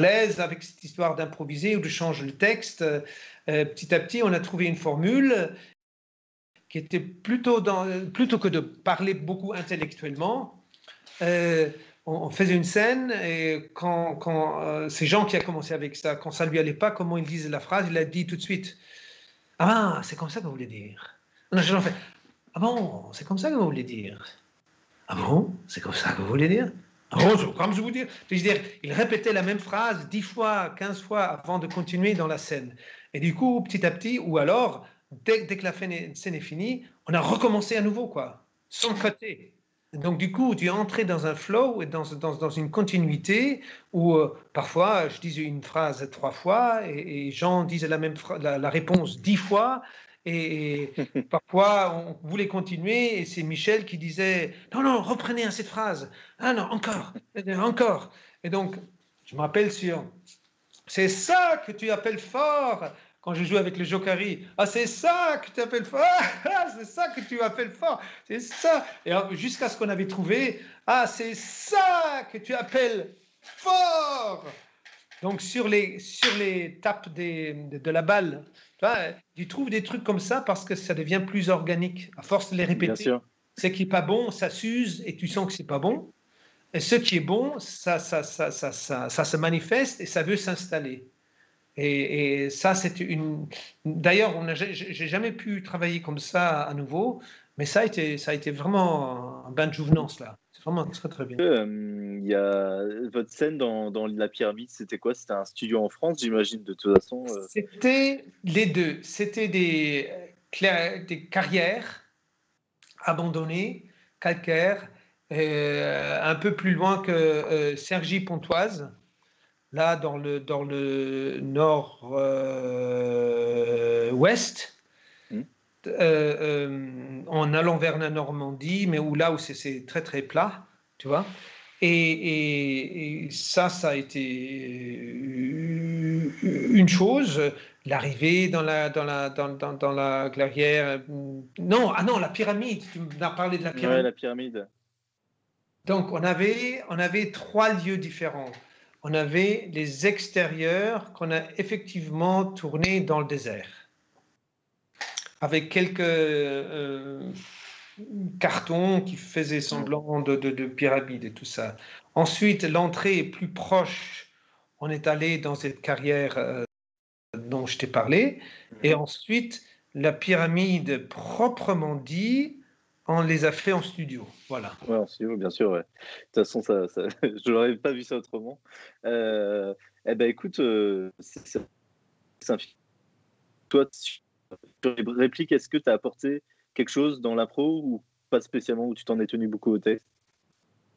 Speaker 4: l'aise avec cette histoire d'improviser ou de changer le texte. Euh, petit à petit, on a trouvé une formule qui était plutôt que de parler beaucoup intellectuellement, euh, on, faisait une scène et quand, quand euh, c'est Jean qui a commencé avec ça, quand ça lui allait pas, comment il disait la phrase, il a dit tout de suite Ah, c'est comme ça que vous voulez dire. On fait Ah bon, c'est comme ça que vous voulez dire Ah bon, c'est comme ça que vous voulez dire? Ah bon, comme je vous dis. Je veux dire, il répétait la même phrase dix fois, quinze fois avant de continuer dans la scène. Et du coup, petit à petit, ou alors, dès, que la scène est finie, on a recommencé à nouveau, quoi, sans côté. Donc, du coup, tu es entré dans un flow et dans, une continuité où euh, parfois je disais une phrase trois fois et, Jean disait la même la réponse dix fois Et, [LAUGHS] parfois, on voulait continuer et c'est Michel qui disait Non, non, reprenez cette phrase. Ah non, encore, [LAUGHS] encore. Et donc, je me rappelle sur C'est ça que tu appelles fort quand je joue avec le Jokari. Ah, c'est ça que tu appelles fort. [LAUGHS] Ah, c'est ça que tu appelles fort. C'est ça. Et jusqu'à ce qu'on avait trouvé Ah, c'est ça que tu appelles fort. Donc, sur les, sur les tapes des, de, la balle, tu, trouves des trucs comme ça parce que ça devient plus organique. À force de les répéter, ce qui n'est pas bon, ça s'use et tu sens que c'est pas bon. Et ce qui est bon, ça, ça, ça, ça, ça, ça se manifeste et ça veut s'installer. Et, ça, c'est une. D'ailleurs, j'ai jamais pu travailler comme ça à nouveau, mais ça a été, ça a été vraiment un bain de jouvenance là. Vraiment très très bien.
Speaker 3: Euh, il y a votre scène dans, dans la pyramide, c'était quoi? C'était un studio en France, j'imagine de toute façon. Euh.
Speaker 4: C'était les deux. C'était des, des carrières abandonnées, calcaires, euh, un peu plus loin que Sergi Pontoise là dans le, dans le nord-ouest, euh, euh, en allant vers la Normandie, mais où là où c'est très très plat, tu vois. Et, et, ça, ça a été une chose. L'arrivée dans la, dans, la, dans, dans, dans la clairière. Non, ah non, la pyramide. Tu m'as parlé de la pyramide.
Speaker 3: Ouais, la pyramide.
Speaker 4: Donc, on avait, on avait trois lieux différents on avait les extérieurs qu'on a effectivement tournés dans le désert, avec quelques euh, cartons qui faisaient semblant de, de, pyramides et tout ça. Ensuite, l'entrée est plus proche. On est allé dans cette carrière euh, dont je t'ai parlé. Et ensuite, la pyramide proprement dit, on les a fait en studio. Voilà.
Speaker 3: Oui, en studio, bien sûr. De toute façon, ça, [LAUGHS] je n'aurais pas vu ça autrement. Euh, eh ben, écoute, euh, c'est un Toi, sur les répliques, est-ce que tu as apporté quelque chose dans l'impro ou pas spécialement, où tu t'en es tenu beaucoup au texte?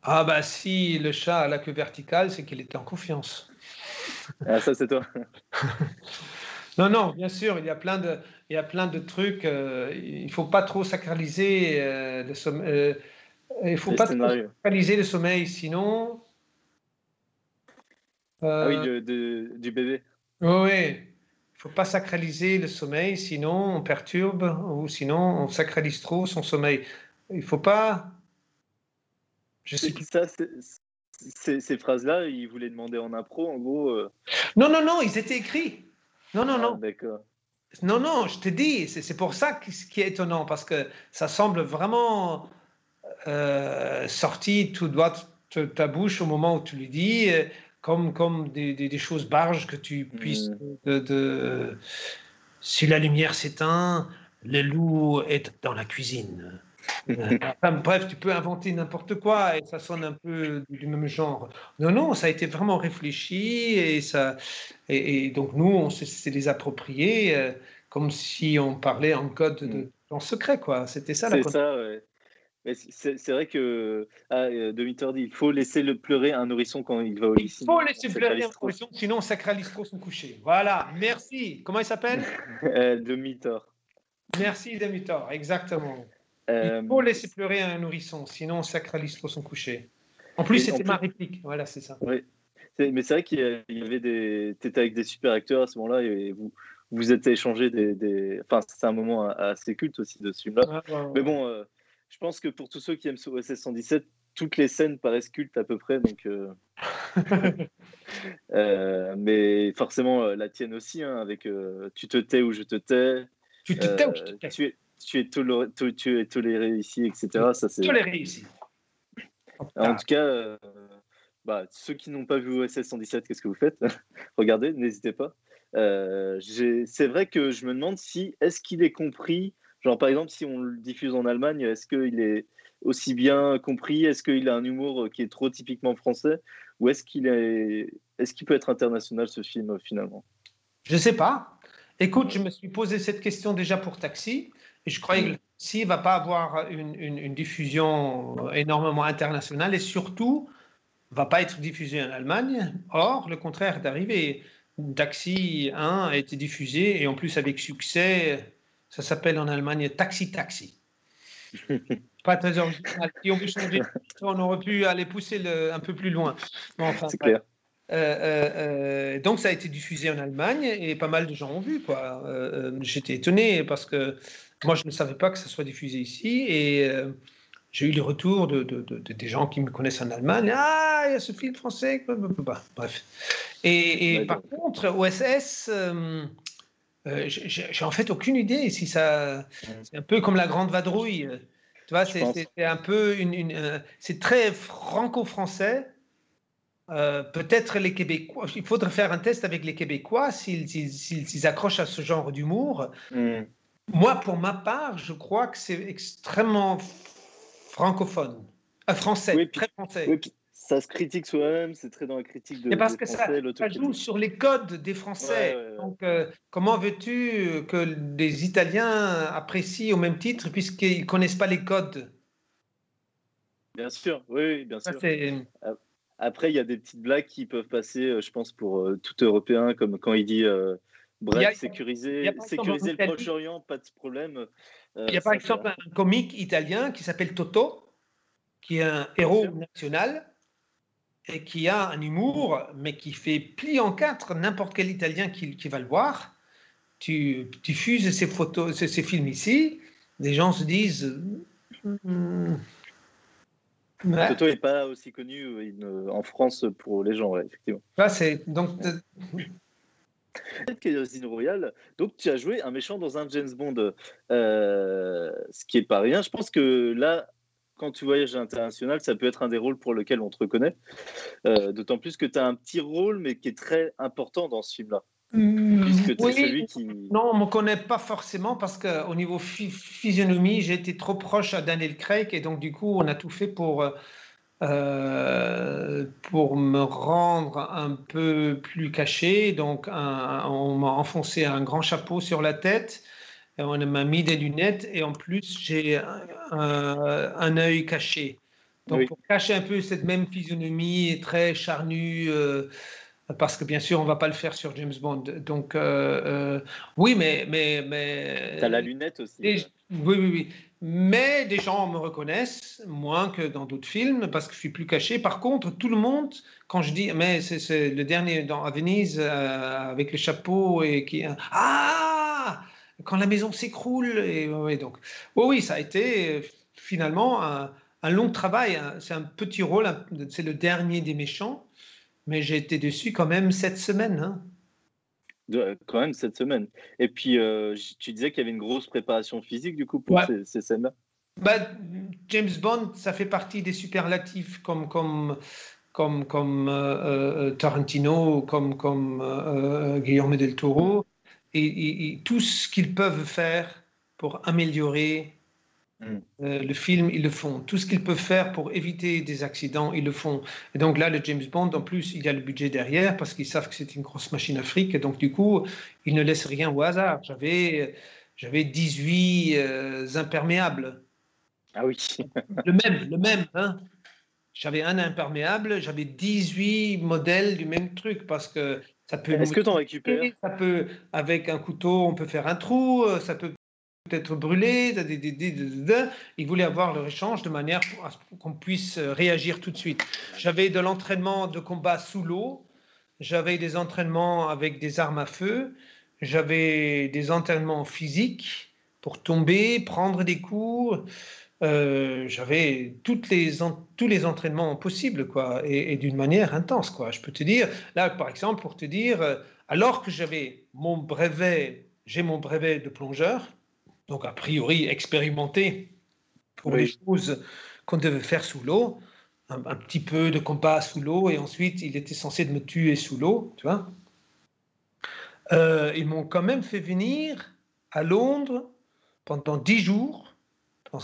Speaker 4: Ah, bah si le chat a la queue verticale, c'est qu'il était en confiance.
Speaker 3: Ah, ça, c'est toi. [LAUGHS]
Speaker 4: Non, non, bien sûr, il y a plein de, il y a plein de trucs. Euh, il ne faut pas trop sacraliser euh, le sommeil. Euh, il faut pas trop sacraliser le sommeil, sinon.
Speaker 3: ah oui, du bébé.
Speaker 4: Oui, faut pas sacraliser le sommeil, sinon on perturbe ou sinon on sacralise trop son sommeil. Il faut pas.
Speaker 3: Je sais ça, ces phrases-là, ils voulaient demander en impro, en gros.
Speaker 4: Non, non, non, ils étaient écrits. Non, non, non.
Speaker 3: Ah, d'accord.
Speaker 4: Non, non, je te dis, c'est pour ça ce qui est étonnant, parce que ça semble vraiment euh, sorti tout droit de ta bouche au moment où tu lui dis, euh, comme, comme des, des, choses barges que tu puisses. Mm. De, si la lumière s'éteint, le loup est dans la cuisine. [LAUGHS] Euh, bref, tu peux inventer n'importe quoi et ça sonne un peu du même genre. Non, non, ça a été vraiment réfléchi et, ça, et, donc nous, on s'est les appropriés euh, comme si on parlait en code de, mm. en secret, quoi. C'était ça
Speaker 3: la C'est ça, ouais. C'est vrai que ah, euh, dit il faut laisser le pleurer un nourrisson quand il va au lit.
Speaker 4: Il faut laisser pleurer un nourrisson, sinon on sacralise trop son coucher. Voilà, merci. Comment il s'appelle? [LAUGHS]
Speaker 3: Euh, Demitor.
Speaker 4: Merci Demitor, exactement. Il faut laisser pleurer un nourrisson, sinon on sacralise trop son coucher. En plus, c'était ma réplique. Voilà, c'est ça.
Speaker 3: Oui. Mais c'est vrai qu'il y avait des. Tu étais avec des super acteurs à ce moment-là et vous vous êtes échangé des. Enfin, c'est un moment assez culte aussi de ce film-là. Mais bon, euh, je pense que pour tous ceux qui aiment ce OSS 117, toutes les scènes paraissent cultes à peu près. Donc, euh, [LAUGHS] euh, mais forcément, la tienne aussi, hein, avec Tu te tais ou je te tais.
Speaker 4: Tu te tais ou je te tais.
Speaker 3: Tu es, tu es, toléré, tu es toléré ici, etc. Ça, c'est...
Speaker 4: Toléré ici.
Speaker 3: En tout cas, euh, bah, ceux qui n'ont pas vu OSS 117, qu'est-ce que vous faites? [LAUGHS] Regardez, n'hésitez pas. Euh, c'est vrai que je me demande si, est-ce qu'il est compris Genre, par exemple, si on le diffuse en Allemagne, est-ce qu'il est aussi bien compris? Est-ce qu'il a un humour qui est trop typiquement français? Ou est-ce qu'il est, est-ce qu'il peut être international ce film finalement?
Speaker 4: Je ne sais pas. Écoute, je me suis posé cette question déjà pour Taxi. Et je croyais que s'il ne va pas avoir une, diffusion énormément internationale et surtout ne va pas être diffusé en Allemagne. Or, le contraire est arrivé. Taxi 1 a été diffusé et en plus avec succès, Ça s'appelle en Allemagne Taxi Taxi. Pas très original. Si on veut changer, on aurait pu aller pousser le, un peu plus loin.
Speaker 3: enfin, c'est clair.
Speaker 4: Euh, euh, euh, donc ça a été diffusé en Allemagne et pas mal de gens ont vu. Quoi. J'étais étonné parce que moi je ne savais pas que ça soit diffusé ici et j'ai eu les retours de, des gens qui me connaissent en Allemagne. Ah, il y a ce film français. Bref. Et, par contre, OSS, j'ai en fait aucune idée si ça. C'est un peu comme la Grande Vadrouille. Tu vois, c'est un peu une, une c'est très franco-français euh, peut-être les Québécois, il faudrait faire un test avec les Québécois s'ils accrochent à ce genre d'humour. Hmm. Moi, pour ma part, je crois que c'est extrêmement francophone, euh, français, très français.
Speaker 3: Ça se critique soi-même, c'est très dans la critique de.
Speaker 4: Mais parce que ça, joue sur les codes des Français. Donc, euh, comment veux-tu que les Italiens apprécient au même titre puisqu'ils ne connaissent pas les codes?
Speaker 3: Bien sûr, oui, bien sûr. Après, il y a des petites blagues qui peuvent passer, euh, je pense, pour euh, tout Européen, comme quand il dit euh, bref, sécuriser, sécuriser le Proche-Orient, pas de problème.
Speaker 4: il y a par exemple un comique italien qui s'appelle Toto, qui est un héros national et qui a un humour, mais qui fait pli en quatre n'importe quel Italien qui, qui, va le voir. Tu diffuses ces photos, ces, films ici, les gens se disent. Hmm,
Speaker 3: Ouais. Toto n'est pas aussi connu euh, en France pour les gens, effectivement.
Speaker 4: Ah, c'est donc.
Speaker 3: Casino Royale, donc tu as joué un méchant dans un James Bond, euh, ce qui est pas rien. Je pense que là, quand tu voyages à l'international, ça peut être un des rôles pour lequel on te reconnaît. Euh, d'autant plus que tu as un petit rôle, mais qui est très important dans ce film-là.
Speaker 4: Puisque oui, celui qui... Non, on ne me connaît pas forcément parce qu'au niveau physionomie, j'ai été trop proche à Daniel Craig et donc du coup, on a tout fait pour, euh, pour me rendre un peu plus caché. Donc, on m'a enfoncé un grand chapeau sur la tête, on m'a mis des lunettes et en plus, j'ai un, un, œil caché. Donc, pour cacher un peu cette même physionomie très charnue. Euh, parce que bien sûr, on ne va pas le faire sur James Bond. Donc, euh, euh, oui, mais. mais, mais
Speaker 3: tu as la lunette aussi.
Speaker 4: oui, oui, oui. Mais des gens me reconnaissent moins que dans d'autres films parce que je suis plus caché. Par contre, tout le monde, quand je dis, mais c'est le dernier dans, à Venise euh, avec le chapeau et qui. Ah Quand la maison s'écroule. Et, donc, oh oui, ça a été finalement un, un long travail. C'est un petit rôle, c'est le dernier des méchants mais j'ai été dessus quand même cette semaine. Hein.
Speaker 3: De, quand même cette semaine. Et puis, euh, tu disais qu'il y avait une grosse préparation physique du coup pour ces, scènes-là.
Speaker 4: Bah, James Bond, ça fait partie des superlatifs comme comme comme comme euh, euh, Tarantino, comme comme Guillermo del Toro, et, et tout ce qu'ils peuvent faire pour améliorer Mm. Euh, le film, ils le font. Tout ce qu'ils peuvent faire pour éviter des accidents, ils le font. Et donc là, le James Bond, en plus, il y a le budget derrière parce qu'ils savent que c'est une grosse machine afrique. Et donc, du coup, ils ne laissent rien au hasard. J'avais, j'avais 18 euh, imperméables.
Speaker 3: Ah oui.
Speaker 4: le même, le même. Hein. J'avais un imperméable, j'avais 18 modèles du même truc parce que ça peut.
Speaker 3: Est-ce que tu en récupères?
Speaker 4: Ça peut, avec un couteau, on peut faire un trou. Ça peut être brûlé. Il voulait avoir le échange de manière qu'on puisse euh, réagir tout de suite. J'avais de l'entraînement de combat sous l'eau, j'avais des entraînements avec des armes à feu, j'avais des entraînements physiques pour tomber, prendre des coups. Euh, j'avais toutes les tous les entraînements possibles quoi et, d'une manière intense quoi je peux te dire là par exemple pour te dire euh, alors que j'avais mon brevet j'ai mon brevet de plongeur donc a priori expérimenté pour les choses qu'on devait faire sous l'eau, un, petit peu de compas sous l'eau, et ensuite il était censé me tuer sous l'eau, tu vois. Euh, ils m'ont quand même fait venir à Londres pendant dix jours,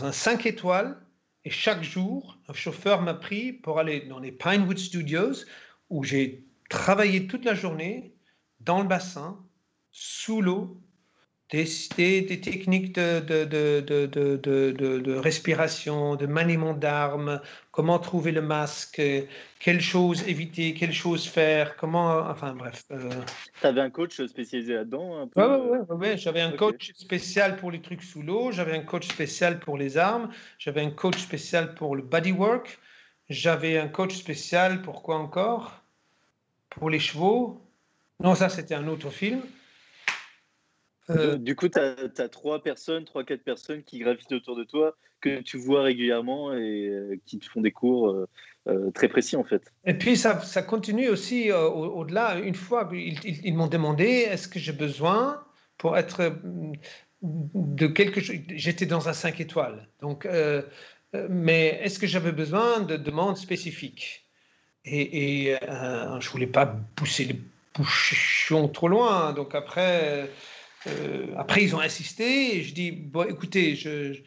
Speaker 4: un 5 étoiles, et chaque jour, un chauffeur m'a pris pour aller dans les Pinewood Studios, où j'ai travaillé toute la journée, dans le bassin, sous l'eau, des, des, techniques de, de, de, de, respiration, de maniement d'armes, comment trouver le masque, quelles choses éviter, quelles choses faire, comment. Enfin bref.
Speaker 3: Euh. Tu avais un coach spécialisé là-dedans
Speaker 4: Oui, ouais, ouais, ouais, j'avais un coach spécial pour les trucs sous l'eau, j'avais un coach spécial pour les armes, j'avais un coach spécial pour le bodywork, j'avais un coach spécial pour quoi encore? Pour les chevaux? Non, ça c'était un autre film.
Speaker 3: Euh, du coup, tu as, trois personnes, trois, quatre personnes qui gravitent autour de toi, que tu vois régulièrement et euh, qui te font des cours euh, très précis en fait.
Speaker 4: Et puis ça, ça continue aussi au-delà. Une fois, ils, ils, m'ont demandé est-ce que j'ai besoin pour être de quelque chose. J'étais dans un 5 étoiles. Donc, mais est-ce que j'avais besoin de demandes spécifiques? Et, et je voulais pas pousser les bouchons trop loin. Donc après. Euh, après, ils ont insisté et je dis bon, écoutez, je,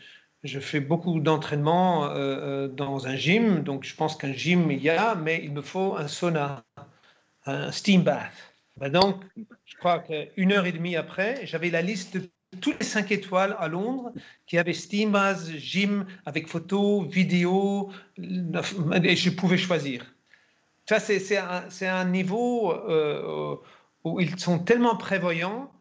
Speaker 4: je fais beaucoup d'entraînement euh, euh, dans un gym, donc je pense qu'un gym il y a, mais il me faut un sauna, un steam bath. Ben donc, je crois qu'une heure et demie après, j'avais la liste de toutes les cinq étoiles à Londres qui avaient steam bath, gym avec photos, vidéos, et je pouvais choisir. Ça, c'est un, un, niveau où ils sont tellement prévoyants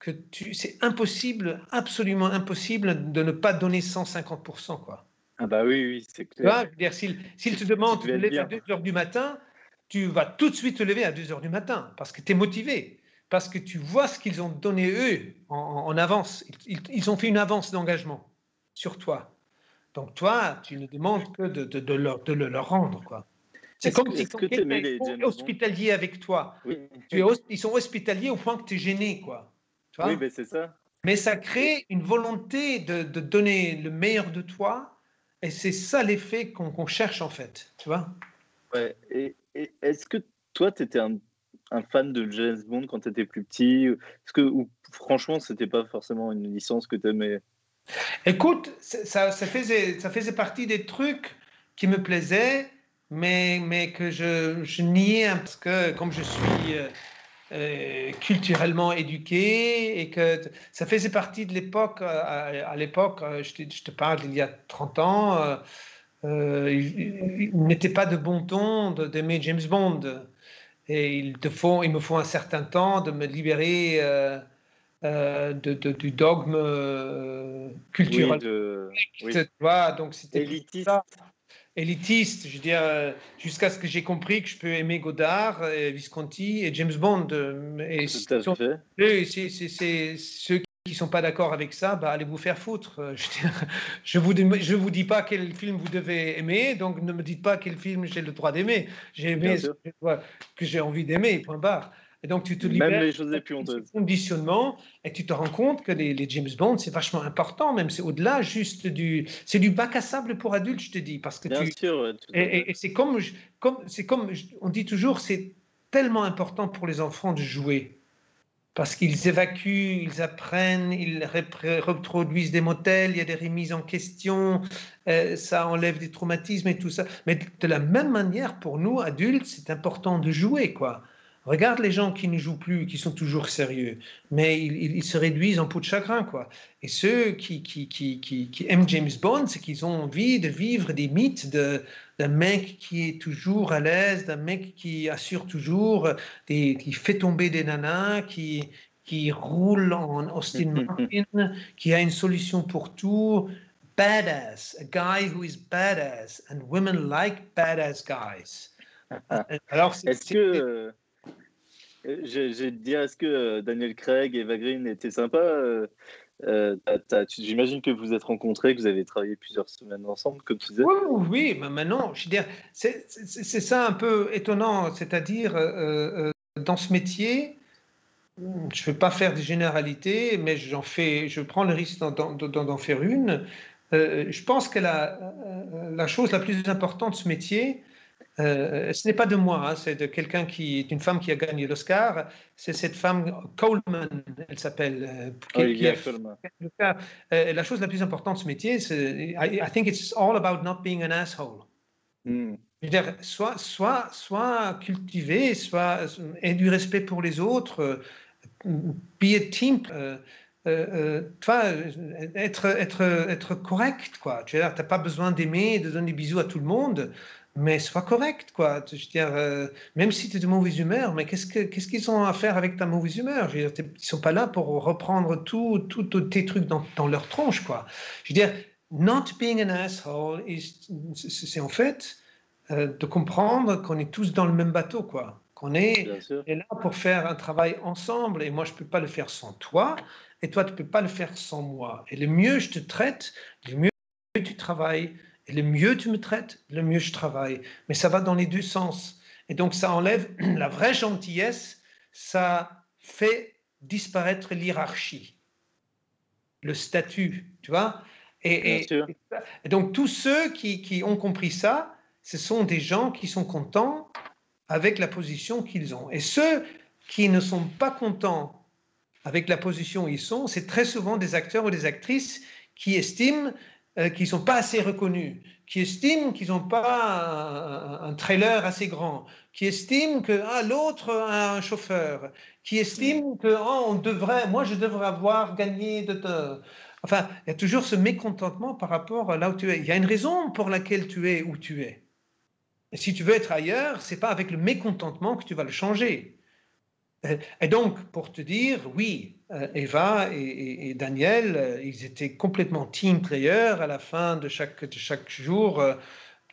Speaker 4: que c'est impossible, absolument impossible de ne pas donner 150%. Quoi.
Speaker 3: Ah bah oui, oui, c'est clair.
Speaker 4: S'il te demande de lever à 2 heures du matin, tu vas tout de suite te lever à 2 heures du matin parce que tu es motivé, parce que tu vois ce qu'ils ont donné eux en, avance. Ils, ont fait une avance d'engagement sur toi. Donc toi, tu ne demandes que de, de, leur, de le leur rendre. quoi. C'est comme si quelqu'un est hospitalier avec toi. Tu es, ils sont hospitaliers au point que tu es gêné. quoi.
Speaker 3: Oui, mais c'est ça.
Speaker 4: Mais ça crée une volonté de, de, donner le meilleur de toi, et c'est ça l'effet qu'on cherche en fait, tu vois?
Speaker 3: Ouais. Et, est-ce que toi, tu étais un, un, fan de James Bond quand tu étais plus petit? Est-ce que, ou, franchement, c'était pas forcément une licence que tu aimais
Speaker 4: Écoute, ça, ça, faisait, ça faisait partie des trucs qui me plaisaient, mais, mais que je, je niais parce que comme je suis euh, euh, culturellement éduqué et que ça faisait partie de l'époque. Euh, à, l'époque, euh, je te, je te, parle d'il y a 30 ans, il, n'était pas de bon ton d'aimer James Bond. Et il, te faut, il me faut un certain temps de me libérer de, du dogme culturel.
Speaker 3: Oui, de, oui.
Speaker 4: donc c'était ça élitiste, je veux dire, euh, jusqu'à ce que j'ai compris que je peux aimer Godard, et Visconti et James Bond. Euh, et c'est ceux qui ne sont pas d'accord avec ça, bah, allez vous faire foutre. Euh, je ne vous, je vous dis pas quel film vous devez aimer, donc ne me dites pas quel film j'ai le droit d'aimer. J'ai aimé ce que j'ai envie d'aimer, point barre. Et donc, tu te libères
Speaker 3: même les choses les plus
Speaker 4: conditionnement et tu te rends compte que les, James Bond, c'est vachement important, même c'est au-delà juste du. C'est du bac à sable pour adultes, je te dis. Parce que
Speaker 3: Bien
Speaker 4: tu,
Speaker 3: sûr.
Speaker 4: et, c'est comme, comme, comme on dit toujours, c'est tellement important pour les enfants de jouer. Parce qu'ils évacuent, ils apprennent, ils reproduisent des modèles, il y a des remises en question, euh, ça enlève des traumatismes et tout ça. Mais de la même manière, pour nous, adultes, c'est important de jouer, quoi. Regarde les gens qui ne jouent plus, qui sont toujours sérieux, mais ils, se réduisent en peau de chagrin, quoi. Et ceux qui, qui, qui, qui aiment James Bond, c'est qu'ils ont envie de vivre des mythes d'un mec qui est toujours à l'aise, d'un mec qui assure toujours, des, qui fait tomber des nanas, qui, qui roule en Austin Martin, qui a une solution pour tout. Badass, a guy who is badass, and women like badass guys.
Speaker 3: Alors, est-ce que euh, j'ai te dire, est-ce que euh, Daniel Craig et Eva Green étaient sympas euh, J'imagine que vous vous êtes rencontrés, que vous avez travaillé plusieurs semaines ensemble, comme tu disais.
Speaker 4: Oui, oui mais maintenant, je veux c'est ça un peu étonnant, c'est-à-dire dans ce métier, je ne veux pas faire des généralités, mais fais, je prends le risque d'en faire une. je pense que la, chose la plus importante de ce métier, euh, ce n'est pas de moi, hein, c'est de quelqu'un qui est une femme qui a gagné l'Oscar. C'est cette femme Coleman, elle s'appelle. Euh,
Speaker 3: qui,
Speaker 4: euh, la chose la plus importante de ce métier, c'est I, think it's all about not being an asshole. Hmm. dire, soit, soit, soit cultivé, soit ait du respect pour les autres, be a team. euh, être, être, être correct, quoi. Tu n'as pas besoin d'aimer, de donner des bisous à tout le monde, mais sois correct, quoi. Je veux dire, même si tu es de mauvaise humeur, mais qu'est-ce qu'ils ont à faire avec ta mauvaise humeur? Je veux dire, Ils sont pas là pour reprendre tous tout, tes trucs dans, dans, leur tronche, quoi. Je veux dire, not being an asshole, c'est en fait de comprendre qu'on est tous dans le même bateau, quoi. Qu'on est, est, là pour faire un travail ensemble, et moi, je peux pas le faire sans toi, et toi, tu ne peux pas le faire sans moi. Et le mieux je te traite, le mieux tu travailles, et le mieux tu me traites, le mieux je travaille. Mais ça va dans les deux sens. Et donc, ça enlève [CLEARS THROAT] la vraie gentillesse, ça fait disparaître l'hierarchie, le statut, tu vois. Et, et, donc, tous ceux qui, qui ont compris ça, ce sont des gens qui sont contents avec la position qu'ils ont. Et ceux qui ne sont pas contents avec la position où ils sont, c'est très souvent des acteurs ou des actrices qui estiment euh, qu'ils ne sont pas assez reconnus, qui estiment qu'ils n'ont pas un, trailer assez grand, qui estiment que ah, l'autre a un chauffeur, qui estiment que oh, on devrait, moi je devrais avoir gagné de, Enfin, il y a toujours ce mécontentement par rapport à là où tu es. Il y a une raison pour laquelle tu es où tu es. Et si tu veux être ailleurs, c'est pas avec le mécontentement que tu vas le changer. Et donc, pour te dire, oui, euh, Eva et, Daniel, euh, ils étaient complètement team players à la fin de chaque, de chaque jour. Euh,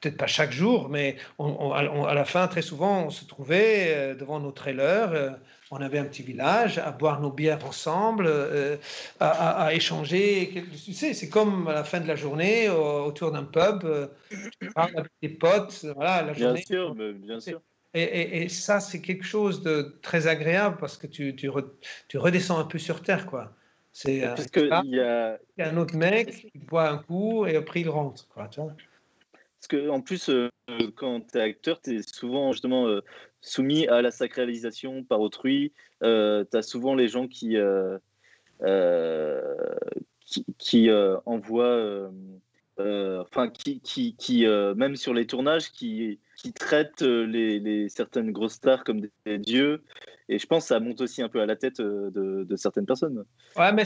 Speaker 4: peut-être pas chaque jour, mais à la fin, très souvent, on se trouvait devant nos trailers. on avait un petit village à boire nos bières ensemble, à, échanger. Tu sais, c'est comme à la fin de la journée, autour d'un pub, avec des potes. Voilà, la
Speaker 3: bien sûr, bien sûr.
Speaker 4: Et, ça, c'est quelque chose de très agréable parce que tu, tu, tu redescends un peu sur terre, quoi.
Speaker 3: C'est euh, parce que il y a
Speaker 4: un autre mec qui boit un coup et après il rentre, quoi. Tu vois
Speaker 3: parce que en plus, euh, quand tu es acteur, tu es souvent justement euh, soumis à la sacralisation par autrui. tu as souvent les gens qui, qui, qui envoient, enfin, qui, qui, qui même sur les tournages, qui qui traitent euh, les, certaines grosses stars comme des, dieux. Et je pense que ça monte aussi un peu à la tête euh, de, certaines personnes.
Speaker 4: Ouais, mais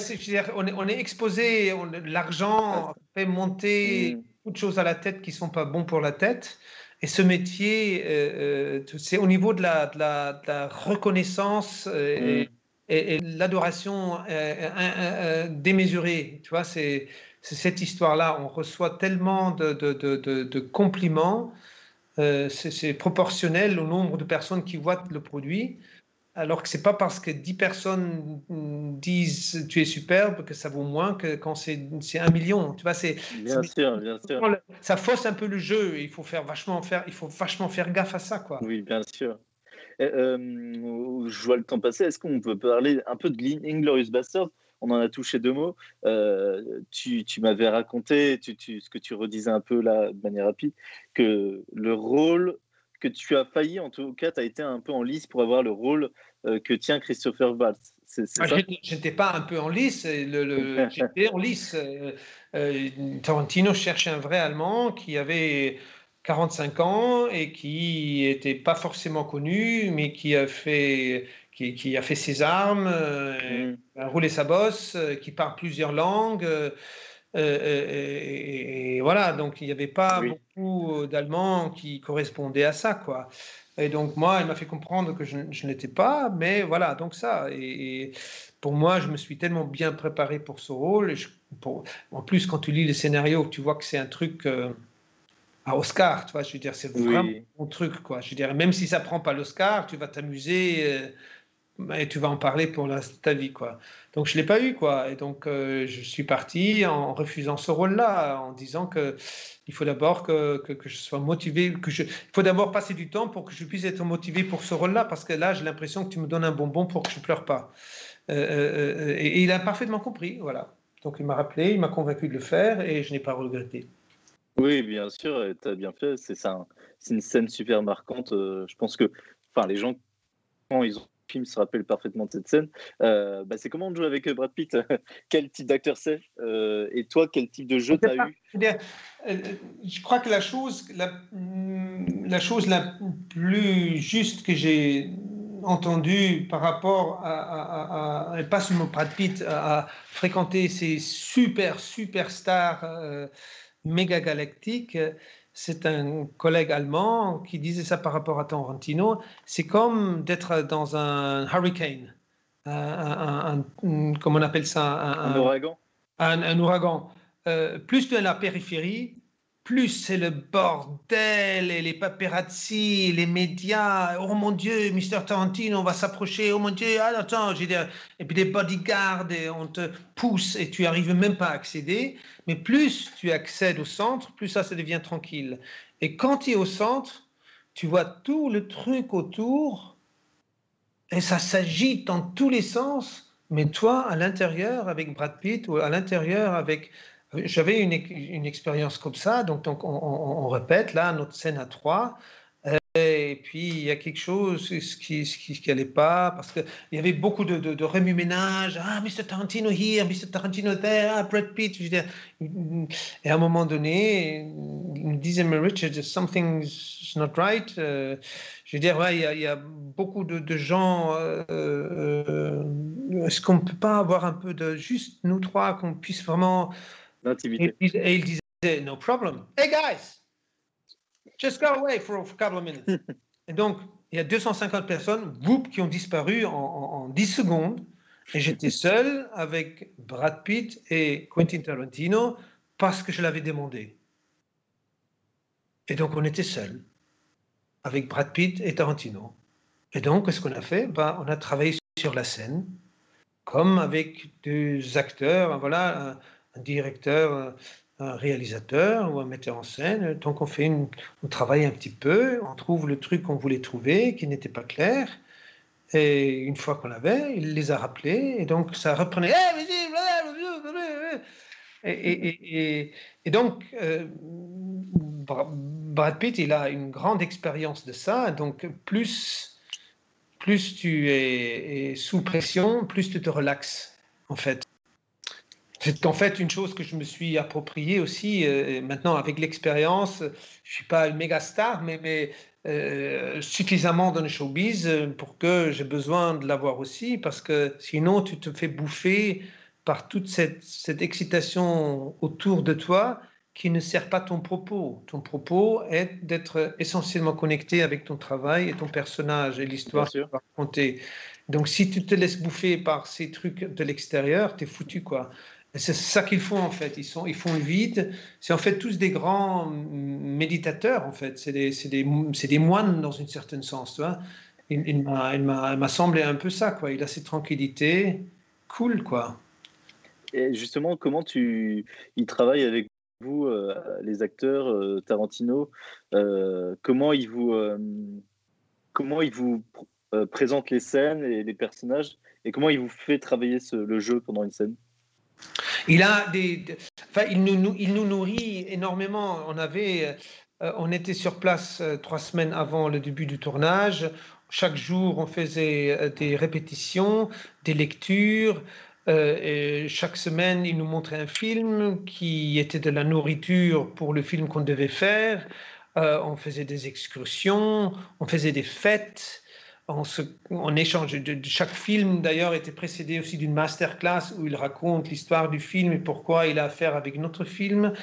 Speaker 4: on, est, on est exposé, l'argent fait monter mm. toutes choses à la tête qui sont pas bons pour la tête. Et ce métier, euh, c'est au niveau de la, de la, reconnaissance et, mm. l'adoration démesurée. Tu vois, c'est cette histoire-là. On reçoit tellement de, de, de compliments euh, c'est proportionnel au nombre de personnes qui voient le produit. Alors que c'est pas parce que 10 personnes disent tu es superbe que ça vaut moins que quand c'est un million. Tu vois, c'est
Speaker 3: bien sûr, bien sûr.
Speaker 4: Ça fausse un peu le jeu. Il faut faire vachement faire, il faut vachement faire gaffe à ça, quoi.
Speaker 3: Oui, bien sûr. Euh, je vois le temps passer. Est-ce qu'on peut parler un peu de Inglorious Bastard on en a touché deux mots. Euh, tu, m'avais raconté, ce que tu redisais un peu là de manière rapide, que le rôle que tu as failli, en tout cas, tu as été un peu en lice pour avoir le rôle euh, que tient Christopher Waltz.
Speaker 4: Ah, je n'étais pas un peu en lice, [LAUGHS] j'étais en lice. Euh, Tarantino cherchait un vrai Allemand qui avait 45 ans et qui n'était pas forcément connu, mais qui a fait qui, a fait ses armes, euh, mm. a roulé sa bosse, euh, qui parle plusieurs langues. Euh, et, voilà, donc il n'y avait pas beaucoup d'Allemands qui correspondaient à ça, quoi. Et donc moi, il m'a fait comprendre que je, je n'étais pas, mais voilà, donc ça. Et, pour moi, je me suis tellement bien préparé pour ce rôle. pour, en plus, quand tu lis le scénario, tu vois que c'est un truc à Oscar, tu vois. Je veux dire, c'est vraiment un truc, quoi. Je veux dire, même si ça prend pas l'Oscar, tu vas t'amuser et tu vas en parler pour ta vie, quoi. Donc je l'ai pas eu, quoi. Et donc euh, je suis parti en refusant ce rôle-là, en disant que il faut d'abord que, que, je sois motivé, que je, il faut d'abord passer du temps pour que je puisse être motivé pour ce rôle-là, parce que là j'ai l'impression que tu me donnes un bonbon pour que je pleure pas. Euh, euh, et, il a parfaitement compris, voilà. Donc il m'a rappelé, il m'a convaincu de le faire, et je n'ai pas regretté.
Speaker 3: Oui, bien sûr, tu as bien fait. C'est ça, c'est une scène super marquante. je pense que, enfin, les gens quand ils ont film se rappelle parfaitement de cette scène. Euh, bah, c'est comment de jouer avec euh, Brad Pitt? [LAUGHS] Quel type d'acteur c'est? Euh, Et toi, quel type de jeu tu as eu?
Speaker 4: Je crois que la chose la, la chose la plus juste que j'ai entendu par rapport à, à, pas seulement Brad Pitt, à, fréquenter ces super, super stars euh, méga galactiques, c'est un collègue allemand qui disait ça par rapport à Tarantino. C'est comme d'être dans un hurricane, un, comment on appelle ça
Speaker 3: Un, ouragan.
Speaker 4: Un, ouragan. Euh, plus à la périphérie, plus c'est le bordel et les paparazzi, les médias. Oh mon Dieu, Mr. Tarantino, on va s'approcher. Oh mon Dieu, ah, attends, j'ai et puis des bodyguards, et on te pousse et tu arrives même pas à accéder. Mais plus tu accèdes au centre, plus ça, ça devient tranquille. Et quand tu es au centre, tu vois tout le truc autour et ça s'agite dans tous les sens. Mais toi, à l'intérieur, avec Brad Pitt, ou à l'intérieur, avec j'avais une, une, expérience comme ça, donc, donc on, répète là notre scène à trois. Euh, et puis il y a quelque chose qui qui, qui allait pas parce qu'il y avait beaucoup de, de, remue-ménage. Ah, Mr. Tarantino here, Mr. Tarantino there, ah, Brad Pitt. Et à un moment donné, il me disait, mais Richard, something's not right. Euh, je veux dire, ouais, il, y a, beaucoup de, gens. Euh, Est-ce qu'on peut pas avoir un peu de juste nous trois, qu'on puisse vraiment
Speaker 3: et,
Speaker 4: il disait, no problem. Hey guys, just go away for a couple of minutes. [LAUGHS] et donc, il y a 250 personnes, qui ont disparu en, en, 10 secondes. Et j'étais seul avec Brad Pitt et Quentin Tarantino parce que je l'avais demandé. Et donc, on était seuls avec Brad Pitt et Tarantino. Et donc, qu'est-ce qu'on a fait? Ben, On a travaillé sur la scène, comme avec deux acteurs. Voilà, un directeur, un réalisateur ou un metteur en scène. Donc on fait une, on travaille un petit peu, on trouve le truc qu'on voulait trouver qui n'était pas clair. Et une fois qu'on l'avait, il les a rappelés et donc ça reprenait. Et, et, donc euh, Brad Pitt, il a une grande expérience de ça. Donc plus plus tu es sous pression, plus tu te relaxes en fait. C'est en fait une chose que je me suis appropriée aussi euh, maintenant avec l'expérience. Je ne suis pas une méga star, mais, mais euh, suffisamment dans le showbiz pour que j'ai besoin de l'avoir aussi, parce que sinon tu te fais bouffer par toute cette, cette, excitation autour de toi qui ne sert pas ton propos. Ton propos est d'être essentiellement connecté avec ton travail et ton personnage et l'histoire que tu vas raconter. Donc si tu te laisses bouffer par ces trucs de l'extérieur, tu es foutu quoi. C'est ça qu'ils font en fait. Ils, font le vide. C'est en fait tous des grands méditateurs en fait. C'est des, moines dans une certaine sens. Tu il, m'a semblé un peu ça. Quoi. Il a cette tranquillité. Cool quoi.
Speaker 3: Et justement, comment tu. Il travaille avec vous, euh, les acteurs, euh, Tarantino. Euh, comment il vous. comment les scènes et les personnages et comment il vous fait travailler le jeu pendant une scène?
Speaker 4: Il, a des, enfin, il, nous, il nous nourrit énormément. On, avait, euh, on était sur place euh, trois semaines avant le début du tournage. Chaque jour, on faisait euh, des répétitions, des lectures. chaque semaine, il nous montrait un film qui était de la nourriture pour le film qu'on devait faire. on faisait des excursions, on faisait des fêtes en, échange. De, chaque film, d'ailleurs, était précédé aussi d'une masterclass où il raconte l'histoire du film et pourquoi il a affaire avec notre film.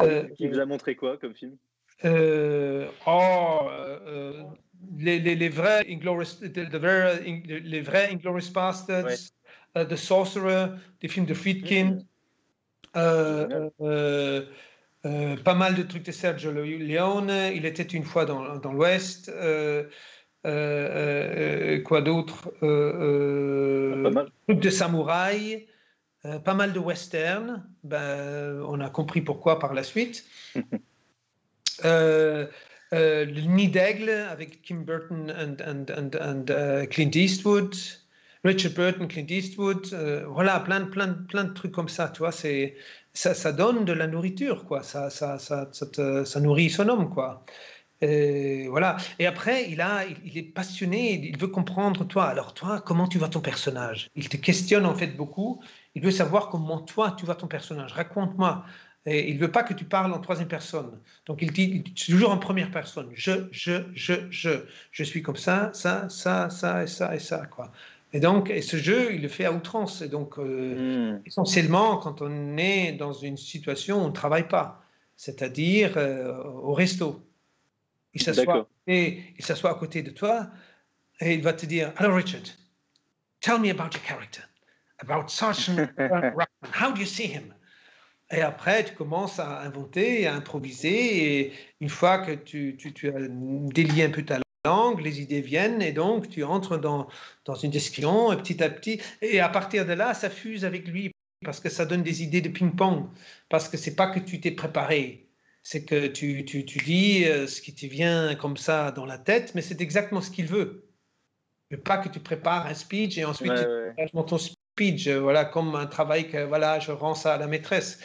Speaker 3: Euh, Qui vous a montré quoi comme film?
Speaker 4: Euh, oh, euh, les, les, les, vrais Inglorious, les vrais Inglorious Bastards, The Sorcerer, des films de Friedkin. Mm-hmm. pas mal de trucs de Sergio Leone. Il était une fois dans, dans l'Ouest. Euh, euh, quoi d'autre? Euh, Truc de samouraï, pas mal de western. Ben, on a compris pourquoi par la suite. le [LAUGHS] Nid d'aigle avec Kim Burton et Clint Eastwood. Richard Burton, Clint Eastwood, voilà, plein, plein, plein de trucs comme ça, tu vois, c'est, ça, ça donne de la nourriture, quoi, ça, ça, ça, ça, ça nourrit son homme, quoi. Et voilà. Et après, il, a, il est passionné, il veut comprendre toi. Alors toi, comment tu vois ton personnage? Il te questionne en fait beaucoup. Il veut savoir comment toi tu vois ton personnage. Raconte-moi. Et il ne veut pas que tu parles en troisième personne. Donc il dit toujours en première personne. Je, je, je, je. Je suis comme ça, ça, ça, ça et ça et ça. Quoi. Et donc, et ce jeu, il le fait à outrance. Et donc, euh, hmm. essentiellement, quand on est dans une situation où on ne travaille pas, c'est-à-dire euh, au resto, il s'assoit, et il s'assoit à côté de toi et il va te dire Alors, Richard, tell me about your character, about Sergeant [LAUGHS] Ruckman. How do you see him? Et après, tu commences à inventer, à improviser. Et une fois que tu, tu, tu as délié un peu ta langue, les idées viennent. Et donc, tu entres dans, dans une discussion petit à petit. Et à partir de là, ça fuse avec lui parce que ça donne des idées de ping-pong. Parce que c'est pas que tu t'es préparé. C'est que tu, tu, tu dis euh, ce qui te vient comme ça dans la tête, mais c'est exactement ce qu'il veut. Mais pas que tu prépares un speech et ensuite tu montes ton speech, euh, voilà, comme un travail que voilà, je rends ça à la maîtresse.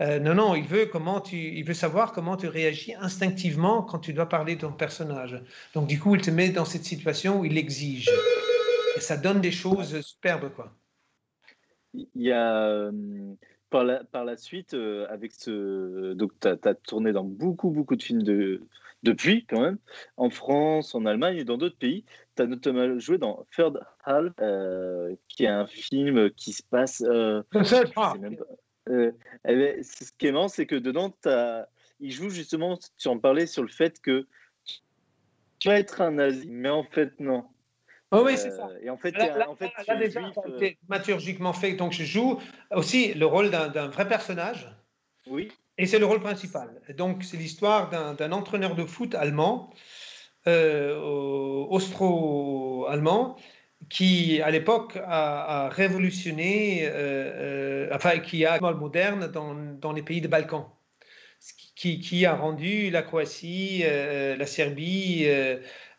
Speaker 4: Euh, non, non, il veut, comment tu, il veut savoir comment tu réagis instinctivement quand tu dois parler de ton personnage. Donc, du coup, il te met dans cette situation où il exige. Et ça donne des choses superbes, quoi.
Speaker 3: Il y a, par, la, par la suite, avec ce. Donc, tu as, tourné dans beaucoup, beaucoup de films de, depuis, quand même, en France, en Allemagne et dans d'autres pays. Tu as notamment joué dans Third Hall, euh, qui est un film qui se passe. Euh, euh, ben, ce qui est marrant, c'est que dedans, as, il joue justement, tu en parlais, sur le fait que tu vas être un nazi, mais en fait, non.
Speaker 4: Oh oui, c'est ça. Et en fait, là, en fait là, déjà, maturgiquement fait. Donc, je joue aussi le rôle d'un vrai personnage.
Speaker 3: Oui.
Speaker 4: Et c'est le rôle principal. Donc, c'est l'histoire d'un entraîneur de foot allemand, euh, austro-allemand, qui, à l'époque, a, révolutionné, euh, euh, enfin, qui a le moderne dans, dans, les pays des Balkans, qui, qui a rendu la Croatie, euh, la Serbie,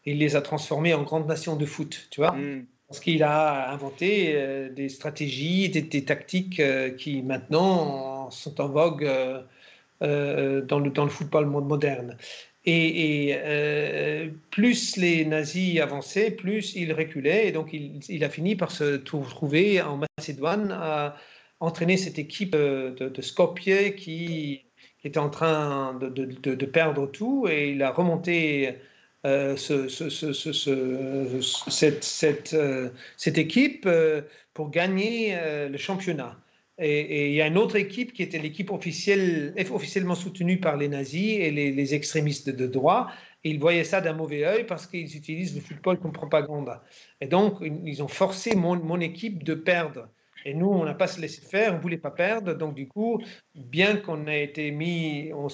Speaker 4: il les a transformés en grandes nations de foot, tu vois. Mm. Parce qu'il a inventé des stratégies, des, des tactiques qui maintenant sont en vogue euh, dans, le, dans le football moderne. Et, euh, plus les nazis avançaient, plus ils reculaient. Et donc, il, il, a fini par se trouver en Macédoine à entraîner cette équipe de, de Skopje qui, était en train de, perdre tout. Et il a remonté euh, ce, cette, équipe pour gagner le championnat. Et, il y a une autre équipe qui était l'équipe officielle, officiellement soutenue par les nazis et les, extrémistes de droit. Ils voyaient ça d'un mauvais œil parce qu'ils utilisent le football comme propagande. Et donc, ils ont forcé mon, mon équipe de perdre. Et nous, on n'a pas se laissé faire, on ne voulait pas perdre. Donc, du coup, bien qu'on ait été mis, on,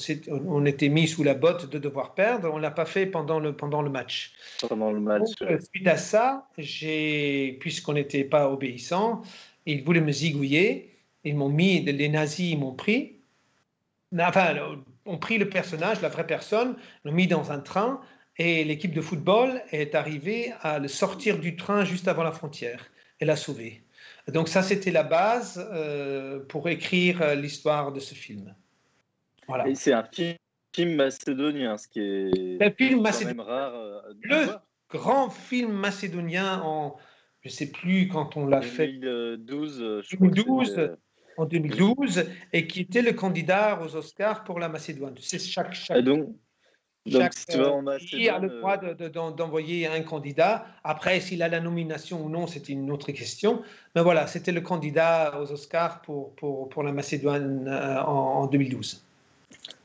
Speaker 4: on était mis sous la botte de devoir perdre, on ne l'a pas fait pendant le, pendant le match.
Speaker 3: Pendant le match.
Speaker 4: Donc, suite à ça, puisqu'on n'était pas obéissant, ils voulaient me zigouiller. Ils m'ont mis, les nazis m'ont pris, enfin, ont pris le personnage, la vraie personne, l'ont mis dans un train et l'équipe de football est arrivée à le sortir du train juste avant la frontière et l'a sauvé. Donc ça, c'était la base euh, pour écrire euh, l'histoire de ce film.
Speaker 3: Voilà. Et c'est un film, macédonien, ce qui est,
Speaker 4: un film macédonien. rare. Euh, le grand film macédonien en, je ne sais plus quand on l'a fait.
Speaker 3: 2012,
Speaker 4: je 2012 en 2012 et qui était le candidat aux Oscars pour la Macédoine. C'est chaque, chaque,
Speaker 3: donc, donc si
Speaker 4: Macédoine, a le droit d'envoyer un candidat. Après, s'il a la nomination ou non, c'est une autre question. Mais voilà, c'était le candidat aux Oscars pour, pour, pour la Macédoine euh, en, 2012.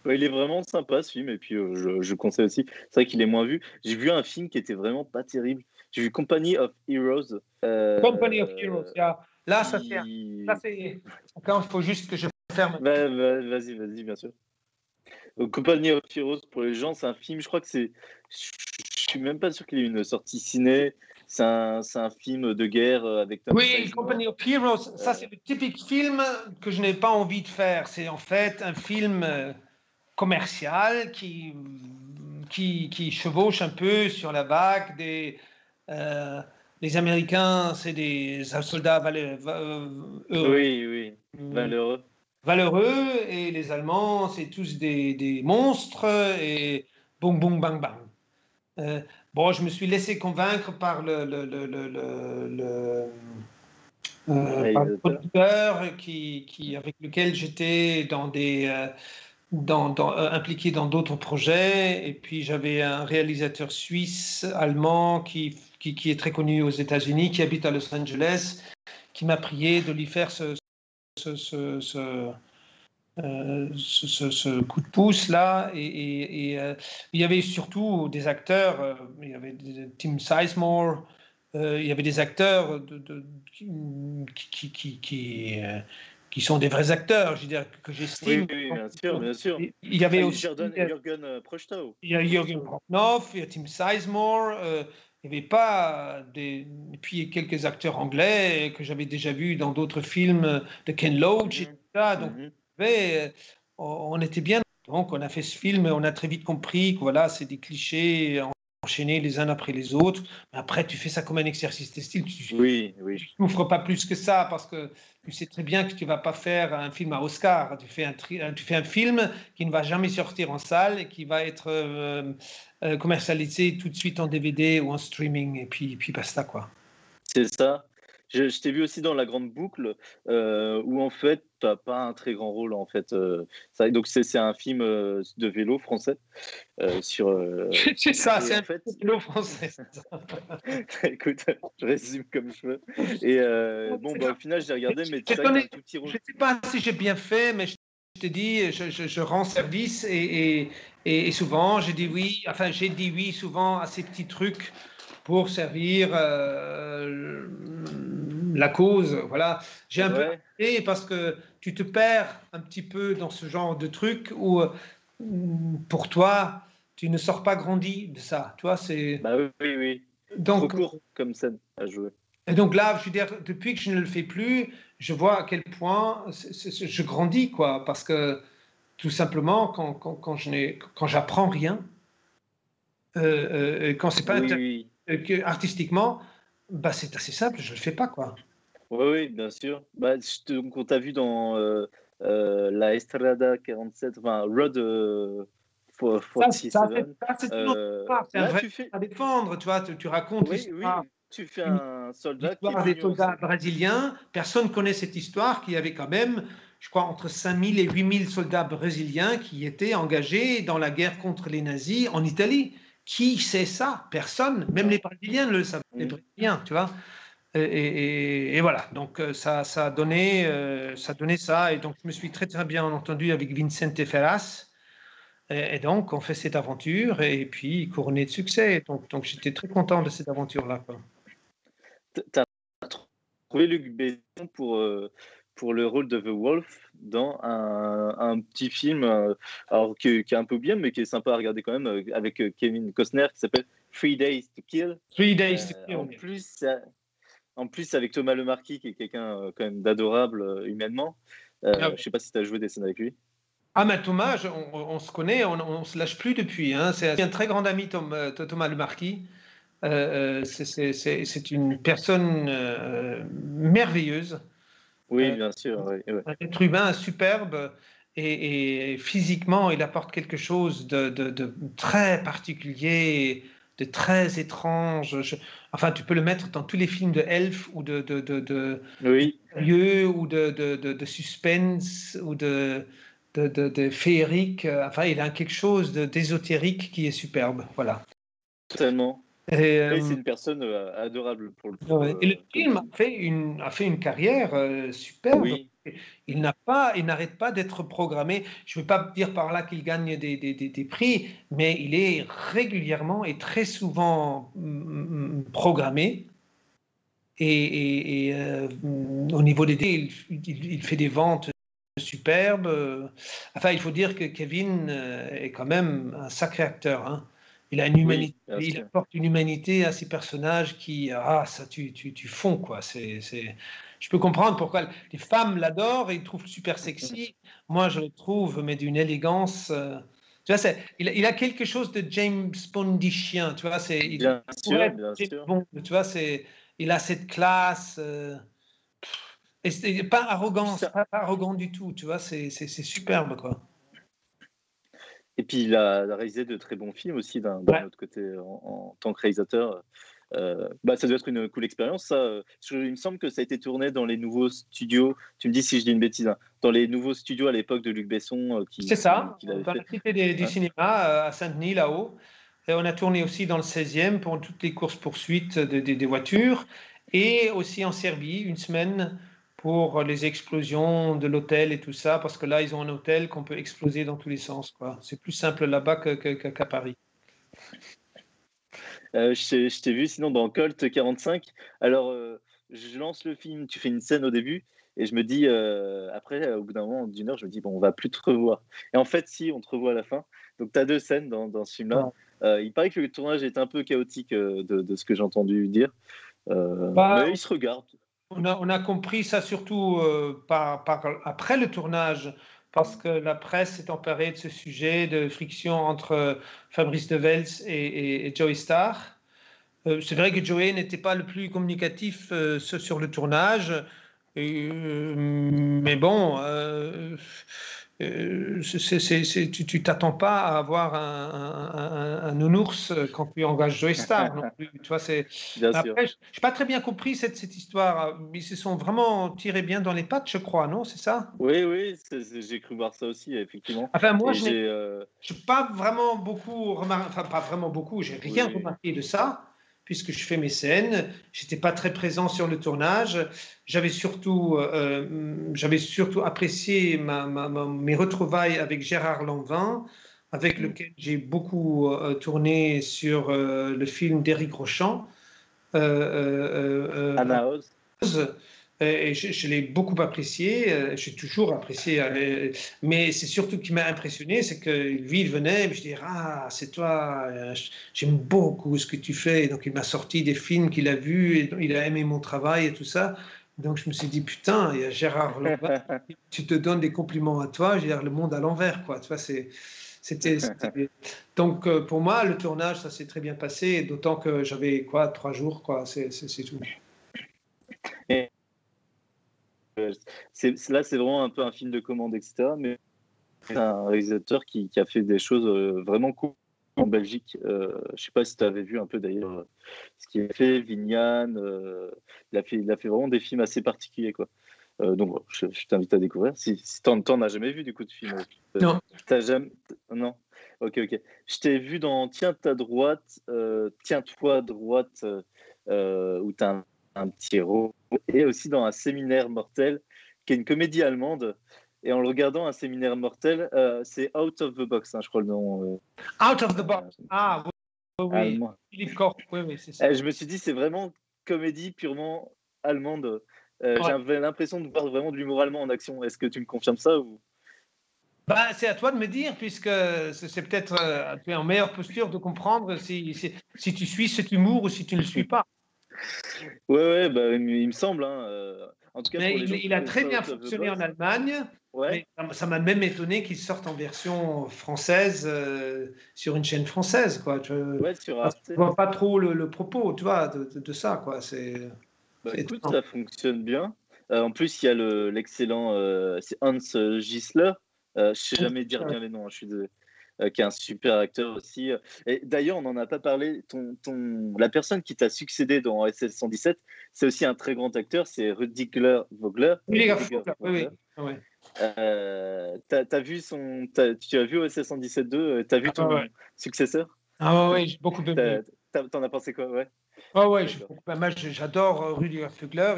Speaker 3: il est vraiment sympa ce film et puis euh, je, je, conseille aussi. C'est vrai qu'il est moins vu. J'ai vu un film qui était vraiment pas terrible. J'ai vu Company of Heroes.
Speaker 4: Euh, Company of Heroes, yeah. Là, ça fait. Là, c'est. Il faut juste que je ferme.
Speaker 3: vas-y, vas-y, bien sûr. Company of Heroes, pour les gens, c'est un film, je crois que c'est. Je suis même pas sûr qu'il ait une sortie ciné. C'est un, un, film de guerre avec
Speaker 4: Oui, Company of Heroes, ça c'est le typique film que je n'ai pas envie de faire. C'est en fait un film euh, commercial qui, qui, qui, chevauche un peu sur la vague des, euh, les Américains, c'est des soldats valeureux.
Speaker 3: Oui, oui, mm. valeureux.
Speaker 4: Valeureux, et les Allemands, c'est tous des, monstres, et boum, boum, bang, bang. Euh, bon, je me suis laissé convaincre par le, le, le, un producteur qui, qui, avec lequel j'étais dans des dans, impliqué dans d'autres projets. Et puis j'avais un réalisateur suisse, allemand, qui, qui, est très connu aux États-Unis, qui habite à Los Angeles, qui m'a prié de lui faire ce, ce, ce, euh, ce, coup de pouce là. Et, euh, il y avait surtout des acteurs, euh, il y avait Tim Sizemore, il y avait des acteurs de, qui, qui, qui, qui, sont des vrais acteurs, je veux dire, que j'estime.
Speaker 3: Oui, bien sûr, bien sûr.
Speaker 4: Il y avait aussi.
Speaker 3: Jürgen Prochtow.
Speaker 4: Il y a Jürgen Prochnow, il y a Tim Sizemore. Il n'y avait pas des. Et puis quelques acteurs anglais que j'avais déjà vus dans d'autres films de Ken Loach et tout ça. Donc. Euh, on était bien. Donc, on a fait ce film, on a très vite compris que voilà, c'est des clichés enchaînés les uns après les autres. Mais après, tu fais ça comme un exercice de style. Tu,
Speaker 3: oui, oui.
Speaker 4: Tu n'offres pas plus que ça parce que tu sais très bien que tu ne vas pas faire un film à Oscar. Tu fais un, tu fais un film qui ne va jamais sortir en salle et qui va être euh, euh, commercialisé tout de suite en DVD ou en streaming. Et puis, puis basta, quoi.
Speaker 3: C'est ça. Je, t'ai vu aussi dans La Grande Boucle, euh, où en fait, tu n'as pas un très grand rôle. En fait. Euh, ça, donc, c'est un film euh, de vélo français. sur, [LAUGHS]
Speaker 4: c'est ça, c'est un fait... vélo français. [LAUGHS]
Speaker 3: Écoute, je résume comme je veux. Et bon, bah, au final, j'ai regardé, mais tu
Speaker 4: sais, un tout petit rôle. Je ne sais pas si j'ai bien fait, mais je te dis, je, je, rends service et, et, et souvent, j'ai dit oui, enfin, j'ai dit oui souvent à ces petits trucs pour servir euh, la cause. Voilà. J'ai un peu parce que tu te perds un petit peu dans ce genre de truc où euh, pour toi, tu ne sors pas grandi de ça. Tu vois, c'est.
Speaker 3: Bah oui, oui, oui. Donc, Trop court comme scène à jouer.
Speaker 4: Et donc là, je veux dire, depuis que je ne le fais plus, je vois à quel point je grandis, quoi. Parce que tout simplement, quand, quand, quand je n'ai, quand j'apprends rien, euh, euh quand c'est pas oui, que, artistiquement, bah, c'est assez simple, je ne le fais pas. quoi.
Speaker 3: Oui, oui, bien sûr. Bah, donc, on t'a vu dans euh, euh, la Estrada 47, enfin, Road euh, 47. Ça, ça c'est
Speaker 4: euh, un vrai fais... à défendre, tu vois, tu, tu racontes
Speaker 3: oui, oui, tu fais un soldat
Speaker 4: qui des soldats brésiliens. Personne ne connaît cette histoire qui avait quand même, je crois, entre 5000 et 8000 soldats brésiliens qui étaient engagés dans la guerre contre les nazis en Italie. Qui sait ça? Personne. Même les Brésiliens ne le savent. Les Brésiliens, tu vois. Et, voilà, donc euh, ça, ça, a donné, euh, ça a donné ça. Et donc, je me suis très, très bien entendu avec Vicente Ferras. Et, donc, on fait cette aventure et puis couronné de succès. Donc, donc j'étais très content de cette aventure-là.
Speaker 3: Tu as trouvé Luc Besson pour, euh, pour le rôle de The Wolf dans un, petit film euh, alors qui, est un peu bien, mais qui est sympa à regarder quand même, avec Kevin Costner, qui s'appelle Three Days to Kill.
Speaker 4: Three Days to Kill.
Speaker 3: En plus, en plus, avec Thomas Lemarquis, qui est quelqu'un quand même d'adorable humainement. Ah je ne sais pas si tu as joué des scènes avec lui.
Speaker 4: Ah, mais Thomas, on, se connaît, on ne se lâche plus depuis. Hein. C'est un très grand ami, Tom, Thomas Lemarquis. Euh, c'est une personne merveilleuse.
Speaker 3: Oui, bien sûr.
Speaker 4: Un être humain superbe et, physiquement, il apporte quelque chose de, très particulier, de très étrange. Enfin, tu peux le mettre dans tous les films de elf ou de, de, de,
Speaker 3: oui.
Speaker 4: ou de, de, suspense ou de, de, féerique. Enfin, il a quelque chose d'ésotérique qui est superbe. Voilà.
Speaker 3: Totalement. Euh, c'est une personne euh, adorable pour le coup.
Speaker 4: et le euh, film a fait une, a fait une carrière superbe. Il n'a pas, il n'arrête pas d'être programmé. Je ne veux pas dire par là qu'il gagne des, des, des, prix, mais il est régulièrement et très souvent mm, mm, programmé. Et, et, au niveau des il, il, fait des ventes superbes. Enfin, il faut dire que Kevin est quand même un sacré acteur. Hein. Il a une humanité, il apporte une humanité à ces personnages qui, ah, ça, tu, tu, tu fonds, quoi. C'est... Je peux comprendre pourquoi les femmes l'adorent et ils trouvent super sexy. Moi, je le trouve, mais d'une élégance. Euh, tu vois, c'est, il, il, a quelque chose de James Bondishien, tu vois. C'est, il,
Speaker 3: bien sûr, bien sûr.
Speaker 4: Bon, tu vois, c'est, il a cette classe. Euh, et c'est pas arrogant, pas arrogant du tout, tu vois, c'est superbe, quoi.
Speaker 3: Et puis il a réalisé de très bons films aussi d'un autre côté en, tant que réalisateur. Bah, ça doit être une cool expérience. Ça, il me semble que ça a été tourné dans les nouveaux studios. Tu me dis si je dis une bêtise. Hein, dans les nouveaux studios à l'époque de Luc Besson.
Speaker 4: C'est ça. dans la cité des, cinémas à Saint-Denis là-haut. Et on a tourné aussi dans le 16e pour toutes les courses poursuites des voitures et aussi en Serbie une semaine pour les explosions de l'hôtel et tout ça, parce que là, ils ont un hôtel qu'on peut exploser dans tous les sens. C'est plus simple là-bas qu'à Paris.
Speaker 3: Euh, je t'ai vu sinon dans Colt 45. Alors, euh, je lance le film, tu fais une scène au début, et je me dis, euh, après, au bout d'un moment, d'une heure, je me dis, bon, on va plus te revoir. Et en fait, si, on te revoit à la fin. Donc, tu as deux scènes dans, dans ce film-là. il paraît que le tournage est un peu chaotique de, de, ce que j'ai entendu dire. Bah, mais il se regarde.
Speaker 4: On a, on a compris ça surtout par, par, après le tournage parce que la presse s'est emparée de ce sujet de friction entre Fabrice De Vels et, et, Joey Starr. Euh, c'est vrai que Joey n'était pas le plus communicatif euh, sur le tournage, euh, mais bon, euh, tu t'attends pas à avoir un, un, nounours quand tu engages Joey Star [LAUGHS] non plus. Tu vois, c'est. Après, je n'ai pas très bien compris cette, cette histoire. Ils se sont vraiment tirés bien dans les pattes, je crois, non C'est ça?
Speaker 3: Oui, oui, j'ai cru voir ça aussi, effectivement.
Speaker 4: Enfin, moi, je n'ai euh... pas vraiment beaucoup remarqué, enfin, pas vraiment beaucoup, j'ai rien remarqué de ça puisque je fais mes scènes. J'étais pas très présent sur le tournage. J'avais surtout, euh, j'avais surtout apprécié ma, mes retrouvailles avec Gérard Lanvin, avec lequel j'ai beaucoup euh, tourné sur euh, le film d'Éric Rochant. Et je, l'ai beaucoup apprécié, euh, j'ai toujours apprécié, euh, mais c'est surtout qui m'a impressionné, c'est que lui, il venait, et je disais, ah, c'est toi, euh, j'aime beaucoup ce que tu fais. Et donc, il m'a sorti des films qu'il a vus, et il a aimé mon travail et tout ça. Donc, je me suis dit, putain, il y a Gérard [LAUGHS] tu te donnes des compliments à toi, je veux dire, le monde à l'envers, quoi. Tu vois, c'est. C'était, [LAUGHS] donc pour moi le tournage ça s'est très bien passé d'autant que j'avais quoi trois jours quoi c'est, tout.
Speaker 3: Et là, c'est vraiment un peu un film de commande, etc. Mais c'est un réalisateur qui, a fait des choses euh, vraiment cool en Belgique. Euh, je sais pas si tu avais vu un peu d'ailleurs euh, ce qu'il a fait, Vignane. Euh, il, a fait, il a fait vraiment des films assez particuliers. Quoi. donc, je, t'invite à découvrir. Si, si tu n'as jamais vu du coup de film.
Speaker 4: non.
Speaker 3: T'as jamais... Non. Ok, ok. Je t'ai vu dans Tiens ta droite, Tiens-toi droite, où tu as un un petit héros, et aussi dans un séminaire mortel, qui est une comédie allemande. Et en le regardant, un séminaire mortel, euh, c'est Out of the Box, hein, je crois le nom.
Speaker 4: Euh. Out of the Box. Ah oui, oui. Philippe oui, oui c'est ça.
Speaker 3: je me suis dit, c'est vraiment comédie purement allemande. Euh, j'avais l'impression de voir vraiment de l'humour allemand en action. Est-ce que tu me confirmes ça ou...
Speaker 4: Bah, c'est à toi de me dire, puisque c'est peut-être tu es en meilleure posture de comprendre si, si, si, tu suis cet humour ou si tu ne le suis pas.
Speaker 3: Ouais, ouais, bah, il me semble. Hein, euh, en tout cas,
Speaker 4: il, a très bien fonctionné en Allemagne. Ouais. ça m'a même étonné qu'il sorte en version française euh, sur une chaîne française. Quoi. Je ne vois pas trop le, propos tu vois, de, ça. Quoi. C'est,
Speaker 3: bah, écoute, ça fonctionne bien. Euh, en plus, il y a l'excellent Hans Gisler. je ne sais jamais dire bien les noms, hein, je suis désolé. Euh, qui est un super acteur aussi. Et d'ailleurs, on n'en a pas parlé. Ton, ton, la personne qui t'a succédé dans SS 117, c'est aussi un très grand acteur, c'est Rudiger Vogler.
Speaker 4: Oui, oui, oui.
Speaker 3: Euh, as, vu son, tu as vu OSS 117 2, tu as vu ah, ton successeur?
Speaker 4: Ah ouais, j'ai beaucoup aimé.
Speaker 3: T'en as pensé quoi? Ouais.
Speaker 4: Oh ouais, j'adore euh, Rudy Fugler.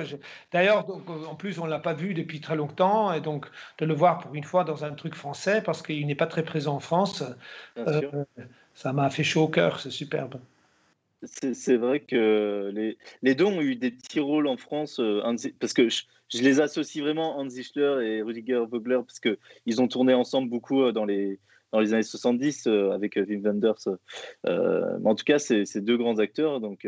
Speaker 4: D'ailleurs, euh, en plus, on ne l'a pas vu depuis très longtemps, et donc de le voir pour une fois dans un truc français, parce qu'il n'est pas très présent en France, euh, ça m'a fait chaud au cœur, c'est superbe.
Speaker 3: C'est vrai que les, les, deux ont eu des petits rôles en France, parce que je, les associe vraiment, Hans Zischler et Rudiger Vogler, parce qu'ils ont tourné ensemble beaucoup dans les, dans les années 70 euh, avec euh, Wim Wenders. Euh, en tout cas, c'est deux grands acteurs, donc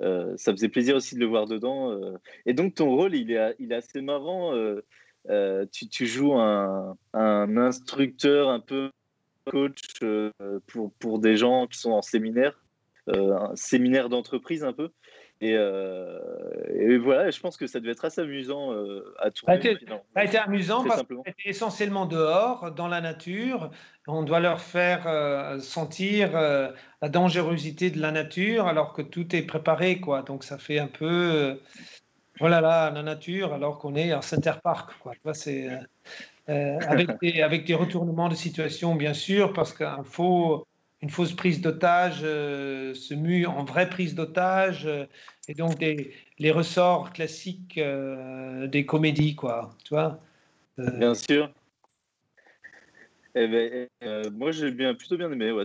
Speaker 3: ça faisait plaisir aussi de le voir dedans. Et donc, ton rôle, il est, assez marrant. Tu, joues un, instructeur un peu coach pour des gens qui sont en séminaire, un séminaire d'entreprise un peu. Et, et, voilà, je pense que ça devait être assez amusant à tourner.
Speaker 4: Ça a été, amusant parce que c'était essentiellement dehors, dans la nature. On doit leur faire sentir la dangerosité de la nature alors que tout est préparé. Quoi. Donc ça fait un peu voilà là, la nature, alors qu'on est à Center Park. Quoi. C'est, euh, euh, avec, [LAUGHS] des, avec des retournements de situation, bien sûr, parce qu'une faux, une fausse prise d'otage euh, se mue en vraie prise d'otage, et donc des, les ressorts classiques des comédies, quoi. Tu vois
Speaker 3: Bien sûr. Eh ben, moi, j'ai bien, plutôt bien aimé. Ouais.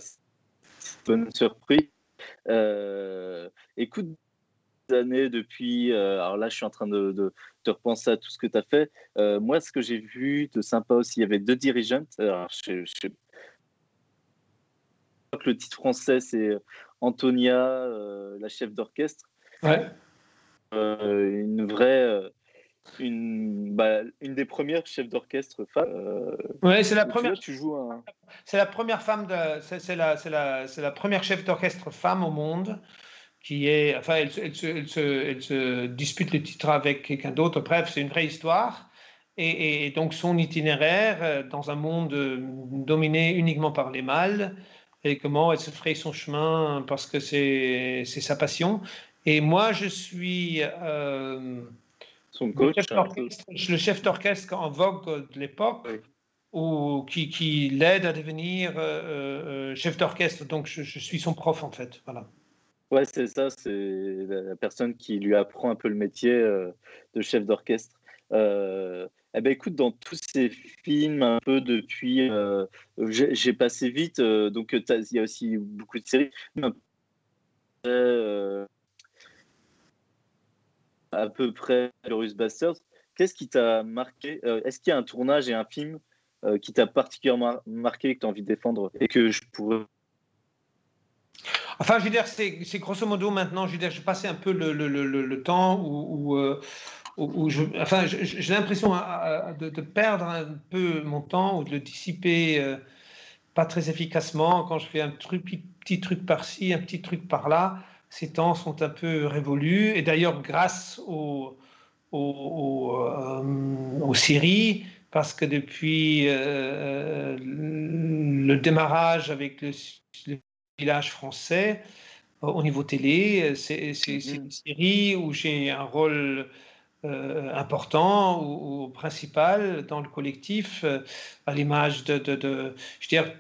Speaker 3: Bonne surprise. écoute, années depuis. Euh, alors là, je suis en train de, de, repenser à tout ce que tu as fait. Euh, moi, ce que j'ai vu de sympa aussi, il y avait deux dirigeantes. Alors, je, je, le titre français, c'est Antonia, euh, la chef d'orchestre.
Speaker 4: Ouais.
Speaker 3: une vraie. Une, bah, une des premières chefs d'orchestre femmes.
Speaker 4: ouais, c'est la première.
Speaker 3: Tu, joues un...
Speaker 4: C'est la première femme de. C'est la, la, la première chef d'orchestre femme au monde qui est, enfin, elle, se, dispute le titre avec quelqu'un d'autre. Bref, c'est une vraie histoire. Et, donc son itinéraire euh, dans un monde euh, dominé uniquement par les mâles, et comment elle se ferait son chemin parce que c'est sa passion. Et moi, je suis
Speaker 3: euh, son coach,
Speaker 4: le chef d'orchestre en vogue de l'époque. ou qui, qui l'aide à devenir chef d'orchestre. Donc, je, je, suis son prof, en fait. Voilà.
Speaker 3: Ouais, c'est ça, c'est la personne qui lui apprend un peu le métier euh, de chef d'orchestre. Euh, eh ben, écoute, dans tous ces films, un peu depuis, euh, j'ai passé vite, donc il y a aussi beaucoup de séries. à peu près Glorious Bastards. Qu'est-ce qui t'a marqué Est-ce qu'il y a un tournage et un film qui t'a particulièrement marqué que tu as envie de défendre et que je pourrais
Speaker 4: Enfin, je veux dire, c'est grosso modo maintenant, je veux dire, je passais un peu le, le, le, le temps où, euh, où, je, enfin, j'ai l'impression de, de, perdre un peu mon temps ou de le dissiper euh, pas très efficacement quand je fais un truc, petit truc par-ci, un petit truc par-là. Ces temps sont un peu révolus. Et d'ailleurs, grâce aux, aux, euh, aux, séries, parce que depuis le démarrage avec le, le village français euh, au niveau télé. C'est mm. une série où j'ai un rôle euh, important ou, principal dans le collectif, euh, à l'image de, je dire,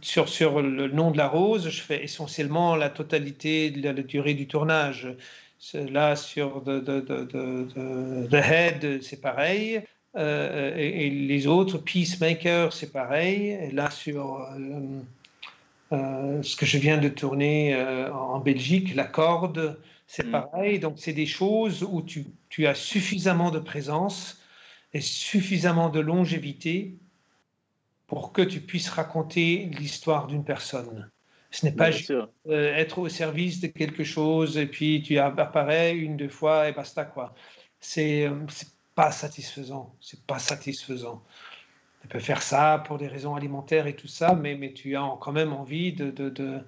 Speaker 4: sur, sur le nom de la rose, je fais essentiellement la totalité de la, durée du tournage. Là, sur The, Head, c'est pareil. et, les autres, Peacemaker, c'est pareil. Et là, sur euh, ce que je viens de tourner euh, en Belgique, la corde, c'est mm. pareil. Donc, c'est des choses où tu, tu, as suffisamment de présence et suffisamment de longévité pour que tu puisses raconter l'histoire d'une personne. Ce n'est pas juste euh, être au service de quelque chose et puis tu apparais une, deux fois et basta quoi. C'est pas satisfaisant. C'est pas satisfaisant tu peux faire ça pour des raisons alimentaires et tout ça, mais, mais tu as quand même envie de... de, de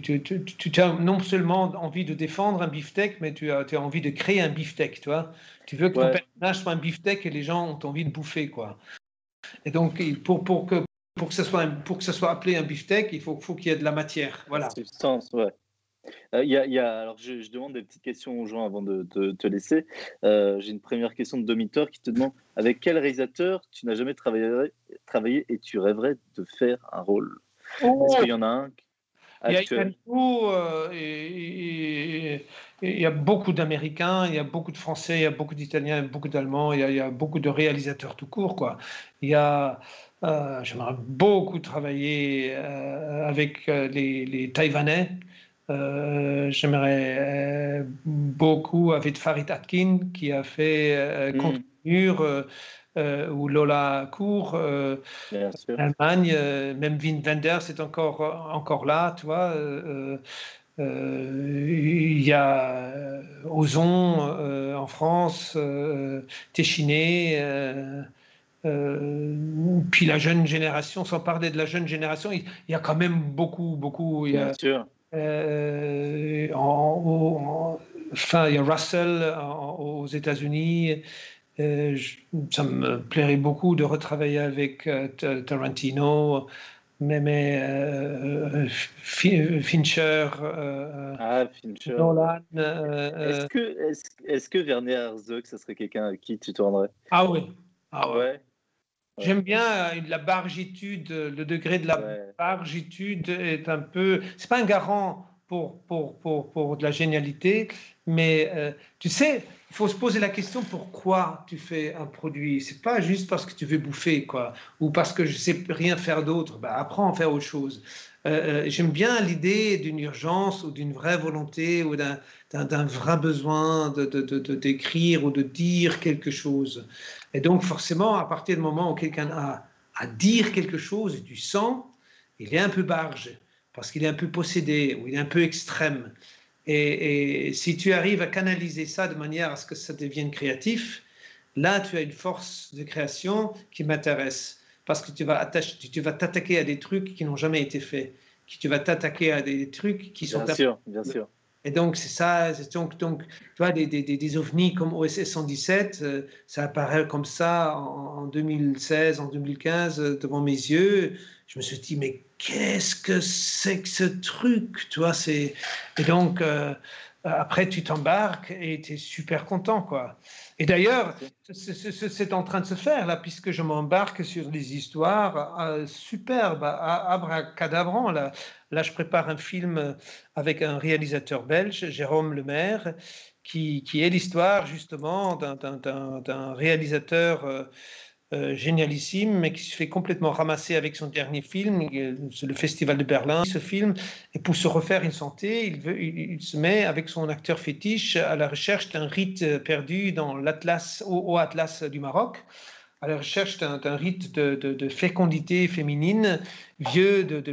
Speaker 4: tu, tu, tu, tu, as non seulement envie de défendre un beefsteak, mais tu as, tu as envie de créer un beefsteak, tu vois. Tu veux que ton personnage soit un beefsteak et les gens ont envie de bouffer, quoi. Et donc, pour, pour, que, pour, que, ce soit pour que ce soit appelé un beefsteak, il faut, faut qu'il y ait de la matière, voilà.
Speaker 3: Substance, ouais. Euh, y a, y a, alors je, demande des petites questions aux gens avant de, te laisser. Euh, j'ai une première question de Domitor qui te demande avec quel réalisateur tu n'as jamais travaillé, travaillé et tu rêverais de faire un rôle? Oh. Est-ce qu'il y en a un
Speaker 4: il y, a, il y a beaucoup d'Américains, il y a beaucoup de Français, il y a beaucoup d'Italiens, beaucoup d'Allemands, il, y a beaucoup de réalisateurs tout court. Quoi. Il y a, euh, j'aimerais beaucoup travailler avec les, les Taïwanais. Euh, j'aimerais euh, beaucoup avec Farid Atkin qui a fait euh, mm. Euh, ou Lola Cour, Allemagne, même Wim Wenders est encore, encore là, tu vois. il y a Ozon en France, Téchiné, puis la jeune génération, sans parler de la jeune génération, il, y a quand même beaucoup, beaucoup.
Speaker 3: Bien sûr
Speaker 4: enfin, il y a Russell aux États-Unis. Ça me plairait beaucoup de retravailler avec Tarantino mais, mais euh, Fincher, euh,
Speaker 3: ah, Fincher.
Speaker 4: Nolan.
Speaker 3: Euh, est-ce que, est est que Werner Herzog, ça serait quelqu'un à qui tu tournerais?
Speaker 4: Ah oui. Ah ouais. J'aime bien la bargitude, le degré de la bargitude est un peu. C'est pas un garant pour, pour, pour, pour de la génialité, mais tu sais, il faut se poser la question pourquoi tu fais un produit? C'est pas juste parce que tu veux bouffer, quoi, ou parce que je sais rien faire d'autre. Bah, apprends à faire autre chose. Euh, euh, j'aime bien l'idée d'une urgence ou d'une vraie volonté ou d'un vrai besoin de, d'écrire ou de dire quelque chose. Et donc, forcément, à partir du moment où quelqu'un a à dire quelque chose et tu sens, il est un peu barge parce qu'il est un peu possédé ou il est un peu extrême. Et, si tu arrives à canaliser ça de manière à ce que ça devienne créatif, là, tu as une force de création qui m'intéresse. Parce que tu vas t'attaquer à des trucs qui n'ont jamais été faits. Tu vas t'attaquer à des trucs qui sont...
Speaker 3: Bien sûr, bien sûr.
Speaker 4: Et donc, c'est ça. Donc, donc, tu vois, des, des, des, ovnis comme OSS 117, euh, ça apparaît comme ça en, en 2016, en 2015, euh, devant mes yeux. Je me suis dit, mais qu'est-ce que c'est que ce truc tu vois, c'est... Et donc, euh, après, tu t'embarques et tu es super content. quoi. Et d'ailleurs, c'est en train de se faire, là, puisque je m'embarque sur des histoires euh, superbes, abracadabran. Là. là, je prépare un film avec un réalisateur belge, Jérôme Lemaire, qui, qui est l'histoire justement d'un réalisateur... Euh, euh, génialissime, mais qui se fait complètement ramasser avec son dernier film, c'est le Festival de Berlin. Ce film, et pour se refaire une santé, il, veut, il, se met avec son acteur fétiche à la recherche d'un rite perdu dans l'Atlas, au, Atlas du Maroc à la recherche d'un rite de, fécondité féminine vieux de, de,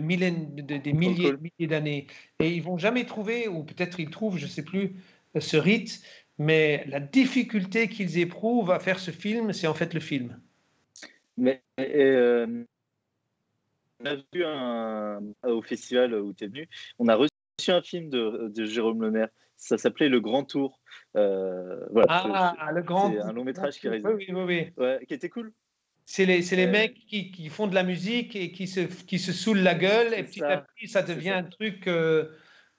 Speaker 4: des milliers, milliers d'années. Et ils vont jamais trouver, ou peut-être ils trouvent, je ne sais plus, ce rite, mais la difficulté qu'ils éprouvent à faire ce film, c'est en fait le film.
Speaker 3: Mais euh, on a vu un, au festival où tu es venu, on a reçu un film de, de Jérôme Lemaire. Ça s'appelait Le Grand Tour.
Speaker 4: Euh, voilà, ah, le Grand
Speaker 3: C'est un long métrage qui,
Speaker 4: oui, oui, oui.
Speaker 3: Ouais, qui était cool.
Speaker 4: C'est les, les euh, mecs qui, qui, font de la musique et qui se, qui se saoulent la gueule et petit à petit ça devient un truc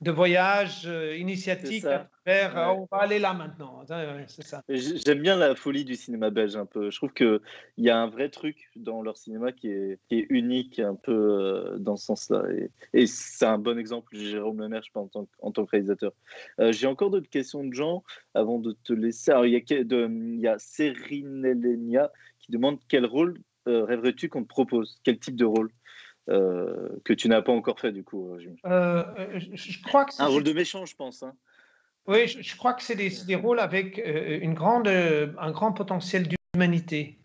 Speaker 4: de voyage euh, initiatique à faire. Euh, on va aller là maintenant. c'est ça.
Speaker 3: J'aime bien la folie du cinéma belge un peu. Je trouve qu'il y a un vrai truc dans leur cinéma qui est, qui est unique un peu euh, dans ce sens-là. Et, et c'est un bon exemple, Jérôme Lemaire, je pense, en tant, en tant que réalisateur. J'ai encore d'autres questions de gens avant de te laisser. Alors, il y a, de, il y a Elenia qui demande quel rôle rêverais-tu qu'on te propose? Quel type de rôle? Que tu n'as pas encore fait du coup.
Speaker 4: Euh, euh, je crois que
Speaker 3: un rôle de méchant, je pense. Hein.
Speaker 4: Oui, je, crois que c'est des, des, rôles avec une grande, un grand potentiel d'humanité,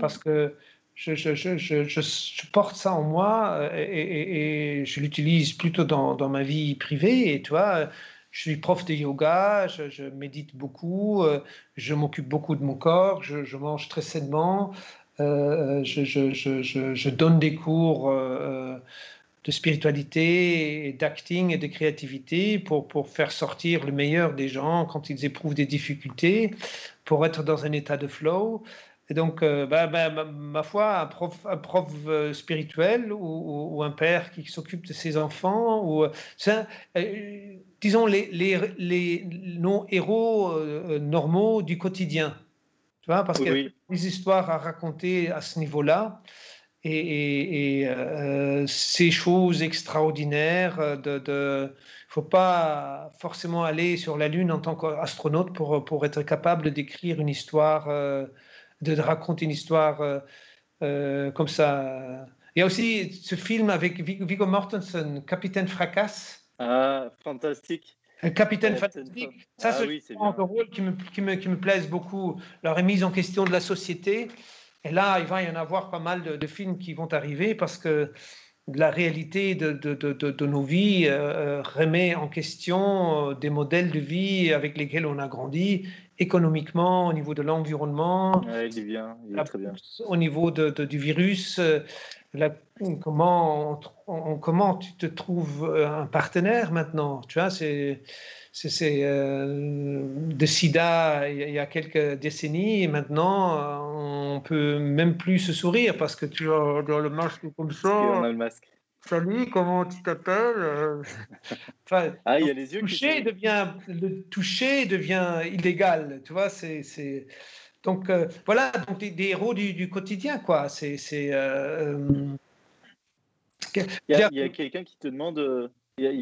Speaker 4: parce que je, je, je, porte ça en moi et, et, je l'utilise plutôt dans, dans, ma vie privée. Et tu vois, je suis prof de yoga, je, médite beaucoup, je m'occupe beaucoup de mon corps, je, mange très sainement, euh, je, je, je, je, donne des cours euh, de spiritualité, d'acting et de créativité pour, pour faire sortir le meilleur des gens quand ils éprouvent des difficultés, pour être dans un état de flow. Et donc, euh, bah, bah, ma, foi, un prof, un prof spirituel ou, un père qui s'occupe de ses enfants, ou disons les, les, les non-héros normaux du quotidien. Tu vois, parce y a des histoires à raconter à ce niveau-là. Et, euh, ces choses extraordinaires, de, de faut pas forcément aller sur la Lune en tant qu'astronaute pour, pour être capable d'écrire une histoire, euh, de raconter une histoire euh, comme ça. Il y a aussi ce film avec Viggo Mortensen, Capitaine Fracasse.
Speaker 3: Ah, fantastique.
Speaker 4: Capitaine Fantastique, ça ah c'est un rôle qui me, qui, me, qui me plaise beaucoup. La remise en question de la société. Et là, il va y en avoir pas mal de, films qui vont arriver parce que la réalité de, de, de nos vies euh, remet en question euh, des modèles de vie avec lesquels on a grandi économiquement, au niveau de l'environnement.
Speaker 3: Ouais, il est bien, il est très bien.
Speaker 4: Au niveau du virus, euh, la, comment, on, comment tu te trouves euh, un partenaire maintenant? Tu vois, c'est c'est euh, de sida il y a quelques décennies et maintenant euh, on peut même plus se sourire parce que tu as dans le masque comme ça.
Speaker 3: On a le masque.
Speaker 4: Salut, comment tu t'appelles?
Speaker 3: Enfin, Ah, il y a les yeux
Speaker 4: toucher
Speaker 3: qui
Speaker 4: devient Le toucher devient illégal, tu vois, c'est... Donc euh, voilà, donc des, des, héros du, du quotidien, quoi. C'est... Euh,
Speaker 3: il y a, a quelqu'un qui te demande... Y a,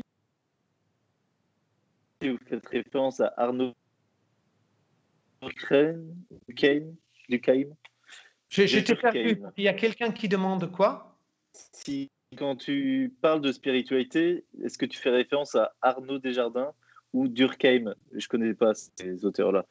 Speaker 3: vous faites référence à Arnaud Duquesne, Duquesne,
Speaker 4: J'étais perdu. Il y a quelqu'un qui demande quoi?
Speaker 3: Si quand tu parles de spiritualité, est-ce que tu fais référence à Arnaud Desjardins ou Durkheim? Je ne connais pas ces auteurs-là.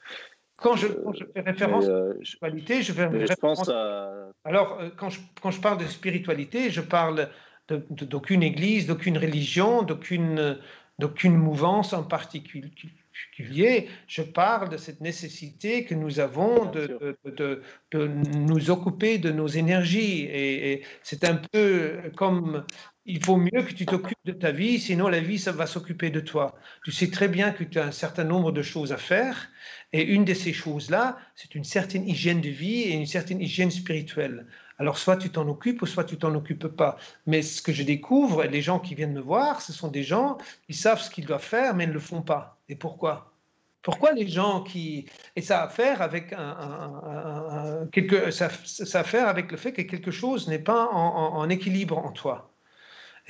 Speaker 4: Quand je, quand je, fais référence euh, à la spiritualité, je fais référence
Speaker 3: à...
Speaker 4: Alors, euh, quand je, quand je, parle de spiritualité, je parle d'aucune église, d'aucune religion, d'aucune d'aucune mouvance en particulier. Je parle de cette nécessité que nous avons de, de, de, nous occuper de nos énergies. Et, c'est un peu comme il faut mieux que tu t'occupes de ta vie, sinon la vie, va s'occuper de toi. Tu sais très bien que tu as un certain nombre de choses à faire. Et une de ces choses-là, c'est une certaine hygiène de vie et une certaine hygiène spirituelle. Alors, soit tu t'en occupes, soit tu t'en occupes pas. Mais ce que je découvre, les gens qui viennent me voir, ce sont des gens qui savent ce qu'ils doivent faire, mais ne le font pas. Et pourquoi? Pourquoi les gens qui... Et ça a à faire avec, un, quelque... ça, a à faire avec le fait que quelque chose n'est pas en équilibre en toi.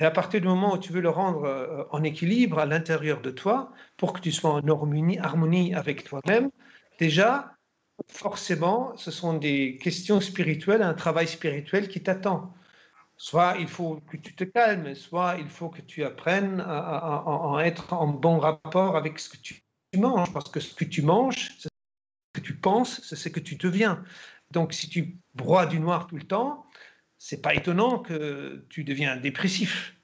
Speaker 4: Et à partir du moment où tu veux le rendre euh, en équilibre à l'intérieur de toi, pour que tu sois en harmonie, avec toi-même, déjà, forcément, ce sont des questions spirituelles, un travail spirituel qui t'attend. Soit il faut que tu te calmes, soit il faut que tu apprennes à, être en bon rapport avec ce que tu manges, parce que ce que tu manges, ce que tu penses, c'est ce que tu deviens. Donc si tu broies du noir tout le temps, c'est pas étonnant que tu deviens dépressif.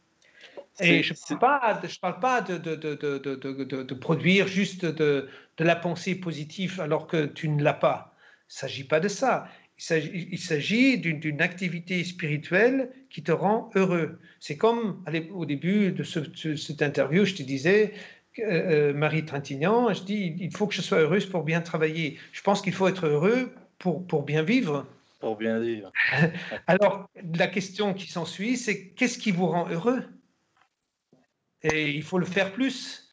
Speaker 4: Et je ne parle pas, je parle pas de, de, de, de produire juste de, la pensée positive alors que tu ne l'as pas. Il ne s'agit pas de ça. Il s'agit d'une activité spirituelle qui te rend heureux. C'est comme allez, au début de ce, cette interview, je te disais, euh, Marie Trintignant, je dis, il faut que je sois heureuse pour bien travailler. Je pense qu'il faut être heureux pour, pour bien vivre.
Speaker 3: Pour bien vivre. [LAUGHS]
Speaker 4: Alors, la question qui s'ensuit, c'est qu'est-ce qui vous rend heureux? Et il faut le faire plus.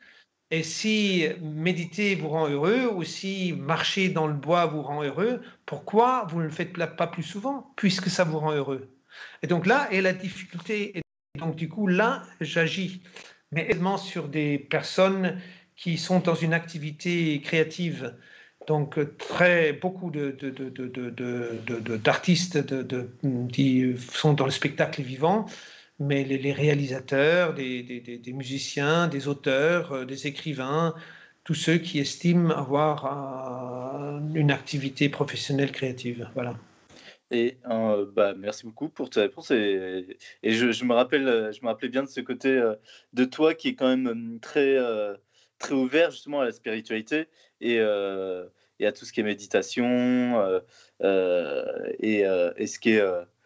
Speaker 4: Et si méditer vous rend heureux, ou si marcher dans le bois vous rend heureux, pourquoi vous ne le faites pas plus souvent, puisque ça vous rend heureux Et donc là est la difficulté. Et donc du coup, là, j'agis, mais également sur des personnes qui sont dans une activité créative. Donc très beaucoup d'artistes de, de, qui sont dans le spectacle vivant mais les, réalisateurs, des, musiciens, des auteurs, euh, des écrivains, tous ceux qui estiment avoir euh, une activité professionnelle créative. Voilà.
Speaker 3: Et euh, bah, merci beaucoup pour ta réponse. Et, je, me rappelle, je me rappelais bien de ce côté de toi qui est quand même très, très ouvert justement à la spiritualité et, et à tout ce qui est méditation et, et, ce qui est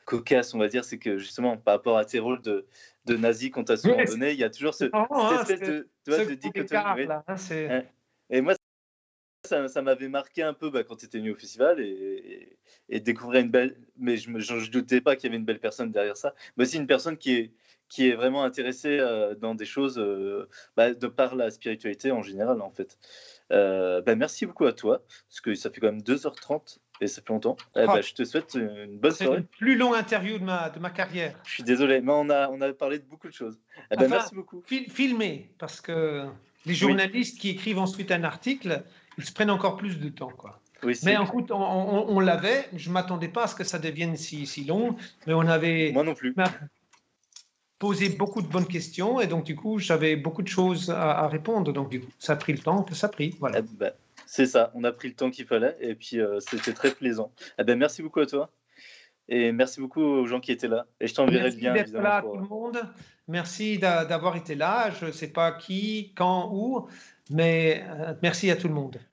Speaker 3: cocasse, on va dire, c'est que justement, par rapport à tes rôles de, de nazi qu'on t'a souvent donné, il y a toujours ce,
Speaker 4: hein,
Speaker 3: cette espèce de, tu vois, de dichotomie. Hein, et moi, ça, ça m'avait marqué un peu bah, quand tu étais venu au festival et, et, découvrir une belle. Mais je ne doutais pas qu'il y avait une belle personne derrière ça. Mais aussi une personne qui est, qui est vraiment intéressée euh, dans des choses euh, bah, de par la spiritualité en général, en fait. Euh, bah, merci beaucoup à toi, parce que ça fait quand même 2h30 et ça fait longtemps. Eh ben, je te souhaite une bonne soirée. C'est
Speaker 4: plus long interview de ma, de ma carrière.
Speaker 3: Je suis désolé, mais on a, on a parlé de beaucoup de choses. Eh ben, merci beaucoup.
Speaker 4: filmer, parce que les journalistes qui écrivent ensuite un article, ils se prennent encore plus de temps. Quoi. Oui, mais écoute, on, on, l'avait. Je ne m'attendais pas à ce que ça devienne si, si long, mais on avait.
Speaker 3: Moi non plus.
Speaker 4: Posé beaucoup de bonnes questions et donc du coup j'avais beaucoup de choses à, répondre donc du coup ça a pris le temps que ça a pris voilà.
Speaker 3: Eh ben, c'est ça, on a pris le temps qu'il fallait et puis euh, c'était très plaisant. Eh ben, merci beaucoup à toi et merci beaucoup aux gens qui étaient là. Et je t'enverrai le lien.
Speaker 4: À tout le monde. Merci d'avoir été là. Je ne sais pas qui, quand, où, mais euh, merci à tout le monde.